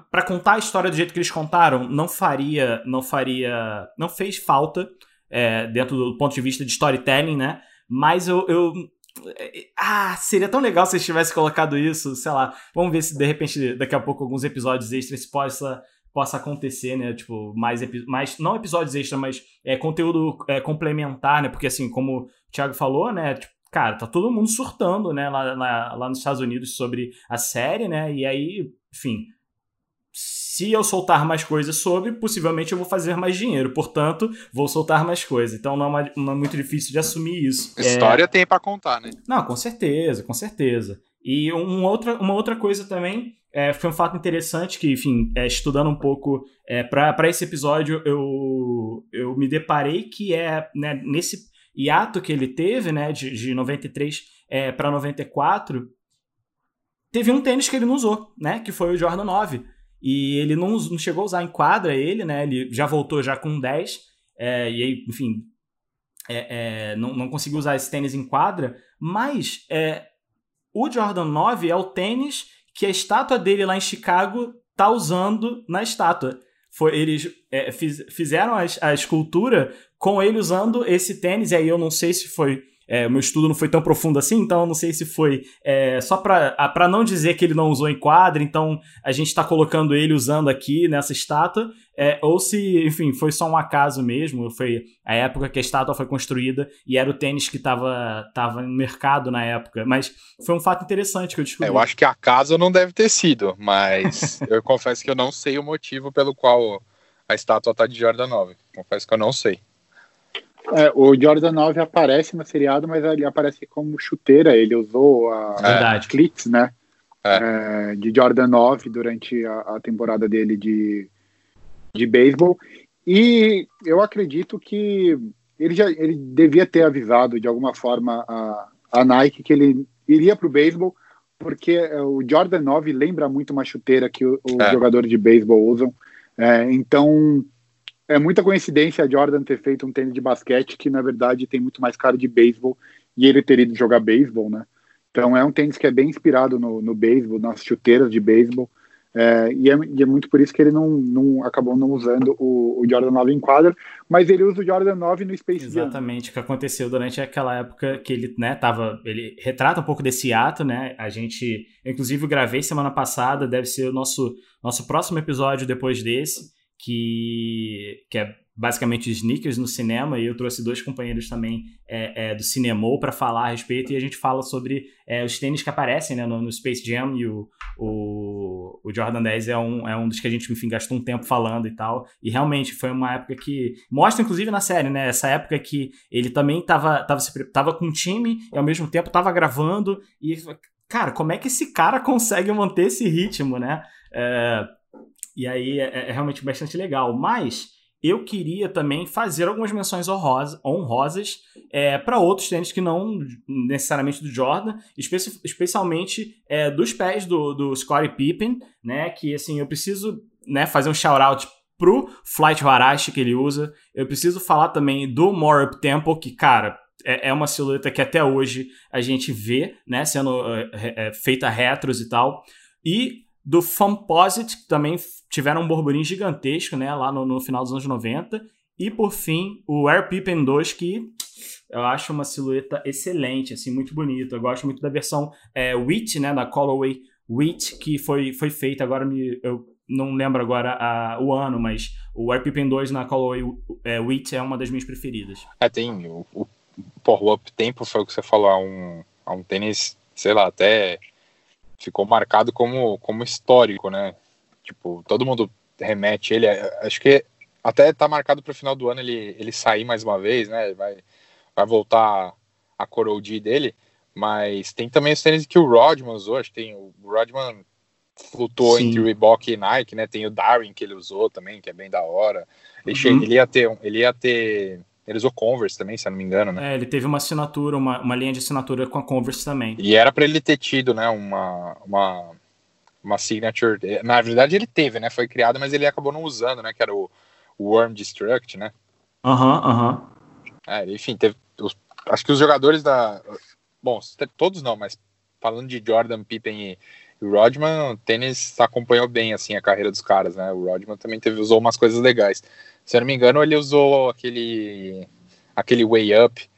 para contar a história do jeito que eles contaram, não faria, não faria, não fez falta é, dentro do ponto de vista de storytelling, né? Mas eu, eu Ah, seria tão legal se eles tivessem colocado isso, sei lá. Vamos ver se de repente daqui a pouco alguns episódios extras possa possa acontecer, né? Tipo, mais, mais não episódios extras, mas é, conteúdo é, complementar, né? Porque assim, como o Thiago falou, né? Tipo, cara, tá todo mundo surtando, né? Lá, lá, lá nos Estados Unidos sobre a série, né? E aí, enfim, se eu soltar mais coisas sobre, possivelmente eu vou fazer mais dinheiro. Portanto, vou soltar mais coisas. Então não é, não é muito difícil de assumir isso. História é... tem para contar, né? Não, com certeza, com certeza. E um outra, uma outra coisa também é, foi um fato interessante que, enfim, é, estudando um pouco é, para esse episódio, eu, eu me deparei que é né, nesse hiato que ele teve, né, de, de 93 é, para 94, teve um tênis que ele não usou, né, que foi o Jordan 9. E ele não, não chegou a usar em quadra ele, né? Ele já voltou já com 10. É, e aí, enfim, é, é, não, não conseguiu usar esse tênis em quadra. Mas é, o Jordan 9 é o tênis que a estátua dele lá em Chicago tá usando na estátua. Foi, eles é, fiz, fizeram a, a escultura com ele usando esse tênis, e aí eu não sei se foi é, meu estudo não foi tão profundo assim, então eu não sei se foi é, só para não dizer que ele não usou em quadro, então a gente está colocando ele usando aqui nessa estátua, é, ou se, enfim, foi só um acaso mesmo, foi a época que a estátua foi construída e era o tênis que estava tava no mercado na época, mas foi um fato interessante que eu descobri. É, eu acho que acaso não deve ter sido, mas *laughs* eu confesso que eu não sei o motivo pelo qual a estátua está de Jordan 9, confesso que eu não sei. É, o Jordan 9 aparece no seriado, mas ele aparece como chuteira. Ele usou a, Verdade. clips, né? É. É, de Jordan 9 durante a, a, temporada dele de, de beisebol. E eu acredito que ele já ele devia ter avisado de alguma forma a, a Nike que ele iria para o beisebol, porque é, o Jordan 9 lembra muito uma chuteira que os é. jogadores de beisebol usam. É, então é muita coincidência a Jordan ter feito um tênis de basquete que na verdade tem muito mais cara de beisebol e ele ter ido jogar beisebol, né? Então é um tênis que é bem inspirado no, no beisebol, nas chuteiras de beisebol. É, e, é, e, é, muito por isso que ele não, não acabou não usando o, o, Jordan 9 em quadra, mas ele usa o Jordan 9 no Space Jam. Exatamente, o que aconteceu durante aquela época que ele, né, tava, ele retrata um pouco desse ato, né, a gente, inclusive gravei semana passada, deve ser o nosso, nosso próximo episódio depois desse, que, que é basicamente sneakers no cinema, e eu trouxe dois companheiros também é, é, do Cinemou para falar a respeito, e a gente fala sobre é, os tênis que aparecem né, no, no, Space Jam, e o, o, o, Jordan 10 é um, é um dos que a gente, enfim, gastou um tempo falando e tal, e realmente foi uma época que, mostra inclusive na série, né, essa época que ele também tava, tava, tava com um time, e ao mesmo tempo tava gravando, e, cara, como é que esse cara *laughs* consegue manter esse ritmo, né, é, e aí é, é realmente bastante legal. Mas eu queria também fazer algumas menções honrosa, honrosas é, para outros tênis que não necessariamente do Jordan, especi especialmente é, dos pés do, do Scottie Pippen, né? Que assim, eu preciso né, fazer um shout-out pro Flight Warashi que ele usa. Eu preciso falar também do More Up Tempo, que, cara, é, é uma silhueta que até hoje a gente vê, né, sendo é, é feita retros e tal. E do Fomposite, que também tiveram um burburinho gigantesco, né, lá no, no, final dos anos 90. E por fim, o Air Pippen 2, que eu acho uma silhueta excelente, assim, muito bonita. Eu gosto muito da versão é, Wheat, né, da Callaway Wheat, que foi, foi feita, agora me, eu não lembro agora a, o ano, mas o Air Pippen 2 na Callaway é, Wheat é uma das minhas preferidas. É, tem o, o, o Up Tempo foi o que você falou, é um, um tênis, sei lá, até ficou marcado como, como histórico, né? Tipo, todo mundo remete ele. Acho que até tá marcado para o final do ano ele, ele sair mais uma vez, né? Vai, vai voltar a Corold dele. Mas tem também os tênis que o Rodman usou. Acho que tem o Rodman flutuou Sim. entre Reebok e Nike, né? Tem o Darwin que ele usou também, que é bem da hora. Ele, uhum. chega, ele ia ter, ele ia ter ele usou Converse também, se eu não me engano, né? É, ele teve uma assinatura, uma, uma linha de assinatura com a Converse também. E era para ele ter tido, né, uma, uma, uma signature. Na verdade, ele teve, né? Foi criado, mas ele acabou não usando, né? Que era o, Worm Destruct, né? Aham, uhum, aham. Uhum. É, enfim, teve. Os, acho que os jogadores da. Bom, todos não, mas falando de Jordan, Pippen e Rodman, o tênis acompanhou bem assim a carreira dos caras, né? O Rodman também teve, usou umas coisas legais. Se eu não me engano, ele usou aquele aquele way up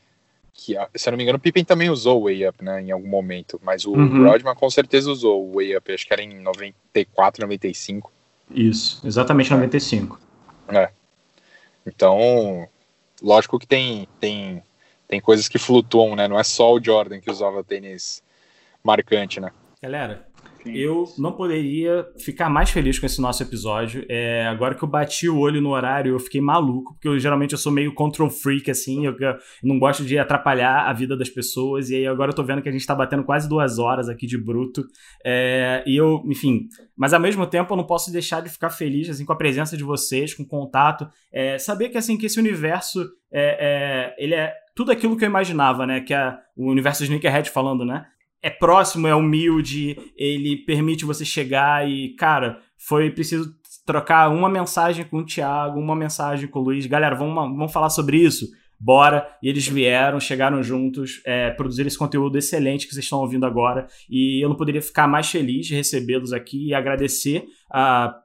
que, se eu não me engano, o Pippen também usou o Way Up, né, em algum momento, mas o uhum. Rodman com certeza usou o Way Up, acho que era em 94, 95. Isso, exatamente 95. É. Então, lógico que tem, tem, tem coisas que flutuam, né, não é só o Jordan que usava tênis marcante, né. Galera, eu não poderia ficar mais feliz com esse nosso episódio. É, agora que eu bati o olho no horário, eu fiquei maluco, porque eu, geralmente eu sou meio control freak, assim, eu, eu, não gosto de atrapalhar a vida das pessoas, e aí agora eu tô vendo que a gente tá batendo quase duas horas aqui de bruto. É, e eu, enfim, mas ao mesmo tempo eu não posso deixar de ficar feliz, assim, com a presença de vocês, com o contato, é, saber que, assim, que esse universo, é, é ele é tudo aquilo que eu imaginava, né, que o universo Sneakerhead falando, né, é próximo, é humilde, ele permite você chegar e, cara, foi preciso trocar uma mensagem com o Thiago, uma mensagem com o Luiz. Galera, vamos, vamos falar sobre isso? Bora! E eles vieram, chegaram juntos, é, produziram esse conteúdo excelente que vocês estão ouvindo agora. E eu não poderia ficar mais feliz de recebê-los aqui e agradecer a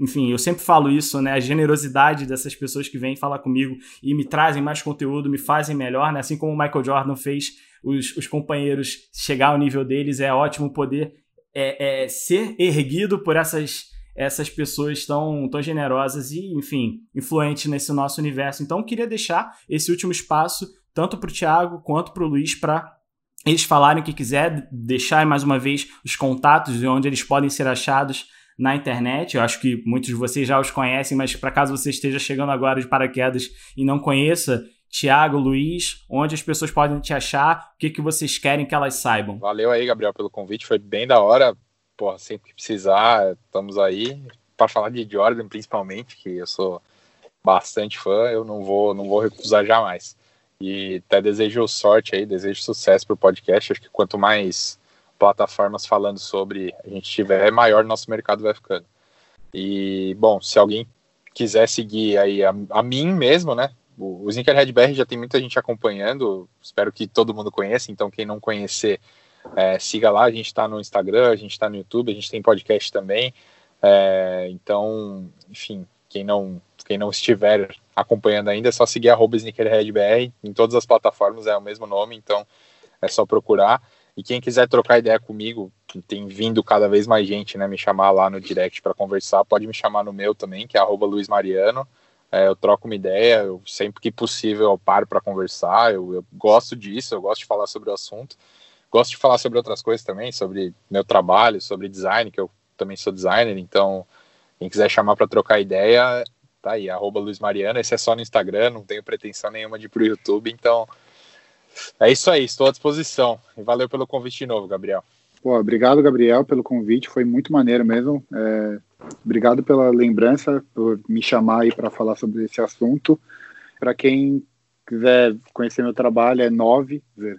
enfim, eu sempre falo isso, né? A generosidade dessas pessoas que vêm falar comigo e me trazem mais conteúdo, me fazem melhor, né? Assim como o Michael Jordan fez os, os companheiros chegar ao nível deles, é ótimo poder é, é, ser erguido por essas, essas pessoas tão, tão generosas e, enfim, influentes nesse nosso universo. Então, queria deixar esse último espaço, tanto para o Thiago quanto para o Luiz, para eles falarem o que quiser, deixar mais uma vez os contatos de onde eles podem ser achados na internet. Eu acho que muitos de vocês já os conhecem, mas para caso você esteja chegando agora de paraquedas e não conheça, Tiago, Luiz, onde as pessoas podem te achar, o que, que vocês querem que elas saibam. Valeu aí, Gabriel, pelo convite, foi bem da hora. Porra, sempre que precisar, estamos aí. Para falar de Jordan, principalmente, que eu sou bastante fã, eu não vou, não vou recusar jamais. E até desejo sorte aí, desejo sucesso para o podcast. Acho que quanto mais plataformas falando sobre a gente tiver, maior nosso mercado vai ficando. E, bom, se alguém quiser seguir aí a, a mim mesmo, né? O, Sneakerhead BR já tem muita gente acompanhando, espero que todo mundo conheça, então quem não conhecer, é, siga lá, a gente está no Instagram, a gente está no YouTube, a gente tem podcast também, é, então, enfim, quem não, quem não estiver acompanhando ainda, é só seguir arroba SneakerheadBR, em todas as plataformas é o mesmo nome, então é só procurar. E quem quiser trocar ideia comigo, tem vindo cada vez mais gente, né, me chamar lá no direct para conversar, pode me chamar no meu também, que é arroba Luiz Mariano. É, eu troco uma ideia, eu, sempre que possível eu paro para conversar, eu, eu, gosto disso, eu gosto de falar sobre o assunto, gosto de falar sobre outras coisas também, sobre meu trabalho, sobre design, que eu também sou designer, então quem quiser chamar para trocar ideia, tá aí, arroba Luiz Mariana, esse é só no Instagram, não tenho pretensão nenhuma de ir pro YouTube, então é isso aí, estou à disposição, e valeu pelo convite de novo, Gabriel. Pô, obrigado, Gabriel, pelo convite, foi muito maneiro mesmo. É, obrigado pela lembrança, por me chamar aí para falar sobre esse assunto. Para quem quiser conhecer meu trabalho, é 9. É...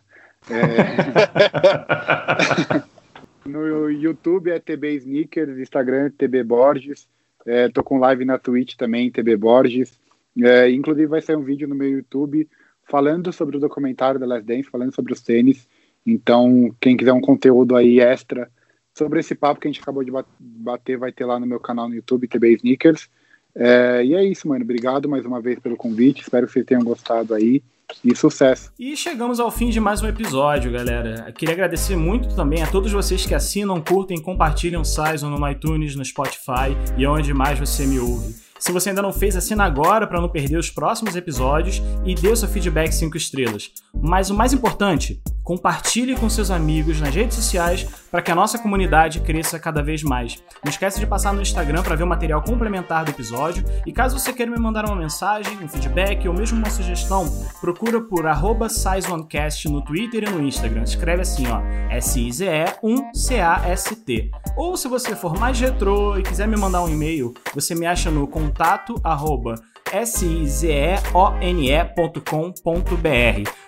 *laughs* no YouTube é TB Sneakers, Instagram é TB Borges. É, tô com live na Twitch também, TB Borges. É, inclusive vai sair um vídeo no meu YouTube falando sobre o documentário da Last Dance, falando sobre os tênis. Então, quem quiser um conteúdo aí extra sobre esse papo que a gente acabou de bater, vai ter lá no meu canal no YouTube, TB Sneakers. É, e é isso, mano. Obrigado mais uma vez pelo convite. Espero que vocês tenham gostado aí. E sucesso. E chegamos ao fim de mais um episódio, galera. Queria agradecer muito também a todos vocês que assinam, curtem, compartilham Saison no iTunes, no Spotify e onde mais você me ouve. Se você ainda não fez, assina agora para não perder os próximos episódios e dê o seu feedback 5 estrelas. Mas o mais importante, compartilhe com seus amigos nas redes sociais para que a nossa comunidade cresça cada vez mais. Não esqueça de passar no Instagram para ver o material complementar do episódio e caso você queira me mandar uma mensagem, um feedback ou mesmo uma sugestão, procura por SizeOneCast no Twitter e no Instagram. Escreve assim, ó, S-I-Z-E-1-C-A-S-T. Ou se você for mais retrô e quiser me mandar um e-mail, você me acha no contato arroba.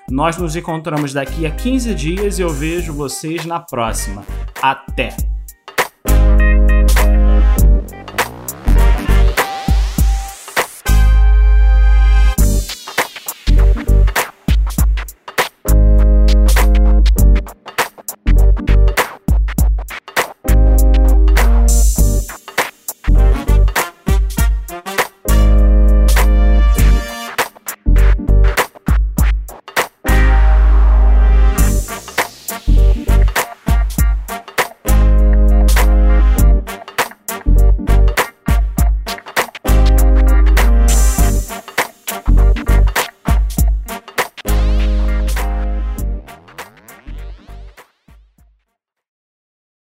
Nós nos encontramos daqui a 15 dias e eu vejo vocês na próxima. Até!